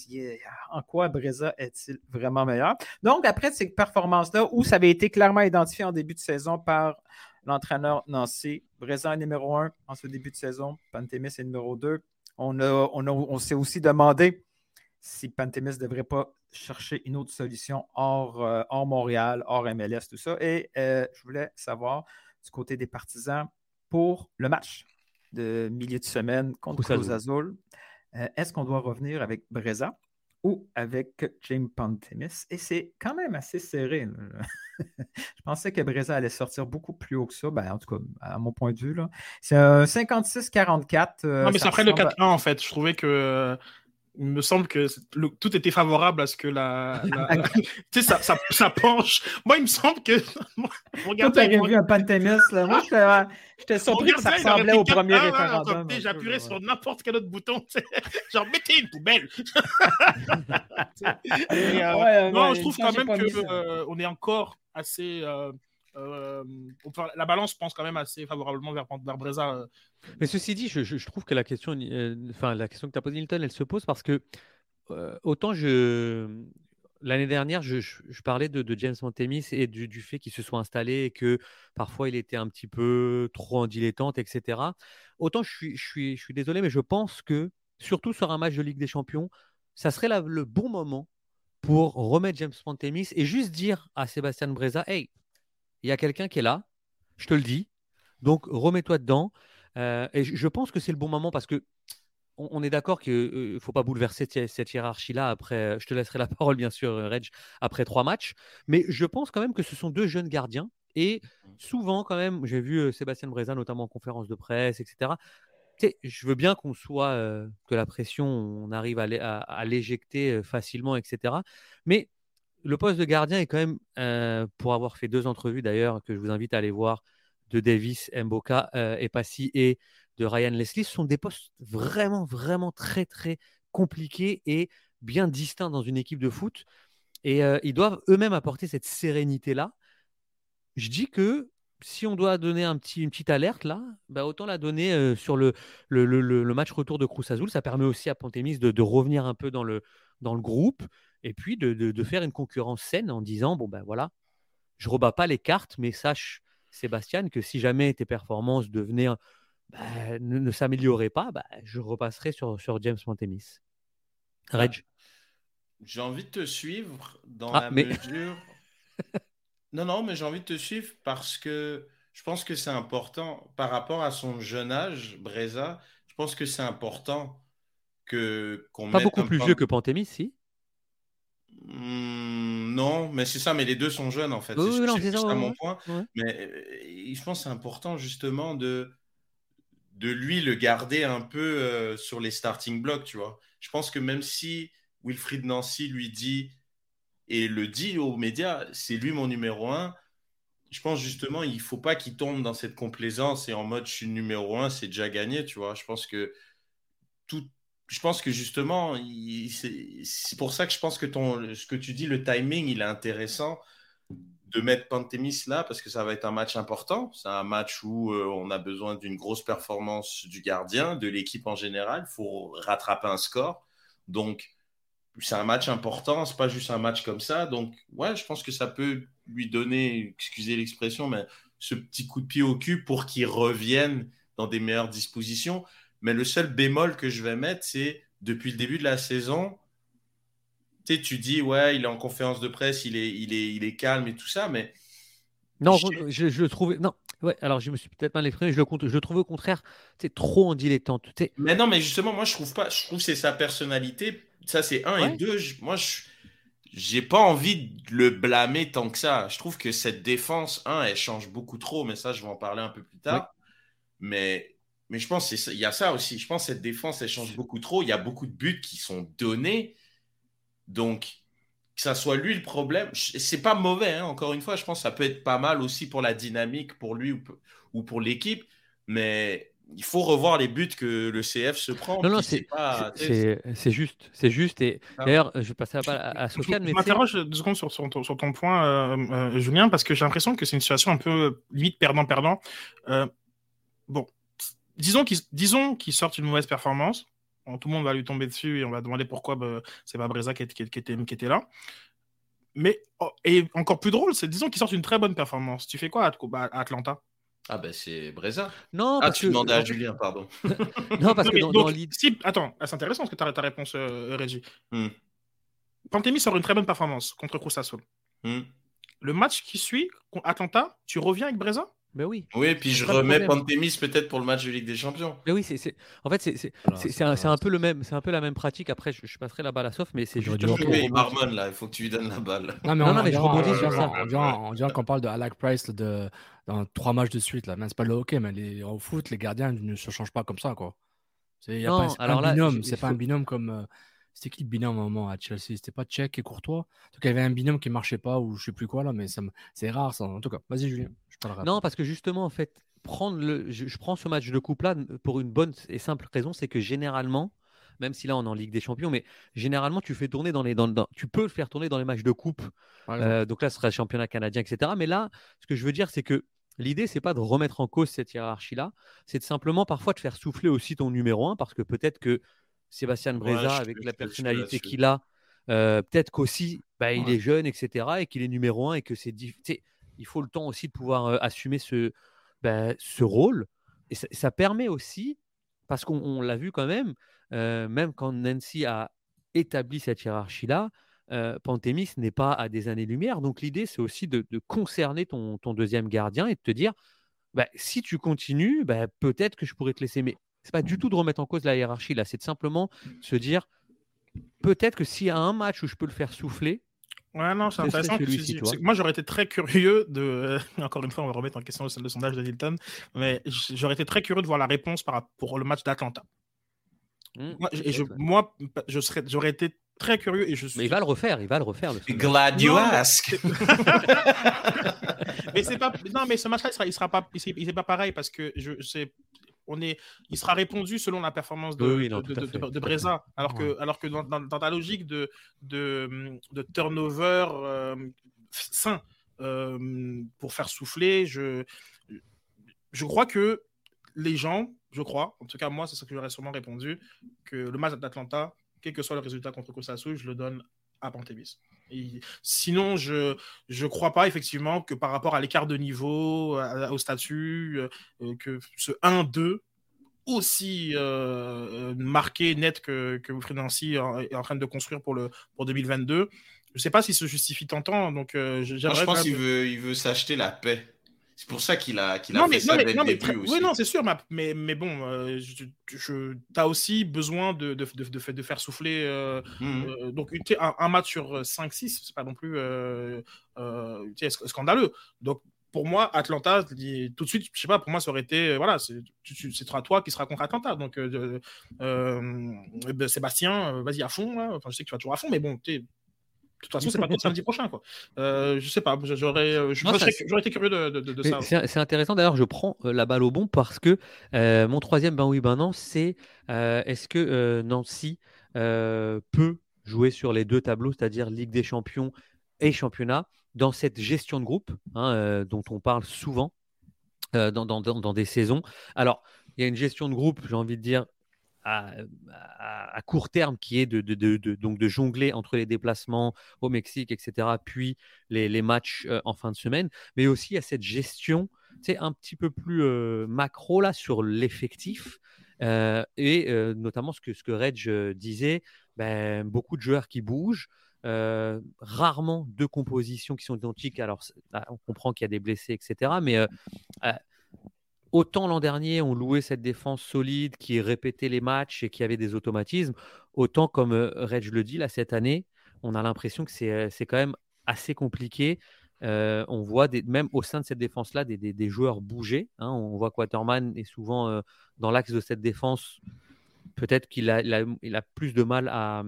si- en quoi Breza est-il vraiment meilleur? Donc, après ces performances-là, où ça avait été clairement identifié en début de saison par l'entraîneur Nancy, Breza est numéro 1 en ce début de saison, Pantémis est numéro 2. On, a- on, a- on s'est aussi demandé si Pantémis ne devrait pas chercher une autre solution hors, euh, hors Montréal, hors MLS, tout ça. Et euh, je voulais savoir du côté des partisans pour le match de milieu de semaine contre Cruz Cruz Azul. Euh, Est-ce qu'on doit revenir avec Breza ou avec James Pantémis? Et c'est quand même assez serré. je pensais que Breza allait sortir beaucoup plus haut que ça. Ben, en tout cas, à mon point de vue. C'est un 56-44. euh, Non, mais ça c'est après le ressemble à- 4-1, en fait. Je trouvais que. Euh, Il me semble que le- tout était favorable à ce que la. tu sais, ça, ça, ça penche. Moi, il me semble que. Mon Toi, mon- vu un Pantémis. là. Moi, j'étais euh, surpris que ça ressemblait au premier 4-1, ouais, référendum. attends, tu sais, un peu, J'appuierais sur n'importe quel autre bouton. Genre, mettez une poubelle. Et, euh, Ouais, non, ouais, je trouve quand même qu'on est encore assez. euh, euh, la balance pense quand même assez favorablement vers, vers Breza. euh. Mais ceci dit, je, trouve que la question, euh, la question que tu as posée, Nilton, elle se pose parce que autant je. L'année dernière, je, parlais de, de James Montemis et du, fait qu'il se soit installé et que parfois il était un petit peu trop en dilettante, etc. Autant je suis, je suis, suis désolé, mais je pense que, surtout sur un match de Ligue des Champions, ça serait le bon moment pour remettre James Pantemis et juste dire à Sébastien Breza Hey, il y a quelqu'un qui est là, je te le dis, donc remets-toi dedans. Euh, et je pense que c'est le bon moment parce que on, est d'accord qu'il ne faut pas bouleverser cette, hiérarchie-là après. euh, Je te laisserai la parole, bien sûr, euh, Reg, après trois matchs. Mais je pense quand même que ce sont deux jeunes gardiens. Et souvent, quand même, j'ai vu euh, Sébastien Breza, notamment en conférence de presse, etc. Je veux bien qu'on soit, euh, que la pression, on arrive à, à- l'éjecter euh, facilement, etc. Mais le poste de gardien est quand même, euh, pour avoir fait deux entrevues d'ailleurs, que je vous invite à aller voir, de Davis, Mboka euh, et Passy et de Ryan Leslie, ce sont des postes vraiment, vraiment très, très compliqués et bien distincts dans une équipe de foot. Et euh, ils doivent eux-mêmes apporter cette sérénité-là. Je dis que si on doit donner un petit, une petite alerte là, bah autant la donner euh, sur le, match retour de Cruz Azul. Ça permet aussi à Pantémis de, de revenir un peu dans le, dans le groupe et puis de, de- de faire une concurrence saine en disant bon ben voilà, je rebats pas les cartes, mais sache Sébastien que si jamais tes performances devenaient bah, ne, ne s'amélioraient pas, bah, je repasserai sur, sur James Pantémis. Reg? J'ai envie de te suivre dans Ah, la mais- mesure. non, non, mais j'ai envie de te suivre parce que je pense que c'est important par rapport à son jeune âge, Breza. Je pense que c'est important que qu'on Pas mette beaucoup un plus vieux que Pantémis, si. Hmm, non, mais c'est ça, mais les deux sont jeunes en fait. Oui, c'est oui, ça, mon ouais. point. Ouais. Mais euh, je pense que c'est important justement de, de lui le garder un peu euh, sur les starting blocks, tu vois. Je pense que même si Wilfried Nancy lui dit et le dit aux médias, c'est lui mon numéro un, je pense justement, il faut pas qu'il tombe dans cette complaisance et en mode je suis numéro un, c'est déjà gagné, tu vois. Je pense que tout, je pense que justement, c'est pour ça que je pense que ce que tu dis, le timing, il est intéressant de mettre Pantémis là parce que ça va être un match important. C'est un match où euh, on a besoin d'une grosse performance du gardien, de l'équipe en général. Il faut rattraper un score. Donc, c'est un match important. C'est pas juste un match comme ça. Donc, ouais, je pense que ça peut lui donner, excusez l'expression, mais ce petit coup de pied au cul pour qu'il revienne dans des meilleures dispositions. Mais le seul bémol que je vais mettre, c'est depuis le début de la saison, tu, dis, ouais, il est en conférence de presse, il est, il est, il est calme et tout ça, mais. Non, je, je, le trouvais. Non, ouais, alors je me suis peut-être mal exprimé, je le, je le trouvais au contraire, c'est trop en dilettante. Mais non, mais justement, moi, je trouve pas, je trouve que c'est sa personnalité. Ça, c'est un. Et deux, moi, je j'ai pas envie de le blâmer tant que ça. Je trouve que cette défense, un, elle change beaucoup trop, mais ça, je vais en parler un peu plus tard. Mais mais je pense qu'il y a ça aussi. Je pense que cette défense, elle change beaucoup trop. Il y a beaucoup de buts qui sont donnés. Donc, que ça soit lui le problème, c'est pas mauvais. Hein. Encore une fois, je pense que ça peut être pas mal aussi pour la dynamique, pour lui ou pour l'équipe. Mais il faut revoir les buts que le CF se prend. Non, non, c'est juste. C'est juste. Et ah. d'ailleurs, je vais passer à, à, Sofiane. Je m'interroge deux secondes sur, sur, ton, point, euh, euh, Julien, parce que j'ai l'impression que c'est une situation un peu limite perdant-perdant. Euh, bon, disons qu'ils disons sortent une mauvaise performance. tout le monde va lui tomber dessus et on va demander pourquoi bah, c'est pas Breza qui, était, qui, était, là. Mais, oh, et encore plus drôle, c'est disons qu'ils sortent une très bonne performance. Tu fais quoi à, Atlanta? Ah ben c'est Breza. Non, ah, tu demandais à Julien, pardon. non, parce que dans, donc, si, Attends, c'est intéressant ce que tu as ta réponse, euh. Hmm. Pantemi sort une très bonne performance contre Cruz hmm. Le match qui suit, Atlanta, tu reviens avec Breza ben oui. Oui, puis je remets Pantémis peut-être pour le match de Ligue des Champions. Mais oui, c'est, en fait, c'est, c'est, un, un, peu le même, c'est un peu la même pratique. Après, je, je passerai la balle à Sof, mais c'est juste. Il marmonne là, il faut que tu lui donnes la balle. Non, mais, non, mais je rebondis sur ça. On dirait qu'on parle de Alec Price de, dans trois matchs de suite. Là. c'est pas le hockey, mais les, au foot, les gardiens ne se changent pas comme ça. Quoi. C'est, y a pas, alors un binôme, c'est pas un binôme comme. Euh, c'était qui le binôme à un moment à Chelsea? C'était pas Tchèque et Courtois? En tout cas, il y avait un binôme qui marchait pas ou je sais plus quoi là, mais ça c'est rare ça. En tout cas, vas-y Julien. Non, parce que justement, en fait, prendre le... je, prends ce match de coupe là pour une bonne et simple raison, c'est que généralement, même si là on est en Ligue des Champions, mais généralement tu fais tourner dans les, dans, tu peux le faire tourner dans les matchs de coupe. Euh, donc là, ce sera le championnat canadien, etc. Mais là, ce que je veux dire, c'est que L'idée, c'est pas de remettre en cause cette hiérarchie-là, c'est de simplement parfois de faire souffler aussi ton numéro 1, parce que peut-être que Sébastien Breza, avec la personnalité qu'il a, euh, peut-être qu'aussi, bah, il est jeune, etc., et qu'il est numéro un, et que c'est il faut le temps aussi de pouvoir euh, assumer ce, bah, ce rôle. Et ça, permet aussi, parce qu'on l'a vu quand même, euh, même quand Nancy a établi cette hiérarchie-là, Pantémis n'est pas à des années-lumière. Donc l'idée, c'est aussi de, concerner ton, deuxième gardien et de te dire, bah, si tu continues, peut-être que je pourrais te laisser. Mais c'est pas du tout de remettre en cause la hiérarchie là, c'est de simplement se dire peut-être que s'il y a un match où je peux le faire souffler. Ouais, non, c'est intéressant. moi, j'aurais été très curieux de. Encore une fois, on va remettre en question le sondage de Hilton, mais j'aurais été très curieux de voir la réponse par... pour le match d'Atlanta. Mmh, moi, je, moi, je serais, j'aurais été très curieux et je suis... Mais il va le refaire, il va le refaire. Le Glad you ask. mais c'est pas, non, mais ce match-là, il sera, il sera pas, il, pas pareil parce que je, sais, on est, il sera répondu selon la performance de, de, Breza. Alors que, alors que dans, ta logique de, de, turnover euh, sain euh, pour faire souffler, je, je crois que les gens, je crois, en tout cas moi, c'est ce que j'aurais sûrement répondu, que le match d'Atlanta, quel que soit le résultat contre Kosasu, je le donne à Sinon, je ne crois pas effectivement que par rapport à l'écart de niveau, au statut, euh, que ce 1-2 aussi euh, marqué, net que, que Wilfried Nancy est en train de construire pour, le, pour 2022. Je ne sais pas s'il se justifie tant, donc euh, je pense qu'il veut, il veut s'acheter la paix. C'est pour ça qu'il a, qu'il a fait ça dès le début aussi. Oui, non, c'est sûr, mais, mais bon, euh, tu as aussi besoin de, de, de, de faire souffler. Euh, mmh. euh, donc, un, un, match sur 5-6, c'est pas non plus scandaleux. Donc, pour moi, Atlanta, tout de suite, je sais pas, pour moi, ça aurait été, voilà, c'est toi qui sera contre Atlanta. Donc, ben, Sébastien, vas-y à fond. Enfin, je sais que tu vas toujours à fond, mais bon, tu toute façon, c'est pas contre samedi prochain. Quoi. Euh, je sais pas, j'aurais, euh, j'aurais été curieux de, de, ça. C'est intéressant. D'ailleurs, je prends euh, la balle au bon parce que euh, mon troisième ben oui, ben non, c'est est-ce que Nancy peut jouer sur les deux tableaux, c'est-à-dire Ligue des Champions et Championnat, dans cette gestion de groupe hein, dont on parle souvent dans, dans, dans, des saisons? Alors, il y a une gestion de groupe, j'ai envie de dire, à, court terme qui est de, donc de jongler entre les déplacements au Mexique, etc., puis les, matchs euh, en fin de semaine, mais aussi à cette gestion un petit peu plus euh, macro là, sur l'effectif. Euh, et notamment ce que, ce que Reg disait, ben, beaucoup de joueurs qui bougent, rarement deux compositions qui sont identiques. Alors, on comprend qu'il y a des blessés, etc. Mais autant l'an dernier, on louait cette défense solide qui répétait les matchs et qui avait des automatismes, autant comme euh, Reg le dit, là, cette année, on a l'impression que c'est euh, quand même assez compliqué. Euh, on voit des, même au sein de cette défense-là des, des, joueurs bouger. Hein. On voit que Waterman est souvent dans l'axe de cette défense. Peut-être qu'il a, il a, plus de mal à,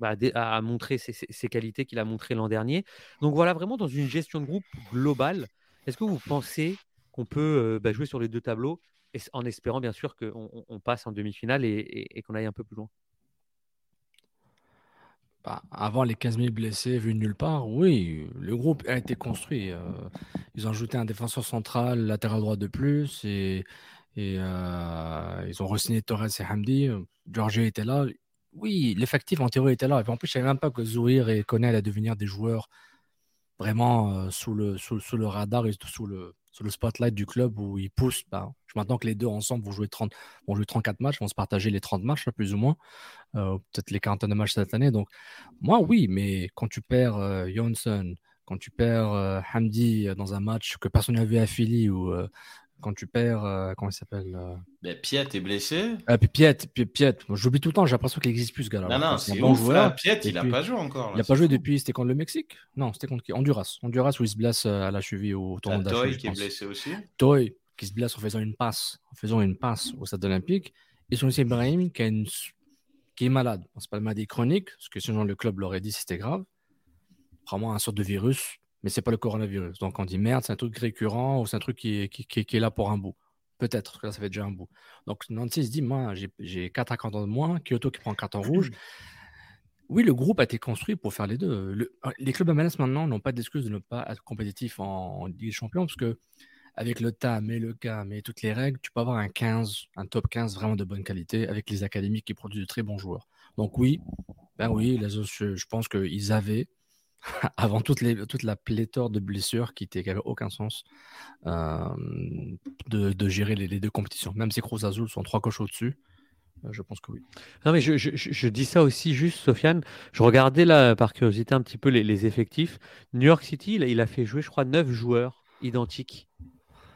bah, à montrer ses, ses qualités qu'il a montrées l'an dernier. Donc voilà, vraiment dans une gestion de groupe globale, est-ce que vous pensez qu'on peut bah, jouer sur les deux tableaux en espérant bien sûr qu'on passe en demi-finale et, qu'on aille un peu plus loin. Bah, avant les 15 000 blessés vus nulle part, oui, le groupe a été construit. ils ont ajouté un défenseur central, latéral droit de plus, et, ils ont re-signé Torres et Hamdi. Georges était là. Oui, l'effectif en théorie était là. Et en plus, je ne même pas que Zouir et Kone allaient devenir des joueurs vraiment sous, le, sous, le radar et sous le, sur le spotlight du club où ils poussent. Bah, m'attends que les deux ensemble vont jouer, 30, vont jouer 34 matchs, vont se partager les 30 matchs, plus ou moins, euh, peut-être les 40 de matchs cette année. Donc, moi, oui, mais quand tu perds euh, Johnson, quand tu perds euh, Hamdi dans un match que personne n'a vu à Philly ou quand tu perds, euh, comment il s'appelle euh... Ben, Piet est blessé. Ah, puis Piet, Piet, j'oublie tout le temps, j'ai l'impression qu'il n'existe plus ce gars-là. Non, non, c'est un bon joueur. Piet, il n'a pas joué encore. il n'a pas joué depuis, c'était contre le Mexique? Non, c'était contre qui? Honduras. Honduras où il se blesse euh, à la cheville au tournoi de Toy qui est blessé aussi. Toy qui se blesse en faisant une passe, en faisant une passe au stade olympique. Et son Ibrahim qui, une... qui est malade. C'est pas le maladie chronique, parce que sinon le club l'aurait dit c'était grave. Vraiment un sorte de virus mais c'est pas le coronavirus. Donc on dit merde, c'est un truc récurrent ou c'est un truc qui est, qui, est là pour un bout. Peut-être, que là, ça fait déjà un bout. Donc Nancy se dit, moi, j'ai 4 attaquants de moins, Kyoto qui prend un carton rouge. Oui, le groupe a été construit pour faire les deux. les clubs MLS maintenant n'ont pas d'excuse de ne pas être compétitifs en, Ligue des Champions parce que avec le TAM et le CAM et toutes les règles, tu peux avoir un 15, un top 15 vraiment de bonne qualité avec les académies qui produisent de très bons joueurs. Donc oui, ben oui, je pense qu'ils avaient avant toute, la pléthore de blessures qui n'avaient aucun sens euh, de, gérer les, deux compétitions. Même si Cruz Azul sont trois coches au-dessus, euh, je pense que oui. Non, mais je, dis ça aussi juste, Sofiane. Je regardais là, par curiosité, un petit peu les, effectifs. New York City, il a fait jouer, je crois, neuf joueurs identiques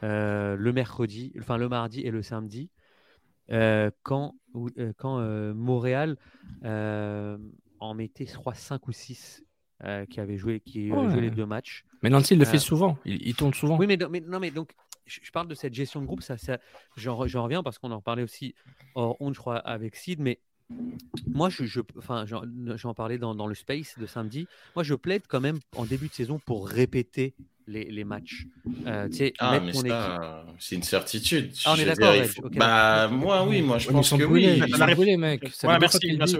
euh, le mercredi, enfin le mardi et le samedi. quand quand Montréal en mettait, je crois, 5 ou 6 euh, qui avait joué, qui joué les deux matchs. Mais Nancy, il le fait euh, souvent. Il, tourne souvent. Oui, mais, non, mais donc, je, parle de cette gestion de groupe. Ça, ça j'en, reviens parce qu'on en parlait aussi hors honte, je crois, avec Sid. Mais moi, je, enfin, j'en, parlais dans, dans, le space de samedi. Moi, je plaide quand même en début de saison pour répéter les, matchs. Euh, ah, mais c'est une certitude. Ah, on est d'accord. bah, moi, oui, moi, je pense que oui. La réponse, mec. Ouais, merci, merci,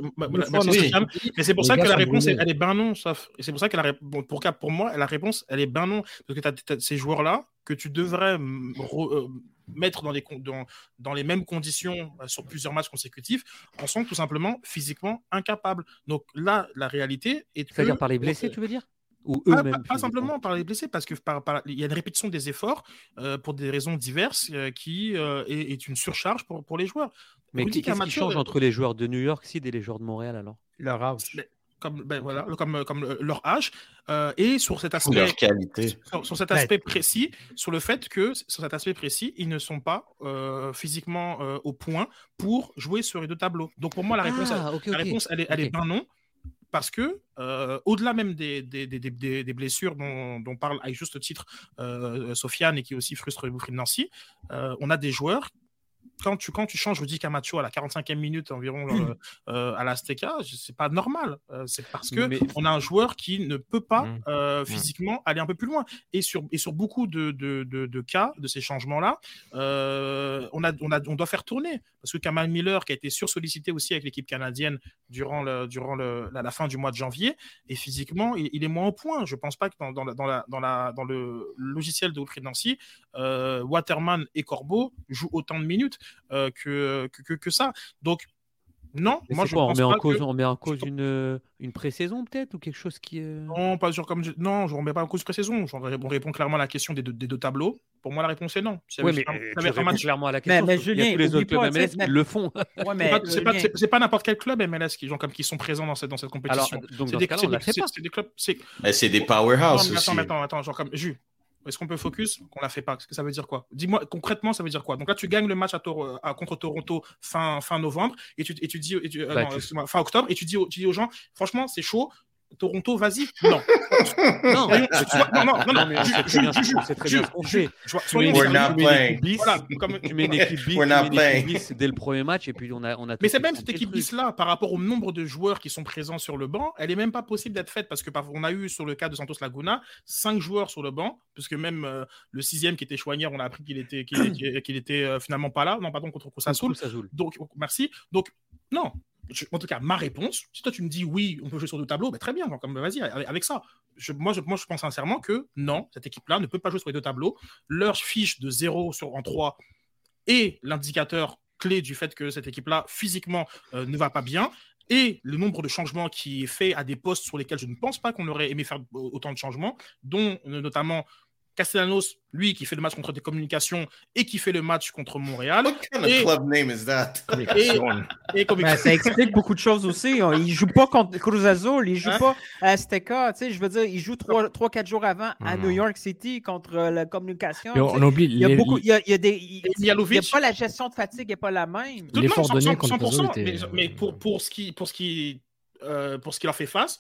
Mais c'est pour ça que la réponse, elle est ben non, sauf. Et c'est pour ça que la réponse, pour, pour moi, la réponse, elle est ben non. Parce que tu as, ces joueurs-là que tu devrais euh, mettre dans les, dans, dans les mêmes conditions euh, sur plusieurs matchs consécutifs en sont tout simplement physiquement incapables. Donc là, la réalité est. C'est-à-dire par les blessés, tu veux dire? Ou pas, simplement par les blessés, parce qu'il il y a une répétition des efforts euh, pour des raisons diverses euh, qui euh, est, une surcharge pour, pour les joueurs. Mais qu'est-ce qui change entre les joueurs de New York City et les joueurs de Montréal alors? Leur âge. Comme, ben, voilà, comme, comme leur âge et sur cet aspect qualité. Sur, cet aspect précis sur le fait que sur cet aspect précis ils ne sont pas physiquement au point pour jouer sur les deux tableaux. Donc pour moi la réponse, ah, la réponse elle est, elle est ben non parce que, euh, au-delà même des, blessures dont, parle à juste titre euh, Sofiane et qui aussi frustre Wilfried Nancy, euh, on a des joueurs quand tu, quand tu changes Rudy Camacho à la 45e minute environ genre, euh, à l'Azteca, c'est pas normal. Euh, c'est parce que Mais- on a un joueur qui ne peut pas Mm. euh, physiquement aller un peu plus loin. Et sur, et sur beaucoup de, de, de- de cas de ces changements-là, on, a, on, a, on doit faire tourner. Parce que Kamal Miller, qui a été sursollicité aussi avec l'équipe canadienne durant, le, durant le, la, la fin du mois de janvier, et physiquement, il, il est moins au point. Je pense pas que dans, dans, la- dans, la, dans, la, dans le logiciel de Wilfried Nancy, Waterman et Corbeau jouent autant de minutes euh, que, que, que, que ça. Donc, non, Mais moi je quoi, on pense met en pas cause, que- on met en cause une, euh, une pré-saison peut-être ou quelque chose qui. euh, Non, pas sûr comme je... Non, je ne remets pas en cause pré-saison. On répond clairement à la question des deux, des deux tableaux. Pour moi, la réponse est non. Si Oui, mais euh, tu un réponds match- clairement à la Mais- question. mais sauf qu'il y a Julien, tous les autres clubs MLS tu qui le font. Ouais, C'est mais pas- C'est pas, Julien, pas n'importe quel club MLS qui, genre, comme, qui sont présents dans cette, dans cette compétition. C'est des, on des- des clubs. c'est- Mais des Non, powerhouses mais attends, attends, attends, genre comme Jus. Est-ce qu'on peut focus qu'on la fait pas? Qu'est-ce que ça veut dire quoi? Dis-moi concrètement, ça veut dire quoi? Donc là, tu gagnes le match à Toro- à- contre Toronto fin, fin novembre et tu, et tu dis, et tu- euh, non, fin octobre et tu dis, tu dis aux gens, franchement, c'est chaud. Toronto, vas-y. Non. Non, non, non, non, non, mais sait très bien- ce qu'on fait. Soyons tu mets une playing. équipe bis, Voilà, comme- tu mets une équipe bis, bis dès le premier match et puis on a, on a Mais c'est même cette équipe truc. bis-là, par rapport au nombre de joueurs qui sont présents sur le banc, elle est même pas possible d'être faite parce que on a eu sur le cas de Santos Laguna cinq joueurs sur le banc, puisque même euh, le sixième qui était Chouanière, on a appris qu'il était, qu'il, qu'il- qu'il était euh, finalement pas là, non pardon contre Azul. Donc merci. Donc non. En tout cas, ma réponse, si toi tu me dis oui, on peut jouer sur deux tableaux, ben, très bien, comme vas-y avec, ça. Je- moi, je, moi, je pense sincèrement que non, cette équipe-là ne peut pas jouer sur les deux tableaux. Leur fiche de 0 sur, en 3 est l'indicateur clé du fait que cette équipe-là, physiquement, euh, ne va pas bien. Et le nombre de changements qui est fait à des postes sur lesquels je ne pense pas qu'on aurait aimé faire autant de changements, dont euh, notamment Castellanos, lui, qui fait le match contre des communications et qui fait le match contre Montréal. What kind of Et- club name is that? Et comme Ben, ça explique beaucoup de choses aussi. On- Il joue pas contre Cruz Azul, il joue Hein? pas à Azteca. Tu sais, je veux dire, il joue 3-4 jours avant à Mhm. New York City contre euh, la communication. Mais tu on, oublie Il y a les- beaucoup, il y a, il y a des, il, Et il y a Mialovic, pas la gestion de fatigue n'est pas la même. Tout- L'effort non, donné 100%, contre Cruz 100%, Azul mais, pour, pour ce qui pour ce qui euh, pour ce qui leur fait face,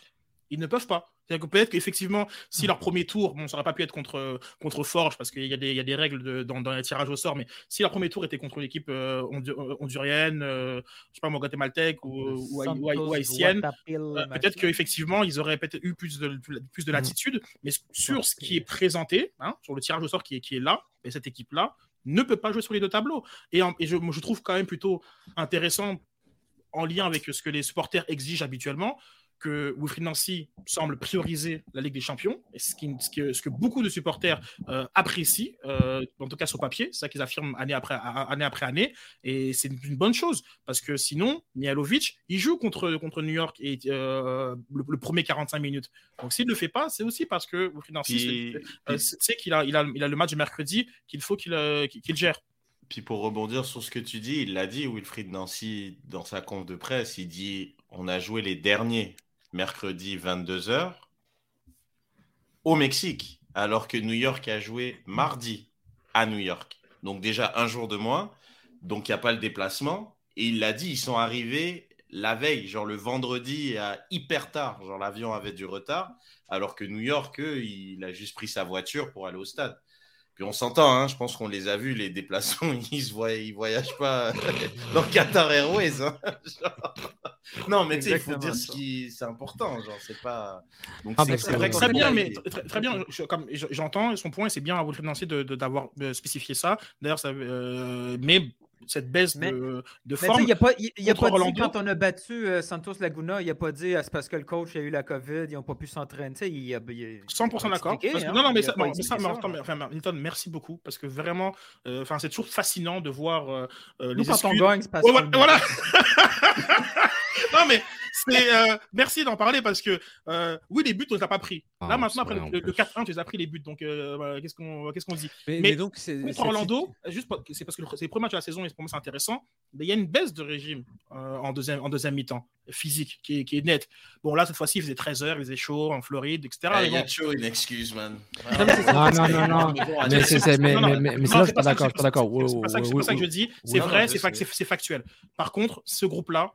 ils ne peuvent pas. C'est-à-dire que peut-être qu'effectivement, si leur premier tour, bon, ça n'aurait pas pu être contre, contre Forge, parce qu'il y, a des- il y a des règles de- dans, dans les tirages au sort, mais si leur premier tour était contre l'équipe euh, euh, hondurienne, euh, je sais pas, moi, guatémaltèque ou, ou, Santos, ou- ou haïtienne, euh, peut-être qu'effectivement, ils auraient peut-être eu plus de, plus de latitude, mais sur ce qui est présenté, hein, sur le tirage au sort qui est, qui est là, et cette équipe-là ne peut pas jouer sur les deux tableaux. Et, en- et je, je trouve quand même plutôt intéressant, en lien avec ce que les supporters exigent habituellement, que Wilfried Nancy semble prioriser la Ligue des Champions, et ce, qui- ce que, ce que beaucoup de supporters euh, apprécient, euh, en tout cas sur papier, c'est ça qu'ils affirment année après, a- année après année, et c'est une, bonne chose, parce que sinon, Mihalovic, il joue contre, contre New York et, euh, le, le premier 45 minutes. Donc s'il ne le fait pas, c'est aussi parce que Wilfried Nancy sait qu'il a, il a, il a le match de mercredi qu'il faut qu'il qu'il gère. Puis pour rebondir sur ce que tu dis, il l'a dit, Wilfried Nancy, dans sa conf de presse, il dit on a joué les derniers mercredi 22h au Mexique, alors que New York a joué mardi à New York. Donc déjà un jour de moins, donc il n'y a pas le déplacement. Et il l'a dit, ils sont arrivés la veille, genre le vendredi à hyper tard, genre l'avion avait du retard, alors que New York, eux, il a juste pris sa voiture pour aller au stade. Puis on s'entend, hein, je pense qu'on les a vus, les déplacements, ils ne voyagent, ils voyagent pas dans Qatar Airways. hein, genre. Non, mais tu sais, il faut dire ce qui c'est important, genre, c'est pas. Donc, Ah, c'est- mais c'est c'est vrai que Très c'est bien, mais très, très bien. je- j'entends son point, c'est bien à Wilfried Nancy de- de- d'avoir euh, spécifié ça. D'ailleurs, ça, euh, mais cette baisse Mais- de, de Mais forme. il pas, il a pas dit Orlando. quand on a battu euh, Santos Laguna, il n'a pas dit ah, c'est parce que le coach a eu la COVID, ils n'ont pas pu s'entraîner. Il a, il a- 100% il a d'accord. hein, non, non, mais a ça, mais ça, attends, mais- enfin, Milton, merci beaucoup. Parce que vraiment, euh, c'est toujours fascinant de voir euh, euh, Nous, les quand on gagne, c'est parce Ouais, voilà. non, mais c'est. euh, merci d'en parler parce que, euh, oui, les buts, on les a pas pris. Ah, Là, maintenant, c'est après le, en le plus. 4-1, tu les as pris les buts. Donc, euh, qu'est-ce qu'on qu'est-ce qu'on dit? Mais, Mais mais donc, c'est. Contre Orlando, juste c'est parce que le- c'est le premier match de la saison et pour moi c'est intéressant, mais il y a une baisse de régime euh, en deuxième, en deuxième mi-temps, physique, qui est, qui est nette. Bon, là, cette fois-ci, il faisait 13 heures, il faisait chaud en Floride, etc. Ah, mais il y a toujours une excuse, man. Non, ça. Non, non, non. Mais c'est- c'est- mais- Non, non, mais- mais- mais non, c'est là, je suis pas d'accord, je suis pas d'accord. C'est pas ça que- je dis. C'est vrai, c'est factuel. Par contre, ce groupe-là,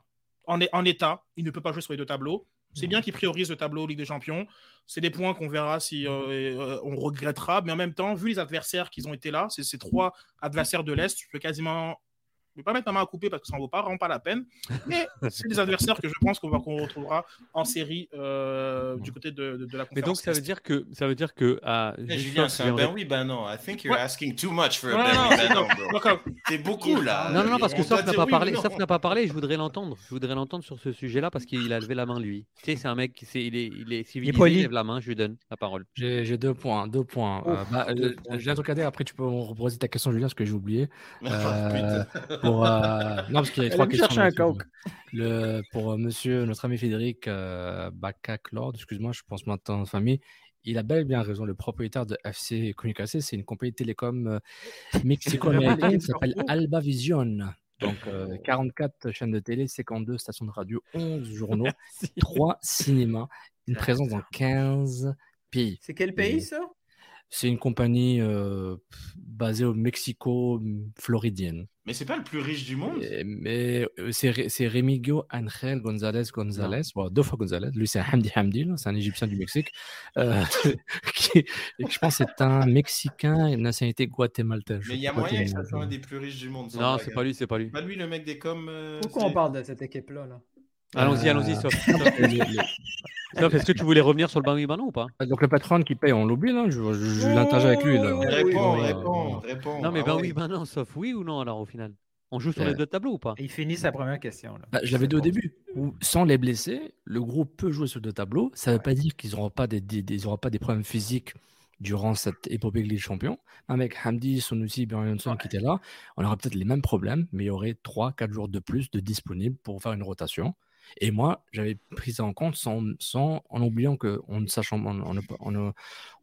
en, état, il ne peut pas jouer sur les deux tableaux. C'est bien qu'il priorise le tableau Ligue des Champions. C'est des points qu'on verra si euh, euh, on regrettera. Mais en même temps, vu les adversaires qu'ils ont été là, c'est ces trois adversaires de l'Est, tu peux quasiment vais pas mettre ma main à couper parce que ça ne vaut pas vraiment pas la peine. Mais c'est des adversaires que je pense qu'on va qu'on retrouvera en série euh, du côté de, de, de la conférence. Mais donc ça veut dire que ça veut dire que ah, Eh, juste Julien, c'est je un ben oui, ben non. I think you're Ouais. asking too much for a Non, ben non, oui, ben non. C'est beaucoup là. Non, non, non, parce que Sof n'a pas oui ou parlé. Sof n'a pas parlé. Je voudrais l'entendre. Je voudrais l'entendre sur ce sujet-là parce qu'il a levé la main lui. Tu sais, c'est un mec. qui- C'est, il est, il est civilisé. Il, poli. lève la main. Je lui donne la parole. J'ai deux points. Deux points. Euh, bah, deux euh, points. j'ai un truc à dire. Après, tu peux me reposer ta question, Julien, parce que j'ai oublié. Euh, pour, euh, Non, parce qu'il y a trois questions. chercher un là-dessus. coke. Le... Pour euh, monsieur, notre ami Frédéric euh, Bacaclord, excuse-moi, je pense maintenant de famille, il a bel et bien raison. Le propriétaire de FC Communications, c'est une compagnie télécom euh, mexico-américaine qui s'appelle Alba Vision. Donc, euh, 44 chaînes de télé, 52 stations de radio, 11 journaux, 3 cinémas, une présence dans 15 pays. C'est quel pays, ça? C'est une compagnie euh, basée au Mexico mm, floridienne. Mais c'est pas le plus riche du monde. Et- mais euh, c'est Remigio Angel González González, bon, deux fois González. Lui, c'est Hamdi Hamdi, là, c'est un Égyptien du Mexique. euh, qui et je pense que c'est un Mexicain de nationalité guatémaltaise. je Mais il y a moyen que ça soit un des plus riches du monde. Non, c'est hein. pas lui. C'est pas lui. Pas lui le mec des coms. euh, Pourquoi on parle de cette équipe-là? Là? Allons-y, Euh, allons-y, Sof, est-ce que tu voulais revenir sur le Banoui Banon ou pas? Donc le patron qui paye, on l'oublie, là. Je, je, je l'interagis avec lui, là. Oui, Réponds, oui, réponds, réponds. Non, mais Ah ben ouais. oui, Sof, oui ou non alors au final? On joue sur Euh, les deux tableaux ou pas? Il finit sa première question. Là. Bah, je l'avais dit au début. où, Sans les blessés, le groupe peut jouer sur deux tableaux. Ça ne veut pas dire qu'ils n'auront pas des, des- des- ils auront pas des problèmes physiques durant cette épopée de Ligue des Champions. Avec Hamdi, Sonoussi, Björn Jönsson qui étaient là, on aurait peut-être les mêmes problèmes, mais il y aurait 3-4 jours de plus de disponibles pour faire une rotation. Et moi, j'avais pris ça en compte sans, sans- en oubliant que, ne sachant, on ne-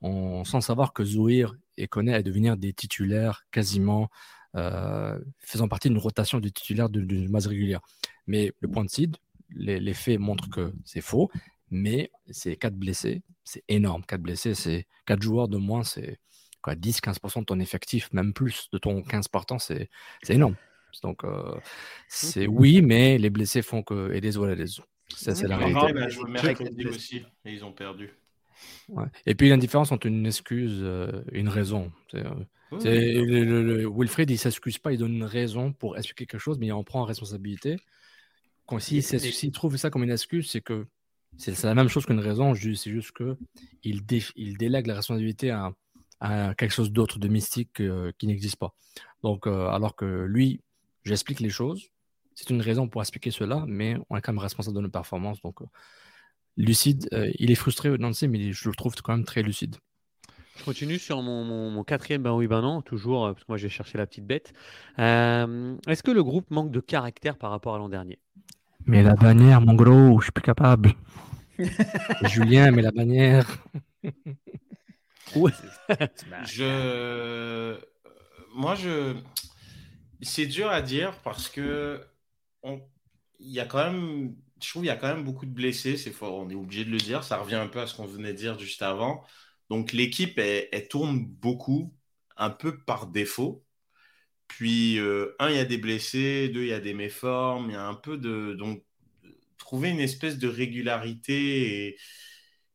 on- sans savoir que Zohir et Koné allaient devenir des titulaires quasiment euh, faisant partie d'une rotation de titulaires d'une base régulière. Mais le point de seed, les, faits montrent que c'est faux, mais c'est 4 blessés, c'est énorme. 4 blessés, c'est 4 joueurs de moins, c'est quoi, 10-15% de ton effectif, même plus de ton 15 partants, c'est c'est énorme. Donc, euh, c'est oui, mais les blessés font que. Et les voilà, les Ça, c'est la réalité. Aussi et ils ont perdu. Ouais. Et puis, il y a une différence entre une excuse euh, et une raison. C'est, euh, Oui, c'est- oui. le- le- le- Wilfried, il s'excuse pas, il donne une raison pour expliquer quelque chose, mais il en prend en responsabilité. Quand s'il trouve ça comme une excuse, c'est que c'est c'est la même chose qu'une raison, c'est juste que il, dé- il délègue la responsabilité à, à quelque chose d'autre, de mystique euh, qui n'existe pas. Donc, euh, alors que lui, j'explique les choses, c'est une raison pour expliquer cela, mais on est quand même responsable de nos performances. Donc, euh, lucide, euh, il est frustré, Nancy, mais je le trouve quand même très lucide. Je continue sur mon, mon- mon quatrième ben oui ben non, toujours, euh, parce que moi j'ai cherché la petite bête. Euh, Est-ce que le groupe manque de caractère par rapport à l'an dernier? Mais la bannière, mon gros, je suis plus capable. Julien, mais la bannière. Ouais. Je, moi, je, c'est dur à dire parce que on, il y a quand même, je trouve, il y a quand même beaucoup de blessés. C'est fort, on est obligé de le dire. Ça revient un peu à ce qu'on venait de dire juste avant. Donc l'équipe, elle, tourne beaucoup, un peu par défaut. Puis euh, un, il y a des blessés, deux, il y a des méformes, il y a un peu de, donc trouver une espèce de régularité et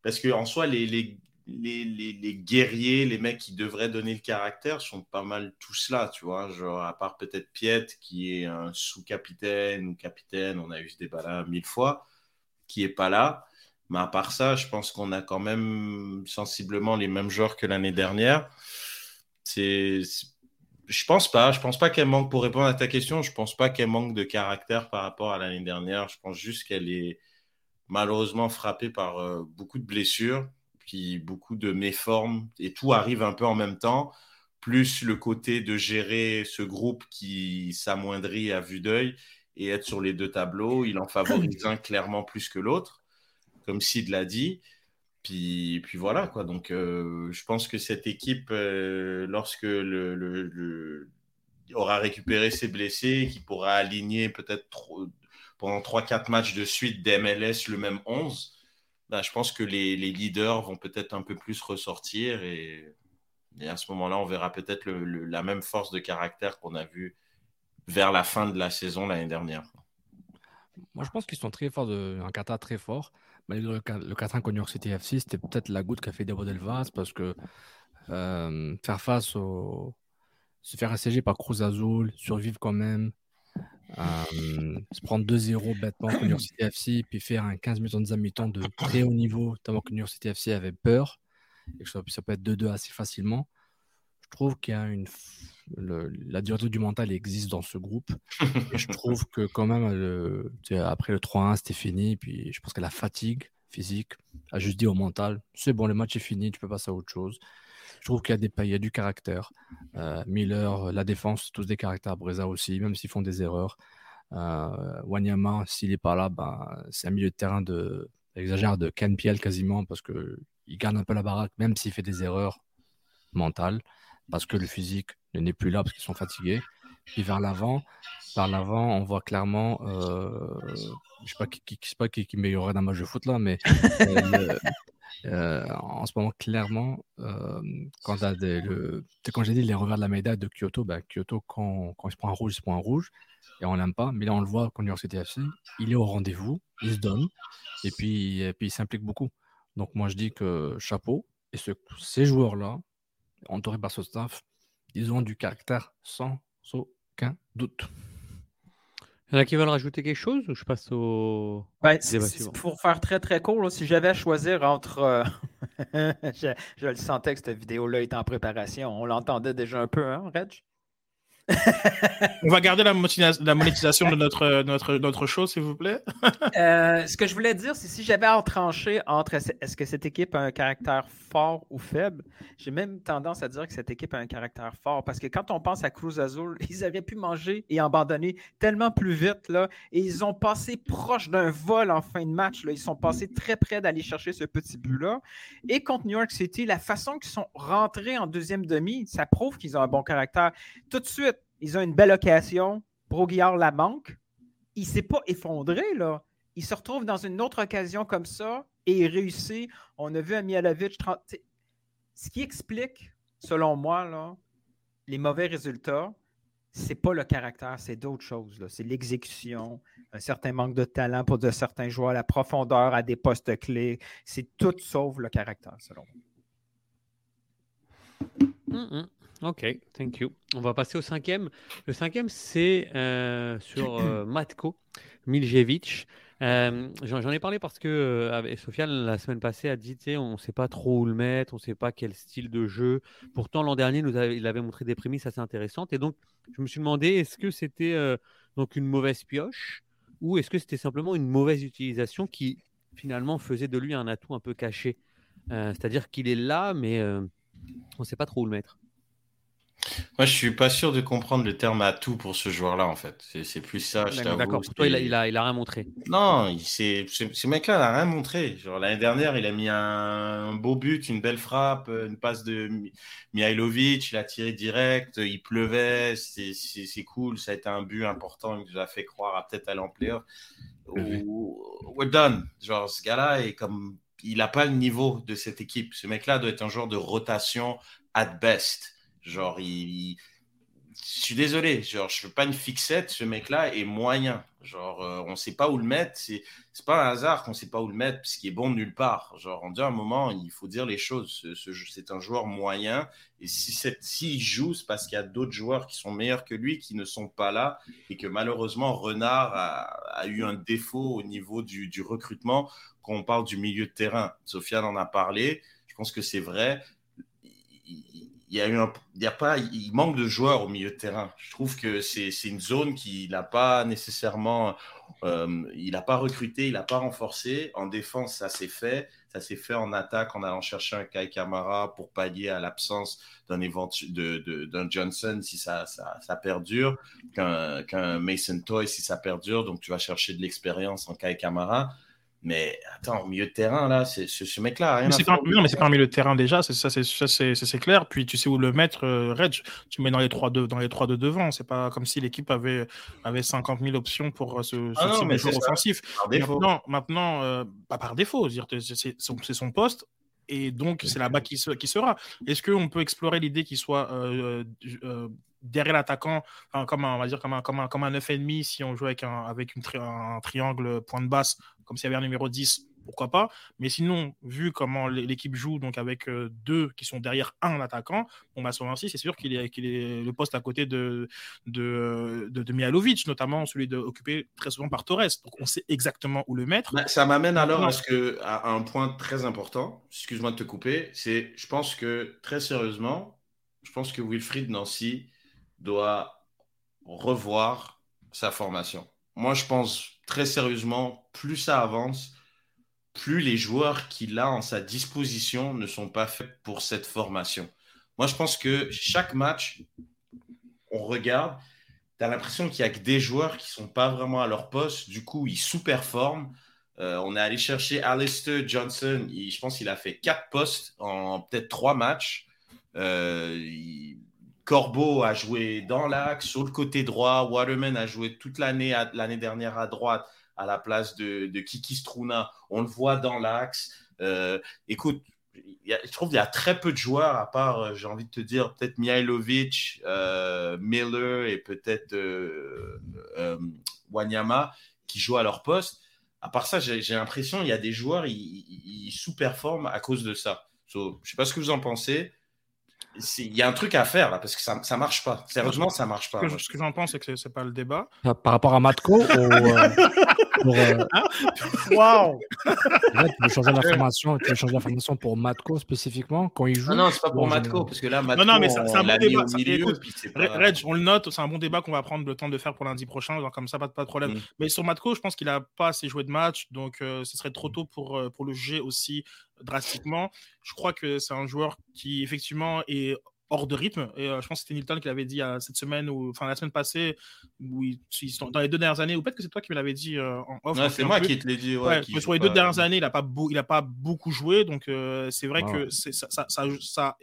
parce que soi, les, les, les, les, les guerriers, les mecs qui devraient donner le caractère sont pas mal tous là, tu vois. Genre, à part peut-être Piet, qui est un sous-capitaine ou capitaine, on a eu ce débat-là mille fois, qui est pas là. Mais à part ça, je pense qu'on a quand même sensiblement les mêmes joueurs que l'année dernière. Je pense pas. Je pense pas qu'elle manque, pour répondre à ta question, je pense pas qu'elle manque de caractère par rapport à l'année dernière. Je pense juste qu'elle est malheureusement frappée par euh, beaucoup de blessures, puis beaucoup de méformes, et tout arrive un peu en même temps, plus le côté de gérer ce groupe qui s'amoindrit à vue d'œil et être sur les deux tableaux, il en favorise un clairement plus que l'autre, comme Sid l'a dit. Puis, puis voilà, quoi. Donc, euh, je pense que cette équipe, euh, lorsque le, le- aura récupéré ses blessés, qui pourra aligner peut-être pendant 3-4 matchs de suite d'MLS le même 11, ben, je pense que les, les leaders vont peut-être un peu plus ressortir et, et à ce moment-là, on verra peut-être la même force de caractère qu'on a vu vers la fin de la saison l'année dernière. Moi, je pense qu'ils sont très forts, un Qatar très fort. Malgré le, le 4-1 contre New York City FC, c'était peut-être la goutte qui a fait déborder le parce que euh, faire face au. se faire assiéger par Cruz Azul, survivre quand même, se prendre 2-0 bêtement contre New York City FC, puis faire un 15 minutes en deuxième mi-temps de très haut niveau, tellement que New York City FC avait peur, et que ça, ça peut être 2-2 assez facilement. Je trouve qu'il y a une. le- la dureté du mental existe dans ce groupe. Et je trouve que, quand même, le- après le 3-1, c'était fini. Puis je pense que la fatigue physique a juste dit au mental c'est bon, le match est fini, tu peux passer à autre chose. Je trouve qu'il y a, des, y a du caractère. Euh, Miller, la défense, tous des caractères. Breza aussi, même s'ils font des erreurs. Euh, Wanyama, s'il n'est pas là, ben, c'est un milieu de terrain de, exagère, de Ken Piel quasiment, parce qu'il garde un peu la baraque, même s'il fait des erreurs mentales, parce que le physique n'est plus là, parce qu'ils sont fatigués. Puis vers l'avant, vers l'avant, on voit clairement, euh, je sais pas qui, qui, pas qui, qui meilleure d'un match de foot là, mais euh, euh, en ce moment, clairement, euh, quand, j'ai dit les revers de la médaille de Kyoto, bah, Kyoto, quand, quand il se prend un rouge, il se prend un rouge, et on l'aime pas. Mais là, on le voit contre New York City FC, il est au rendez-vous, il se donne, et puis, il s'implique beaucoup. Donc, moi, je dis que chapeau, et ce- ces joueurs-là, entourés par ce staff, ils ont du caractère sans aucun doute. Il y en a qui veulent rajouter quelque chose ou je passe au Ben, pour faire très très court, là, si j'avais à choisir entre. euh, je, je le sentais que cette vidéo-là était en préparation. On l'entendait déjà un peu, hein, Reg? On va garder la, monétis- la monétisation de notre, notre, notre show, s'il vous plaît. Euh, ce que je voulais dire, c'est si j'avais à en trancher entre est-ce est-ce que cette équipe a un caractère fort ou faible, j'ai même tendance à dire que cette équipe a un caractère fort parce que quand on pense à Cruz Azul, ils auraient pu manger et abandonner tellement plus vite là, et ils ont passé proche d'un vol en fin de match. Là. Ils sont passés très près d'aller chercher ce petit but-là. Et contre New York City, la façon qu'ils sont rentrés en deuxième demi, ça prouve qu'ils ont un bon caractère. Tout de suite, ils ont une belle occasion. Broguillard la manque. Il ne s'est pas effondré, là. Il se retrouve dans une autre occasion comme ça et il. On a vu Amialovic. 30 t'sais, Ce qui explique, selon moi, les mauvais résultats, c'est pas le caractère, c'est d'autres choses. C'est l'exécution, un certain manque de talent pour de certains joueurs, la profondeur à des postes clés. C'est tout sauf le caractère, selon moi. Ok, thank you. On va passer au cinquième. Le cinquième, c'est euh, sur euh, Matko Miljevic. Euh, J'en ai parlé parce que euh, Sofiane, la semaine passée, a dit on ne sait pas trop où le mettre, on ne sait pas quel style de jeu. Pourtant, l'an dernier, il avait montré des prémices assez intéressantes. Et donc, je me suis demandé est-ce que c'était euh, une mauvaise pioche ou est-ce que c'était simplement une mauvaise utilisation qui finalement faisait de lui un atout un peu caché? Euh, C'est-à-dire qu'il est là, mais on ne sait pas trop où le mettre. Moi, je suis pas sûr de comprendre le terme atout pour ce joueur-là, en fait. C'est plus ça, je t'avoue. D'accord, pour toi, il a, il, a, il a rien montré. Non, il ce, ce mec-là n'a rien montré. Genre, l'année dernière, il a mis un, beau but, une belle frappe, une passe de Mi- Mihailovic, il a tiré direct, il pleuvait, c'est cool, ça a été un but important qui nous a fait croire à peut-être aller en playoff. We're done. Genre, ce gars-là est comme. Il n'a pas le niveau de cette équipe. Ce mec-là doit être un joueur de rotation at best. Genre, Je suis désolé, genre, je veux pas une fixette. Ce mec-là est moyen. Genre, euh, on sait pas où le mettre. C'est pas un hasard qu'on sait pas où le mettre, parce qu'il est bon nulle part. Genre, on un moment, il faut dire les choses. Ce- ce- C'est un joueur moyen. Et si c'est- s'il joue, c'est parce qu'il y a d'autres joueurs qui sont meilleurs que lui qui ne sont pas là. Et que malheureusement, Renard a, eu un défaut au niveau du, recrutement quand on parle du milieu de terrain. Sofiane en a parlé. Je pense que c'est vrai. Il y a un, pas, il manque de joueurs au milieu de terrain. Je trouve que c'est une zone qu'il n'a pas nécessairement, euh, il n'a pas recruté, il n'a pas renforcé. En défense, ça s'est fait. Ça s'est fait en attaque en allant chercher un Kai Kamara pour pallier à l'absence d'un Johnson si ça, ça, perdure, qu'un qu'un Mason Toy si ça perdure. Donc tu vas chercher de l'expérience en Kai Kamara. Mais attends, au milieu de terrain, là, c'est ce, mec-là, Mais c'est pas, non, mais c'est pas un milieu de terrain déjà, c'est ça, c'est clair. Puis tu sais où le mettre, euh, Reg, tu mets dans les trois de dans les trois de devant. C'est pas comme si l'équipe avait avait 50 000 options pour euh, ce, ce Ah non, type mais de joueur offensif. Maintenant, maintenant euh, pas par défaut, c'est son, poste. Et donc, c'est là-bas qui, se- qui sera. Est-ce qu'on peut explorer l'idée qu'il soit euh, derrière l'attaquant, comme un, on va dire comme un, comme un, comme un 9,5 si on joue avec un, avec une tri- un triangle point de basse, comme s'il y avait un numéro 10 pourquoi pas. Mais sinon, vu comment l'équipe joue, donc avec euh, deux qui sont derrière un attaquant, bon, bah, c'est sûr qu'il est, qu'il est le poste à côté de, de, de, Mihalovic, notamment celui de, occupé très souvent par Torres. Donc on sait exactement où le mettre. Bah, ça m'amène alors à, ce que, à un point très important, excuse-moi de te couper, c'est je pense que très sérieusement, je pense que Wilfried Nancy doit revoir sa formation. Moi, je pense très sérieusement, plus ça avance, plus les joueurs qu'il a en sa disposition ne sont pas faits pour cette formation. Moi, je pense que chaque match, on regarde, tu as l'impression qu'il n'y a que des joueurs qui ne sont pas vraiment à leur poste. Du coup, ils sous-performent. Euh, on est allé chercher Alistair Johnson. je pense qu'il a fait quatre postes en peut-être trois matchs. Euh, Corbeau a joué dans l'axe, sur le côté droit. Waterman a joué toute l'année l'année dernière à droite à la place de, Kiki Struna. On le voit dans l'axe. Euh, écoute, je trouve qu'il y a très peu de joueurs, à part, euh, j'ai envie de te dire, peut-être Mihailovic, euh, Miller et peut-être Wanyama qui jouent à leur poste. À part ça, j'ai l'impression qu'il y a des joueurs, ils, sous-performent à cause de ça. je ne sais pas ce que vous en pensez il y a un truc à faire là parce que ça ne marche pas. Sérieusement, ça marche pas. Ce que, j'en pense, c'est que c'est pas le débat. Par rapport à Matko, euh, euh, hein Waouh Tu veux changer l'information, tu veux changer l'information pour Matko spécifiquement quand il joue? Non, non, c'est pas pour Matko parce que là, Matko, non, non, mais c'est un bon débat. Reg, on le note, c'est un bon débat qu'on va prendre le temps de faire pour lundi prochain. Genre comme ça, pas, pas de problème. Mm. Mais sur Matko, je pense qu'il a pas assez joué de match, donc euh, ce serait trop tôt pour pour le juger aussi drastiquement. Je crois que c'est un joueur qui effectivement est hors de rythme. Et euh, je pense que c'était Nilton qui l'avait dit euh, cette semaine, ou enfin la semaine passée, où ils, sont dans les deux dernières années, ou peut-être que c'est toi qui me l'avais dit euh, en off. c'est moi qui te l'ai dit. Ouais, sur les deux dernières années, il n'a pas, il a pas beaucoup joué, donc c'est vrai que c'est, ça, ça, ça,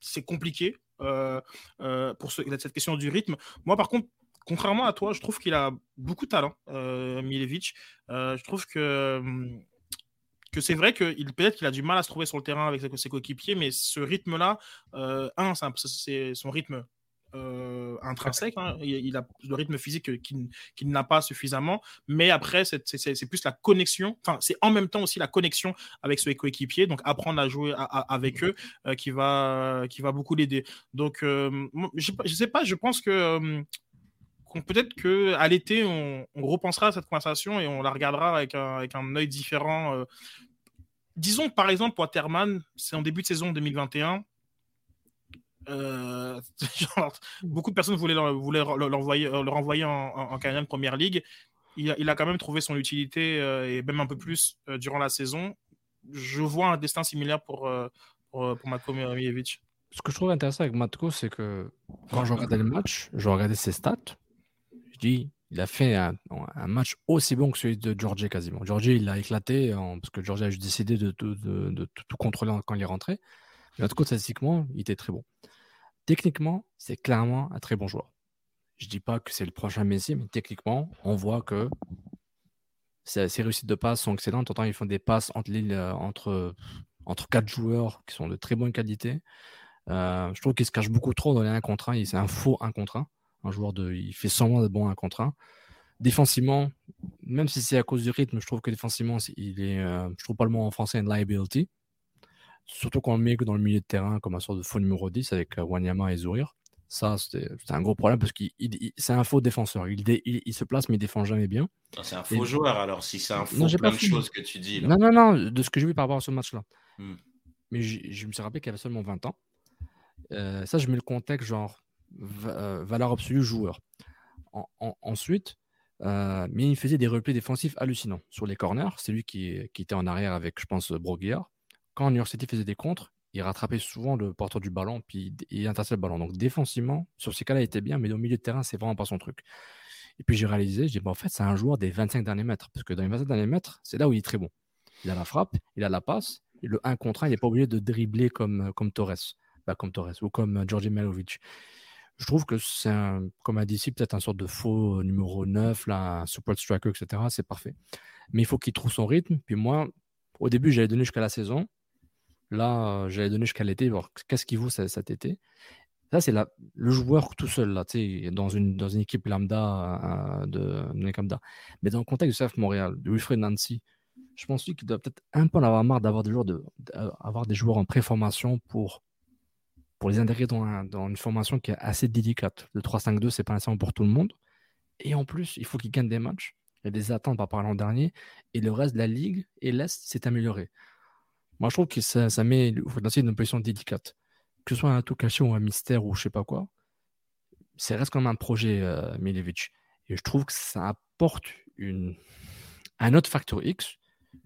c'est compliqué pour cette question du rythme. Moi, par contre, contrairement à toi, je trouve qu'il a beaucoup de talent, Milevic. je trouve que hum, c'est vrai qu'il peut-être qu'il a du mal à se trouver sur le terrain avec ses coéquipiers, mais ce rythme-là, euh, un, c'est son rythme euh, intrinsèque, hein. il, a le rythme physique qu'il n'a pas suffisamment, mais après, c'est plus la connexion, enfin, c'est en même temps aussi la connexion avec ses coéquipiers, donc apprendre à jouer avec eux euh, qui, va, qui va beaucoup l'aider. Donc, je ne sais pas, je pense que peut-être qu'à l'été, on, repensera à cette conversation et on la regardera avec un, avec œil différent. Euh. Disons par exemple, Waterman, c'est en début de saison 2021. Euh, beaucoup de personnes voulaient, l'envoyer, le renvoyer en, en, en Première Ligue. Il a, quand même trouvé son utilité euh, et même un peu plus durant la saison. Je vois un destin similaire pour, pour, pour Matko Ce que je trouve intéressant avec Matko, c'est que quand je regardais le match, je regardais ses stats il a fait un, match aussi bon que celui de Georgie quasiment. Georgie, il a éclaté parce que Georgie a juste décidé de, tout contrôler quand il est rentré. Mais en statistiquement, il était très bon. Techniquement, c'est clairement un très bon joueur. Je ne dis pas que c'est le prochain Messi, mais techniquement, on voit que ses, réussites de passe sont excellentes. Autant ils font des passes entre, euh, quatre joueurs qui sont de très bonne qualité. Euh, je trouve qu'il se cache beaucoup trop dans les 1 contre 1. C'est un faux 1 contre 1. Un joueur de, il fait semblant d'être bon un contre un. Défensivement, même si c'est à cause du rythme, je trouve que défensivement, il est, euh, je trouve pas le mot en français, une liability. Surtout quand on le met dans le milieu de terrain comme un sort de faux numéro 10 avec euh, Wanyama et Zourir. Ça, c'est un gros problème parce qu'il c'est un faux défenseur. Il, il, se place, mais il défend jamais bien. Ah, c'est un faux joueur, alors, si c'est un faux plein de choses que tu dis. Là. Non, non, non, de ce que j'ai vu par rapport à ce match-là. Hmm. Mais je me suis rappelé qu'il avait seulement 20 ans. Euh, ça, je mets le contexte, genre, valeur absolue joueur. ensuite, euh, mais il faisait des replays défensifs hallucinants sur les corners. C'est lui qui, était en arrière avec, je pense, Broguillard. Quand New York City faisait des contres, il rattrapait souvent le porteur du ballon, puis il interceptait le ballon. Donc défensivement, sur ces cas-là, il était bien, mais au milieu de terrain, c'est vraiment pas son truc. Et puis j'ai réalisé, j'ai dit, en fait, c'est un joueur des 25 derniers mètres, parce que dans les 25 derniers mètres, c'est là où il est très bon. Il a la frappe, il a la passe, le 1 contre 1, il n'est pas obligé de dribbler comme, comme Torres, bah, comme Torres ou comme Georgi Melovic je trouve que c'est, un, comme a dit ici, peut-être un sorte de faux numéro 9, là, un support striker, etc. C'est parfait. Mais il faut qu'il trouve son rythme. Puis moi, au début, j'allais donner jusqu'à la saison. Là, j'allais donner jusqu'à l'été, voir qu'est-ce qu'il vaut cet été. Ça, c'est le joueur tout seul, là, dans une, dans une équipe lambda, euh, de, lambda. Mais dans le contexte du CF Montréal, de Wilfred Nancy, je pense qu'il doit peut-être un peu en avoir marre d'avoir des joueurs, de, d'avoir des joueurs en préformation pour, pour les intégrer dans, une formation qui est assez délicate. Le 3-5-2, c'est pas nécessairement pour tout le monde. Et en plus, il faut qu'ils gagnent des matchs. Il y a des attentes par rapport à l'an dernier. Et le reste de la ligue et l'Est s'est amélioré. Moi, je trouve que ça, ça met dans une position délicate. Que ce soit un Tokashi ou un Mystère ou je sais pas quoi, c'est reste comme un projet euh, Et je trouve que ça apporte un autre facteur X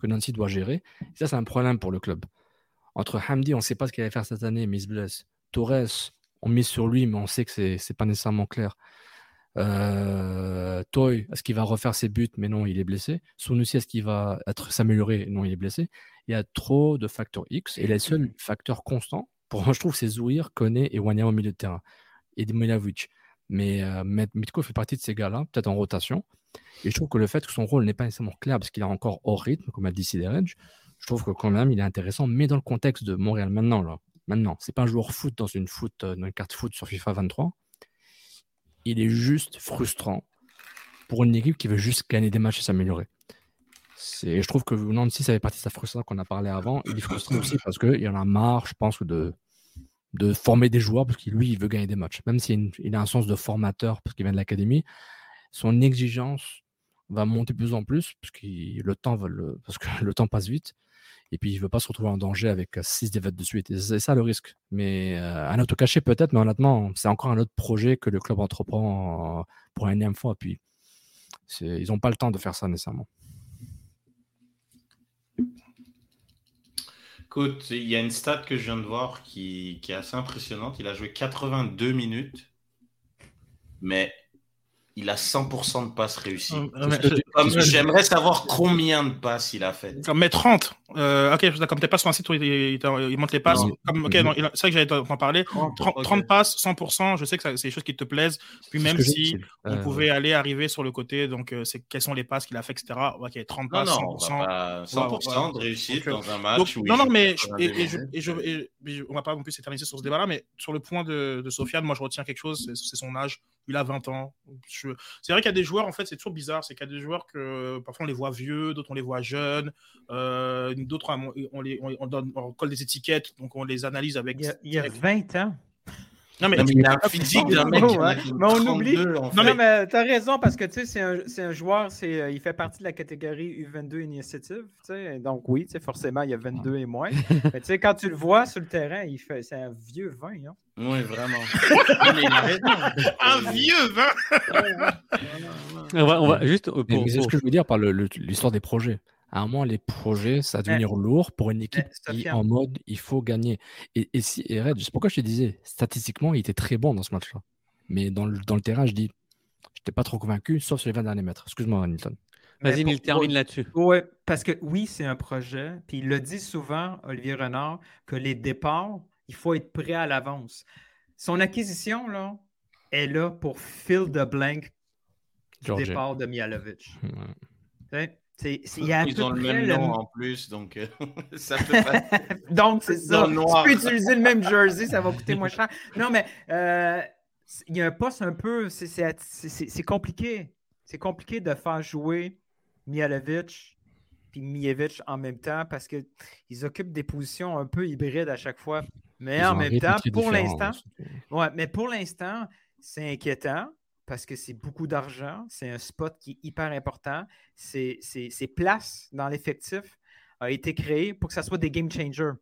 que Nancy doit gérer. Et ça, c'est un problème pour le club. Entre Hamdi, on ne sait pas ce qu'il va faire cette année, mais il se. Torres, on mise sur lui, mais on sait que ce n'est pas nécessairement clair. Euh, Toy, est-ce qu'il va refaire ses buts? Mais non, il est blessé. Sunusi, est-ce qu'il va être s'améliorer? Non, il est blessé. Il y a trop de facteurs X. Et les seuls facteurs constants, pour moi, je trouve, c'est Zouir, Kone et Wanya au milieu de terrain. Et Dimilovic. Mais euh, Mitko fait partie de ces gars-là, peut-être en rotation. Et je trouve que le fait que son rôle n'est pas nécessairement clair parce qu'il est encore hors rythme, comme a dit Sideredge, je trouve que quand même il est intéressant, mais dans le contexte de Montréal maintenant, là, maintenant, c'est pas un joueur foot dans une euh, carte foot sur FIFA 23. Il est juste frustrant pour une équipe qui veut juste gagner des matchs et s'améliorer. Je trouve que Nancy, ça fait partie de sa frustration qu'on a parlé avant. Il est frustré aussi parce qu'il en a marre, je pense, de, de former des joueurs parce que lui, il veut gagner des matchs. Même s'il a un sens de formateur parce qu'il vient de l'académie, son exigence va monter de plus en plus parce que le temps passe vite. Et puis, il ne veut pas se retrouver en danger avec six défaites de suite. C'est ça le risque. Mais un auto caché peut-être, mais honnêtement, c'est encore un autre projet que le club entreprend pour une énième fois. Puis, ils n'ont pas le temps de faire ça nécessairement. Écoute, il y a une stat que je viens de voir qui est assez impressionnante. Il a joué 82 minutes, mais il a 100% de passes réussies. J'aimerais savoir combien de passes il a fait. Mais 30. Euh, ok, comme t'es pas sur un site où il, il, monte les passes. Comme, c'est vrai que j'allais t'en parler. 30, passes, 100%, je sais que c'est des choses qui te plaisent. Puis même si on euh, pouvait aller arriver sur le côté, donc euh, c'est quelles sont les passes qu'il a fait, etc. Ok, 30 passes, 100%. 100% de réussite dans un match. non, non, mais et, je, on va pas non plus s'éterniser sur ce débat-là, mais sur le point de, de Sofiane, moi je retiens quelque chose, c'est son âge il a 20 ans. C'est vrai qu'il y a des joueurs, en fait, c'est toujours bizarre, c'est qu'il y a des joueurs que parfois on les voit vieux, d'autres on les voit jeunes, euh, d'autres on, les, on, donne, on colle des étiquettes, donc on les analyse avec. Il y a, 20 ans. Non, mais, il a un physique d'un mec. mais on oublie. non, mais tu as raison parce que tu sais, c'est un, un, joueur, euh, il fait partie de la catégorie U22 Initiative. Donc, oui, forcément, il y a 22 et moins. mais tu sais, quand tu le vois sur le terrain, il fait, c'est un vieux 20. Hein? Oui, vraiment. un vieux 20 on, va, juste. Pour, c'est ce que je veux dire par l'histoire des projets à un moment, les projets, ça va devenir lourd pour une équipe qui en mode il faut gagner. Et, et, si, et Red, c'est pourquoi je te disais, statistiquement, il était très bon dans ce match-là. Mais dans le, dans le terrain, je dis, je n'étais pas trop convaincu, sauf sur les 20 derniers mètres. Excuse-moi, Nilton. Vas-y, il termine là-dessus. Oui, parce que oui, c'est un projet. Puis il le dit souvent, Olivier Renard, que les départs, il faut être prêt à l'avance. Son acquisition, là, est là pour fill the blank du départ de Mialovic. Ouais. Ils ont le même nom en plus, donc euh, ça peut pas... donc c'est ça. Tu peux utiliser le même jersey, ça va coûter moins cher. Non, mais euh, il y a un poste un peu. C'est compliqué. C'est compliqué de faire jouer Mialovic puis Mijevic en même temps parce qu'ils occupent des positions un peu hybrides à chaque fois. Mais en même temps, pour l'instant, ouais, mais pour l'instant, c'est inquiétant parce que c'est beaucoup d'argent, c'est un spot qui est hyper important. Ces places dans l'effectif a été créé pour que ça soit des game changers.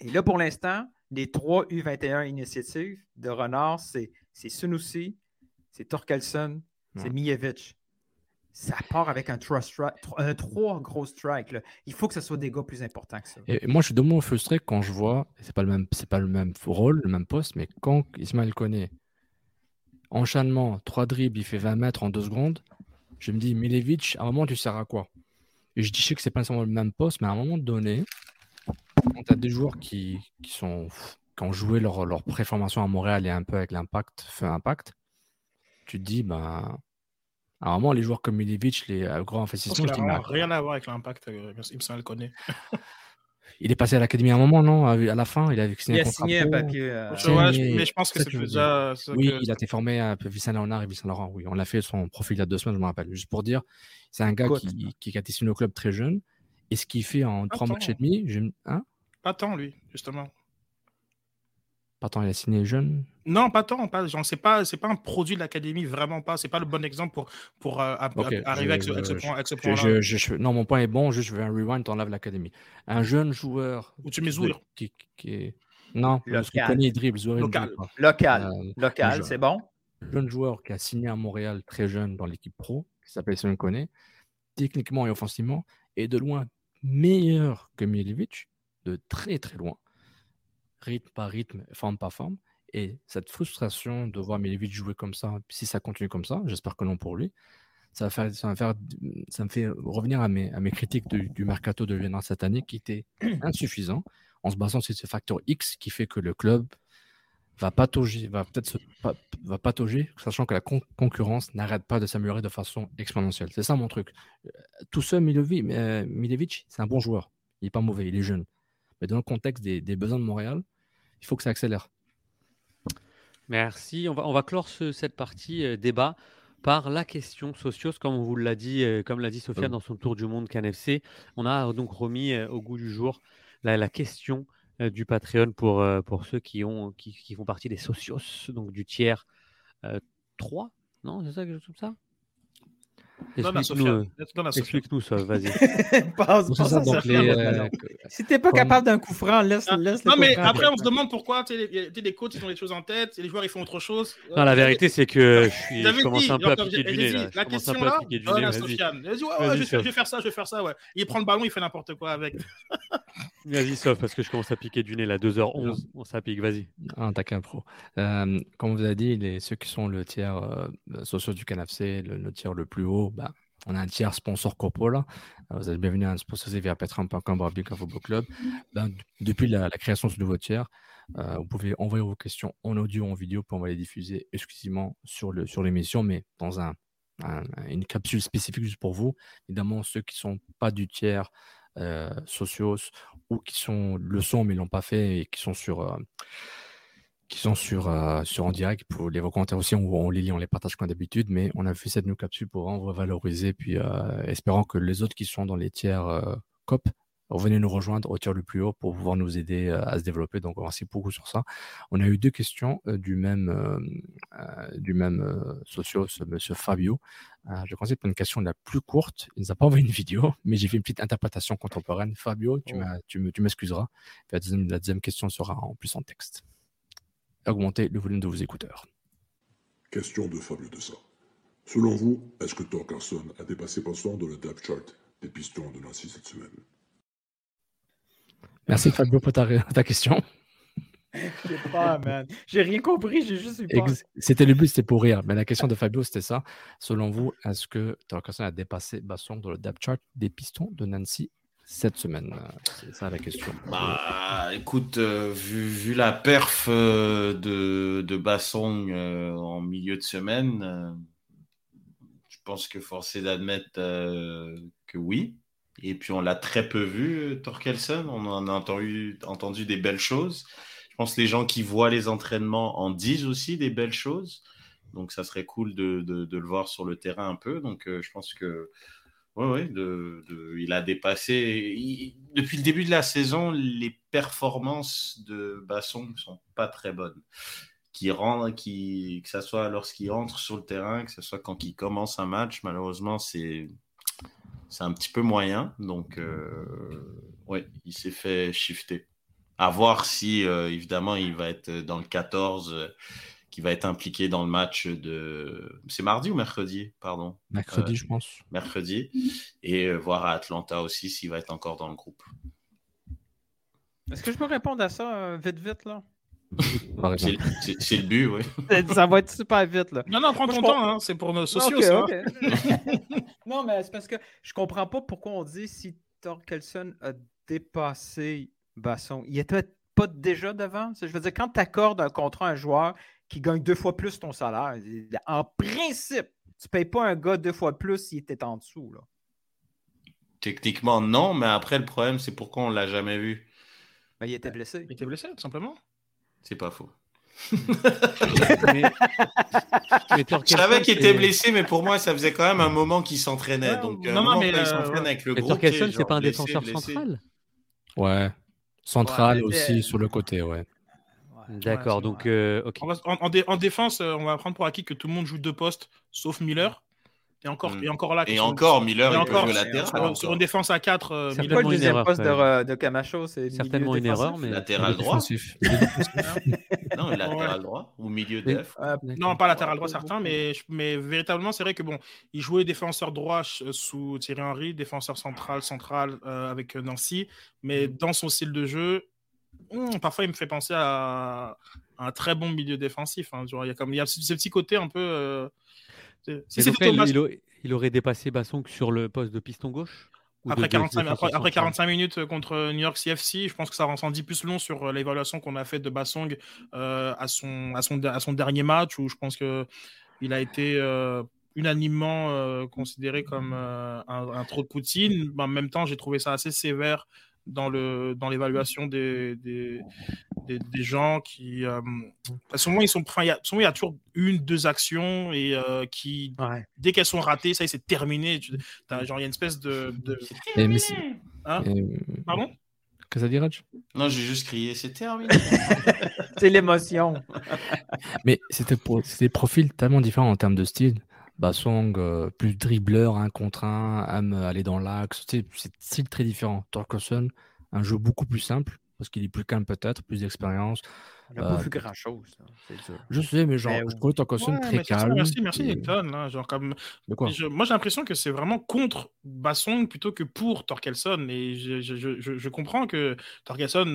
Et là, pour l'instant, les trois U21 initiatives de Renard, c'est Sunusi, c'est Torkelson, c'est Mijevic. Ça part avec un, trois, un trois gros strikes. Il faut que ce soit des gars plus importants que ça. Et moi, je suis de moins frustré quand je vois, c'est pas le même, c'est pas le même rôle, le même poste, mais quand Ismaël connaît enchaînement, 3 dribbles, il fait 20 mètres en 2 secondes. Je me dis, Milevic, à un moment, tu sers à quoi? Et je dis, je sais que c'est pas nécessairement le même poste, mais à un moment donné, quand tu as des joueurs qui, qui, sont, qui ont joué leur, leur préformation à Montréal et un peu avec l'impact, fait impact, tu te dis, ben, à un moment, les joueurs comme Milevic, les euh, grands investissements, je, dis, rien à voir avec l'impact, euh, il me le connaît. Il est passé à l'académie à un moment, non? À la fin, il a signé, il a signé un papier. Euh... mais je pense que c'est déjà. Oui, il a été formé à Vincent Léonard et Vincent Laurent. Oui, on l'a fait son profil il y a deux semaines, je me rappelle. Juste pour dire, c'est un gars qui, qui, a été signé au club très jeune Et ce qu'il fait en trois matchs et demi, je... hein? Pas tant, lui, justement. Pas tant, il a signé jeune? Non, pas tant. Pas, genre, c'est pas, c'est pas un produit de l'académie, vraiment pas. C'est pas le bon exemple pour, pour euh, arriver je- avec ce, point, avec ce je- point-là. je- je- non, mon point est bon, juste je veux un rewind, t'enlèves l'académie. Un jeune joueur. Ou tu mets qui- Zouir. Qui, qui est... Non, parce que Local. Koné, il dribble, Zouir, il ne Local. Local. Euh, Local, c'est bon? jeune joueur qui a signé à Montréal très jeune dans l'équipe pro, qui s'appelle Simon Koné, techniquement et offensivement, est de loin meilleur que Milivic, de très très loin, rythme par rythme, forme par forme. Et cette frustration de voir Milivic jouer comme ça, si ça continue comme ça, j'espère que non pour lui, ça, va faire, ça, va faire, ça me fait revenir à mes, à mes critiques du, du mercato de Vienna cette année qui était insuffisant en se basant sur ce facteur X qui fait que le club va patauger, va peut-être se va patauger, sachant que la con- concurrence n'arrête pas de s'améliorer de façon exponentielle. C'est ça mon truc. Euh, Tout seul, Milovi- euh, Milevic, c'est un bon joueur. Il n'est pas mauvais, il est jeune. Mais dans le contexte des, des besoins de Montréal, il faut que ça accélère. Merci. On va, on va clore ce- cette partie euh, débat par la question socios, comme on vous l'a dit, euh, comme l'a dit Sophia dans son tour du monde CanFC. On a donc remis euh, au goût du jour la, la question du Patreon pour, pour ceux qui, ont, qui, qui font partie des socios, donc du tiers euh, 3. Non, c'est ça quelque chose comme ça? Explique-nous, euh. Explique-nous ça, vas-y. Les, euh. Si t'es pas comme- capable d'un coup franc, laisse, Ah, laisse Non, mais après, on se demande pourquoi tu sais, les, les coachs ils ont des choses en tête, et les joueurs ils font autre chose. Non, la vérité, c'est que je, suis, J'avais je commence dit, un peu à piquer du j'ai- nez. La question là, je, vais, faire ça, je vais faire ça. Il prend le ballon, il fait n'importe quoi avec. Vas-y, sauf parce que je commence à piquer du nez là. 2h11, on ça pique, vas-y. Ah, t'as qu'un pro. Euh, comme on vous a dit, les, ceux qui sont le tiers euh, sociaux du le, le tiers le plus haut, bah, on a un tiers sponsor corpo là. Euh, vous êtes bienvenus à sponsoriser via patreon.com Barbecue Football Club. D- depuis la, création de ce nouveau tiers, euh, vous pouvez envoyer vos questions en audio, en vidéo, puis on va les diffuser exclusivement sur l'émission, mais dans un, un- une capsule spécifique juste pour vous. Évidemment, ceux qui sont pas du tiers euh, socios ou qui sont le sont mais l'ont pas fait et qui sont sur euh, qui sont sur, euh, sur en direct pour les vos commentaires aussi, on, on les lit, on les partage comme d'habitude, mais on a fait cette new capsule pour vraiment revaloriser, puis euh, espérant que les autres qui sont dans les tiers euh, COP, revenez nous rejoindre au tiers le plus haut pour pouvoir nous aider à se développer. Donc merci beaucoup sur ça. On a eu deux questions du même, du même socio, ce monsieur Fabio. Je conseille pour une question la plus courte. Il nous a pas envoyé une vidéo, mais j'ai fait une petite interprétation contemporaine. Fabio, tu Oh. tu me- tu m'excuseras. Puis La deuxième, la deuxième question sera en plus en texte augmenter le volume de vos écouteurs. Question de Fabio Dessa. Selon vous, est-ce que Torcarson a dépassé Boston dans le depth chart des pistons de Nancy cette semaine? Merci Fabio pour ta, ta question. J'ai peur, man. J'ai rien compris, j'ai juste eu peur. C'était le but, c'était pour rire. Mais la question de Fabio, c'était ça. Selon vous, est-ce que Torcarson a dépassé Basson dans le depth chart des pistons de Nancy cette semaine Euh, C'est ça la question. Bah, écoute, euh, vu, la perf euh, de, de Bassong en milieu de semaine, je pense que forcé d'admettre euh, que oui. Et puis on l'a très peu vu, Torkelson. On en a entendu, entendu des belles choses. Je pense que les gens qui voient les entraînements en disent aussi des belles choses. Donc ça serait cool de, de- de le voir sur le terrain un peu. Donc je pense que Ouais, ouais, de, de- il a dépassé. depuis le début de la saison, les performances de Basson ne sont pas très bonnes. Que ce soit lorsqu'il entre sur le terrain, que ce soit quand il commence un match, malheureusement, c'est un petit peu moyen. Donc, euh, ouais, il s'est fait shifter. À voir si, euh, évidemment, il va être dans le 14, euh, qui va être impliqué dans le match de. C'est mardi ou mercredi Pardon? Mercredi, Euh, je pense. mercredi et euh, voir à Atlanta aussi s'il va être encore dans le groupe. Est-ce que je peux répondre à ça euh, vite, vite, là? C'est le but, oui. Ça va être super vite, là. Non, non, prends ton temps, hein, c'est pour nos sociaux, Ok, ça. ok. non, mais c'est parce que je comprends pas pourquoi on dit si Torkelson a dépassé Basson. Il était pas déjà devant? Je veux dire, quand tu accordes un contrat à un joueur qui gagne deux fois plus ton salaire, en principe, tu payes pas un gars deux fois plus s'il était en dessous. Là. Techniquement, non, mais après, le problème, c'est pourquoi on l'a jamais vu. Ben, il était blessé. Il était blessé, tout simplement. C'est pas faux. mais, je savais qu'il était blessé, mais pour moi, ça faisait quand même un moment qu'il s'entraînait. Donc, non, non, mais il s'entraîne avec le groupe. c'est pas un défenseur central? Ouais. Central aussi sur le côté, ouais. D'accord, donc euh, en, défense, euh, on va prendre pour acquis que tout le monde joue deux postes, sauf Miller. Et encore, mm. et encore là. Et encore, Miller, il peut jouer latéral. Sur, une défense à 4, euh, Miller. pas le deuxième poste de, de, Camacho, c'est certainement une erreur, mais latéral droit. non, latéral droit ou milieu def. non, pas latéral droit certain, mais mais véritablement, c'est vrai que bon, il jouait défenseur droit sous Thierry Henry, défenseur central, central avec Nancy, mais mm. dans son style de jeu, Hmm, parfois, il me fait penser à, un très bon milieu défensif. Hein. il y a comme il y a ce, petit côté un peu. Euh, il, aurait dépassé Bassong sur le poste de piston gauche après, 45, après, 45, minutes contre New York CFC, je pense que ça en dit plus long sur euh, l'évaluation qu'on a faite de Bassong euh, à, son, à, son, à son dernier match, où je pense qu'il a été unanimement considéré comme un, un, trop de Poutine. En même temps, j'ai trouvé ça assez sévère dans le dans l'évaluation des, des, des, gens qui euh, souvent ils sont il y, a, il y a toujours une deux actions et euh, qui dès qu'elles sont ratées ça c'est terminé genre il y a une espèce de, de... Hein pardon que ça dit Raj? Non, j'ai juste crié, c'est terminé. c'est l'émotion. Mais c'était des profils tellement différents en termes de style. Basong, euh, plus dribbleur, un contre un, aime aller dans l'axe. C'est style très différent. Torkelson, un jeu beaucoup plus simple, parce qu'il est plus calme peut-être, plus d'expérience. N'a pas euh, vu grand-chose. Je sais, mais genre, je trouve Torkelson très calme. Merci, merci, Nilton. Hein, genre, comme... moi, j'ai l'impression que c'est vraiment contre Bassong plutôt que pour Torkelson. Et je, je, je, je comprends que Torkelson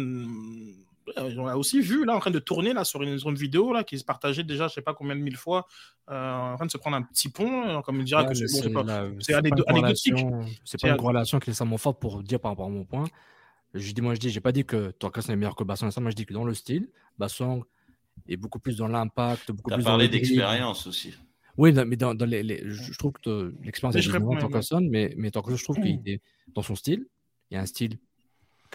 on a aussi vu là en train de tourner là sur une, zone vidéo là qui se partageait déjà je sais pas combien de mille fois euh, en train de se prendre un petit pont euh, comme il dira que c'est bon, anecdotique. C'est pas une corrélation qui est extrêmement forte pour dire par rapport à mon point. Je dis moi je dis j'ai pas dit que Torkas est meilleur que Bassong moi je dis que dans le style Bassong est beaucoup plus dans l'impact beaucoup as plus parlé d'expérience aussi. Oui mais dans, les, je, trouve que l'expérience est différente Torkas mais mais je trouve qu'il est dans son style. Il y a un style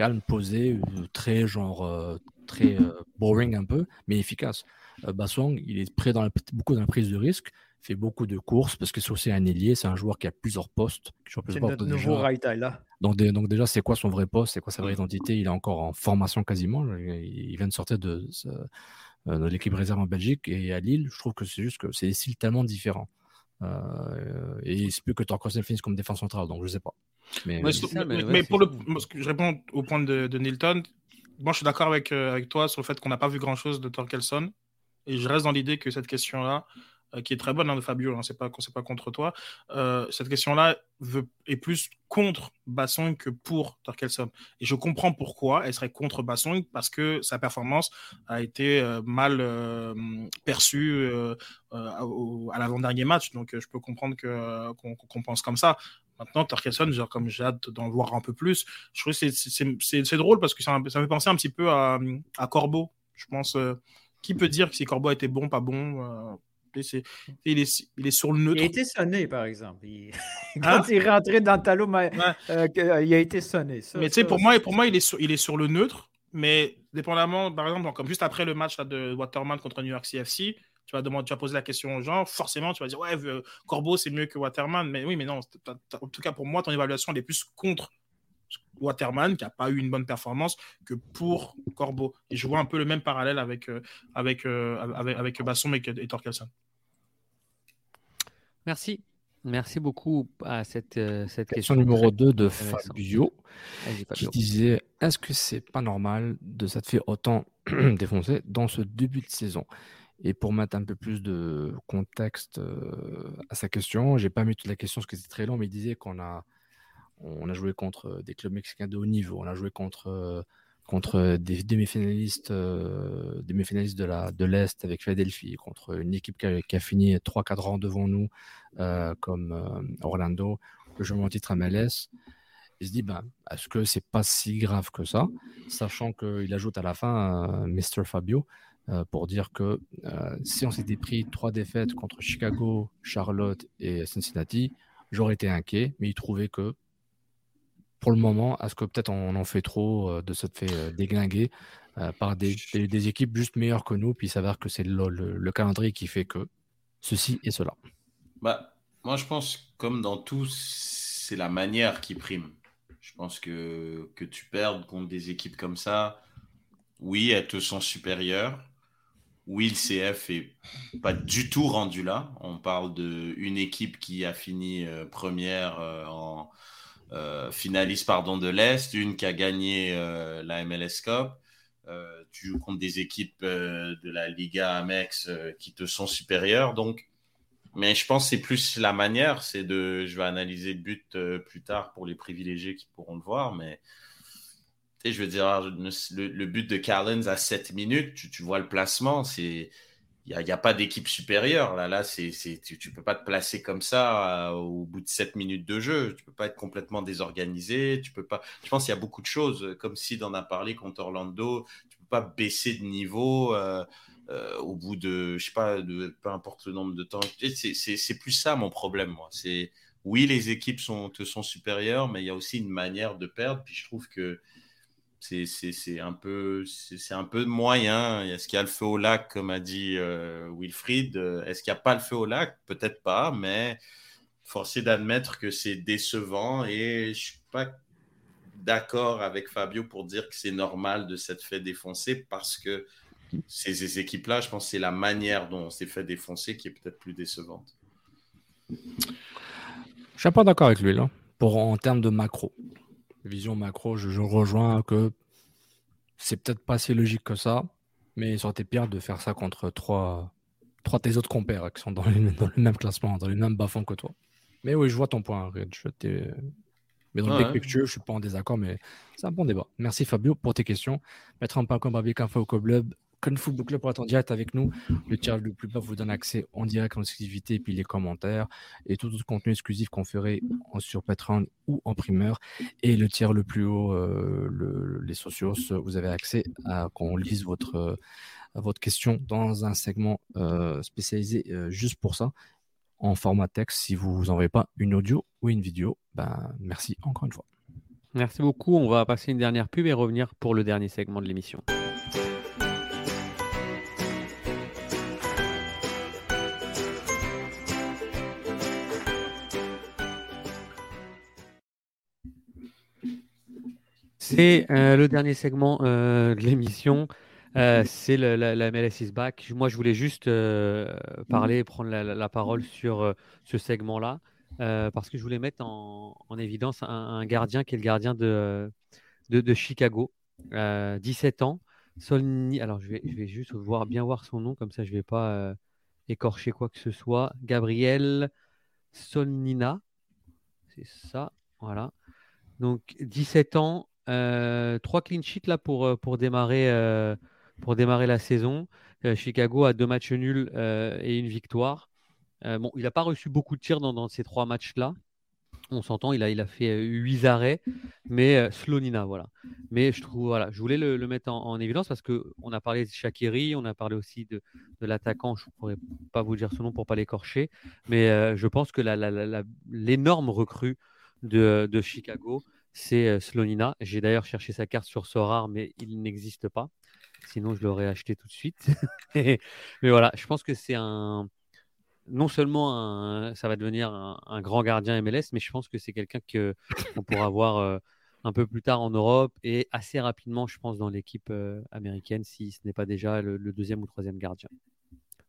calme, posé, euh, très genre euh, très euh, boring un peu, mais efficace. Bassong, il est prêt dans beaucoup dans la prise de risque, fait beaucoup de courses parce que c'est aussi un ailier, c'est un joueur qui a plusieurs postes. C'est notre nouveau là. Donc, donc déjà, c'est quoi son vrai poste, c'est quoi sa vraie identité? Il est encore en formation quasiment. Il vient de sortir de, de l'équipe réserve en Belgique et à Lille. Je trouve que c'est juste que c'est des styles tellement différents. Et il se peut que Torkelsen finisse comme défense centrale, donc je sais pas. Mais, pour le, je réponds au point de, de Nilton. Moi, je suis d'accord avec, euh, avec toi sur le fait qu'on n'a pas vu grand-chose de Torkelson. Et je reste dans l'idée que cette question-là, euh, qui est très bonne hein, Fabio, hein, c'est pas, pas contre toi, euh, cette question-là est plus contre Bassong que pour Torkelson. Et je comprends pourquoi elle serait contre Bassong, parce que sa performance a été mal perçue à l'avant-dernier match. Donc je peux comprendre qu'on pense comme ça. Maintenant, Torkelson, comme j'ai hâte d'en voir un peu plus, je trouve que c'est drôle parce que ça, me fait penser un petit peu à, à Corbeau. Je pense, euh, qui peut dire que si Corbeau était bon, pas bon euh, il, est, il est sur le neutre. Il a été sonné, par exemple. Quand hein? il est rentré dans le talon, euh, il a été sonné. mais tu sais, pour moi, pour moi il, est sur, il est sur le neutre, mais dépendamment, par exemple, comme juste après le match de Waterman contre New York CFC, tu vas, demander, tu vas poser la question aux gens, forcément, tu vas dire, ouais, Corbeau, c'est mieux que Waterman. Mais oui, mais non, en tout cas, pour moi, ton évaluation, elle est plus contre Waterman, qui n'a pas eu une bonne performance, que pour Corbeau. Et je vois un peu le même parallèle avec, euh, avec, euh, avec, avec, Basson et, et Torkelson. Merci. Merci beaucoup à cette, euh, cette question, numéro 2 de Fabio, qui disait Est-ce que c'est pas normal de s'être fait autant défoncer dans ce début de saison? Et pour mettre un peu plus de contexte à sa question, j'ai pas mis toute la question parce que c'est très long, mais il disait qu'on a, on a joué contre des clubs mexicains de haut niveau, on a joué contre, contre des demi-finalistes, euh, de de l'Est avec Philadelphie, contre une équipe qui a, fini 3-4 rangs devant nous, euh, comme Orlando, le joueur en titre MLS. Il se dit, ben, est-ce que c'est pas si grave que ça, sachant qu'il ajoute à la fin Mr. Fabio. Euh, pour dire que euh, si on s'était pris trois défaites contre Chicago, Charlotte et Cincinnati, j'aurais été inquiet, mais il trouvait que pour le moment, est-ce que peut-être on en fait trop euh, de se fait déglinguer euh, par des, des- équipes juste meilleures que nous, puis il s'avère que c'est le, le- calendrier qui fait que ceci et cela. Bah, moi, je pense, comme dans tout, c'est la manière qui prime. Je pense que, que tu perds contre des équipes comme ça, oui, elles te sont supérieures. Oui, le CF est pas du tout rendu là. On parle d'une équipe qui a fini euh, première euh, en euh, finaliste pardon, de l'Est, une qui a gagné la MLS Cup. tu joues contre des équipes de la Liga Amex qui te sont supérieures. Donc, mais je pense que c'est plus la manière. C'est de, je vais analyser le but plus tard pour les privilégiés qui pourront le voir, mais je veux dire, le, but de Carlins à 7 minutes, tu, vois le placement, c'est il n'y a, pas d'équipe supérieure. Là, là c'est, tu ne peux pas te placer comme ça euh, au bout de 7 minutes de jeu. Tu ne peux pas être complètement désorganisé. Tu peux pas... Je pense qu'il y a beaucoup de choses, comme Sid en a parlé contre Orlando. Tu ne peux pas baisser de niveau euh, euh, au bout de, je sais pas, de, peu importe le nombre de temps. C'est, plus ça mon problème, moi. Oui, les équipes sont, te sont supérieures, mais il y a aussi une manière de perdre. Puis je trouve que c'est un peu moyen. Est-ce qu'il y a le feu au lac, comme a dit euh, Wilfried? Est-ce qu'il n'y a pas le feu au lac? Peut-être pas, mais forcé d'admettre que c'est décevant et je suis pas d'accord avec Fabio pour dire que c'est normal de s'être fait défoncer parce que ces, équipes-là, je pense c'est la manière dont on s'est fait défoncer qui est peut-être plus décevante. Je suis pas d'accord avec lui là, pour en termes de macro vision macro, je, rejoins que c'est peut-être pas si logique que ça, mais ça aurait été pire de faire ça contre trois, trois tes autres compères qui sont dans, le même classement, dans le même bas que toi. Mais oui, je vois ton point, Red. mais dans le big picture, je suis pas en désaccord, mais c'est un bon débat. Merci Fabio pour tes questions. Mettre un pas comme avec un au club Kung Football Club pour être en direct avec nous. Le tir le plus bas vous donne accès en direct, en exclusivité, puis les commentaires et tout autre contenu exclusif qu'on ferait sur Patreon ou en primeur. Et le tiers le plus haut, euh, les socios, vous avez accès à qu'on lise votre, euh, votre question dans un segment euh, spécialisé juste pour ça en format texte si vous vous envoyez pas une audio ou une vidéo. Ben, merci encore une fois. Merci beaucoup. On va passer une dernière pub et revenir pour le dernier segment de l'émission. C'est euh, le dernier segment euh, de l'émission. Euh, c'est la, MLS is back. Moi, je voulais juste parler, prendre la, parole sur ce segment-là, parce que je voulais mettre en, évidence un, gardien qui est le gardien de, de, Chicago, 17 ans. Solni, alors je vais, je vais juste voir, bien voir son nom, comme ça je ne vais pas écorcher quoi que ce soit. Gabriel Solnina, c'est ça, voilà. Donc 17 ans, trois clean sheets là pour, euh, pour, démarrer, euh, pour démarrer la saison. Chicago a deux matchs nuls et une victoire. bon, il n'a pas reçu beaucoup de tirs dans, ces trois matchs-là. On s'entend, il a, il a fait huit arrêts, mais Slonina, voilà. Mais je trouve, voilà, je voulais le, mettre en, évidence parce qu'on a parlé de Shakiri, on a parlé aussi de, de l'attaquant, je ne pourrais pas vous dire son nom pour ne pas l'écorcher, mais je pense que l'énorme recrue de, de Chicago, c'est Slonina. J'ai d'ailleurs cherché sa carte sur Sorar, mais il n'existe pas. Sinon, je l'aurais acheté tout de suite. mais voilà, je pense que c'est un. Non seulement ça va devenir un, grand gardien MLS, mais je pense que c'est quelqu'un qu'on pourra voir un peu plus tard en Europe et assez rapidement, je pense, dans l'équipe américaine, si ce n'est pas déjà le, deuxième ou troisième gardien.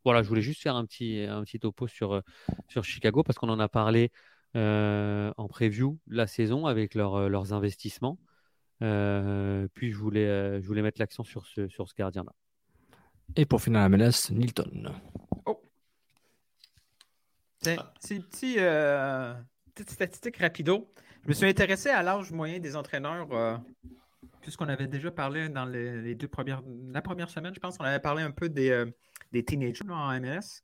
Voilà, je voulais juste faire un petit, un petit topo sur, sur Chicago parce qu'on en a parlé en preview la saison avec euh, leurs investissements. Euh, puis je voulais, je voulais mettre l'accent sur ce, sur ce gardien-là. Et pour finir la menace, Nilton. Oh. C'est petit, petite statistique rapido. Je me suis intéressé à l'âge moyen des entraîneurs, puisqu'on avait déjà parlé dans les, deux premières, la première semaine, je pense, on avait parlé un peu des, des teenagers en MLS.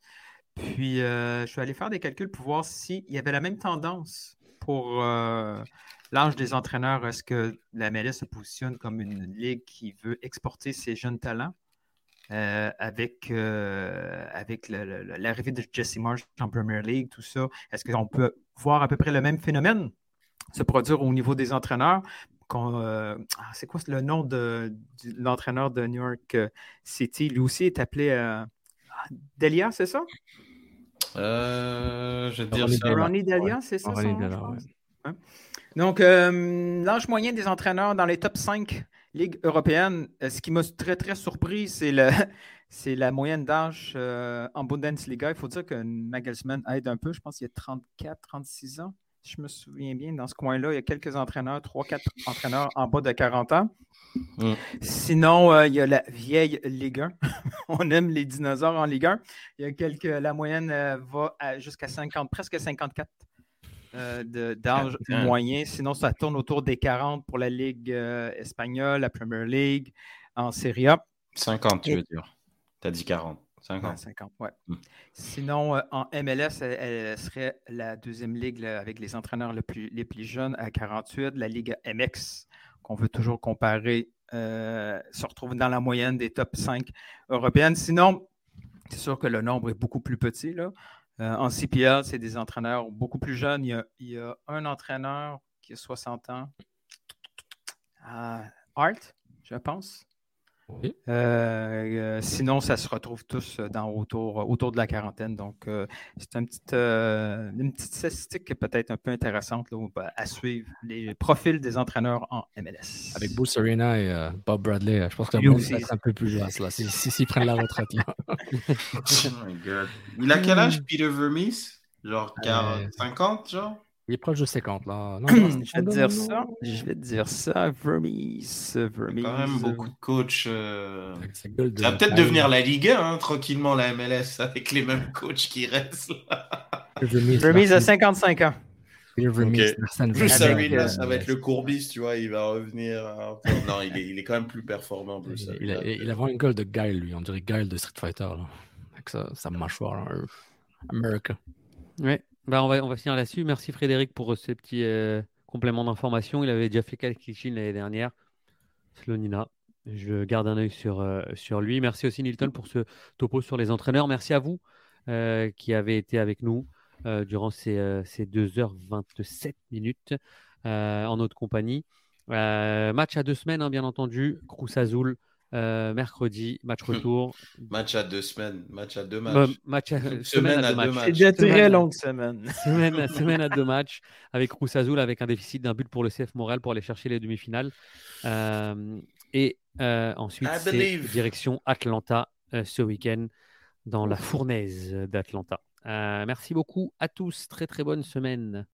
Puis, euh, je suis allé faire des calculs pour voir s'il y avait la même tendance pour euh, l'âge des entraîneurs. Est-ce que la MLS se positionne comme une ligue qui veut exporter ses jeunes talents euh, avec, avec l'arrivée de Jesse Marsh en Premier League, tout ça? Est-ce qu'on peut voir à peu près le même phénomène se produire au niveau des entraîneurs? ah, c'est quoi le nom de, l'entraîneur de New York City? Lui aussi est appelé euh, Delia, c'est ça? Je vais dire ça. Ronnie Delia, c'est ça? Hein? Donc, l'âge moyen des entraîneurs dans les top 5 ligues européennes, ce qui m'a très, très surpris, c'est le, c'est la moyenne d'âge en Bundesliga. Il faut dire que Nagelsmann aide un peu. Je pense qu'il y a 34, 36 ans je me souviens bien, dans ce coin-là, il y a quelques entraîneurs, trois, quatre entraîneurs en bas de 40 ans. Mm. Sinon, euh, il y a la vieille Ligue 1. On aime les dinosaures en Ligue 1. Il y a quelques, la moyenne euh, va jusqu'à 50, presque 54 euh, d'âge moyen. Sinon, ça tourne autour des 40 pour la Ligue espagnole, la Premier League, en Serie A. 50, tu veux dire. Tu as dit 40. 50. ouais. Hmm. Sinon, euh, en MLS, elle, serait la deuxième ligue avec les entraîneurs les plus, les plus jeunes à 48. La Ligue MX, qu'on veut toujours comparer, euh, se retrouve dans la moyenne des top 5 européennes. Sinon, c'est sûr que le nombre est beaucoup plus petit. Là. Euh, en CPL, c'est des entraîneurs beaucoup plus jeunes. Il y a, un entraîneur qui a 60 ans. Art, je pense. Euh, euh, sinon, ça se retrouve tous euh, dans, autour, autour de la quarantaine. Donc, c'est une petite, une petite statistique peut-être un peu intéressante bah, à suivre, les profils des entraîneurs en MLS. Avec Bruce Arena et Bob Bradley, je pense que c'est un peu plus jeune, là, s'ils si, prennent la retraite. Là. oh Il a quel âge, Peter Vermees? Genre 50, genre? Il est proche de 50 là. je vais te dire ça. Je vais te dire ça. Vermees. Vermees. Quand même beaucoup de coachs. Euh... Ça va peut-être devenir la Ligue 1, hein, tranquillement, la MLS, avec les mêmes coachs qui restent là. Vermees a 55 ans. Okay. Euh, ça va être le courbis, tu vois, il va revenir. Non, il est, il est, quand même plus performant. Plus, il, a, il, a, vraiment une gueule de Guile, lui. On dirait Guile de Street Fighter. Là. Avec sa, sa mâchoire. Là. America. Ouais. Bah, on, va, on va finir là-dessus. Merci Frédéric pour euh, ces petits euh, compléments d'information. Il avait déjà fait Kalkichin l'année dernière. Slonina. Je garde un œil sur, euh, sur lui. Merci aussi Nilton pour ce topo sur les entraîneurs. Merci à vous qui avez été avec nous durant ces, ces 2h27 minutes en notre compagnie. match à deux semaines, hein, bien entendu. Cruz Azul euh, mercredi, match retour. match à deux semaines, match à deux matchs. match à, semaine, à, deux matchs. C'est déjà très longue semaine. semaine. semaine à deux matchs avec Cruz Azul avec un déficit d'un but pour le CF Montréal pour aller chercher les demi-finales. Euh, et euh, ensuite, c'est direction Atlanta ce week-end dans la fournaise d'Atlanta. merci beaucoup à tous. Très très bonne semaine.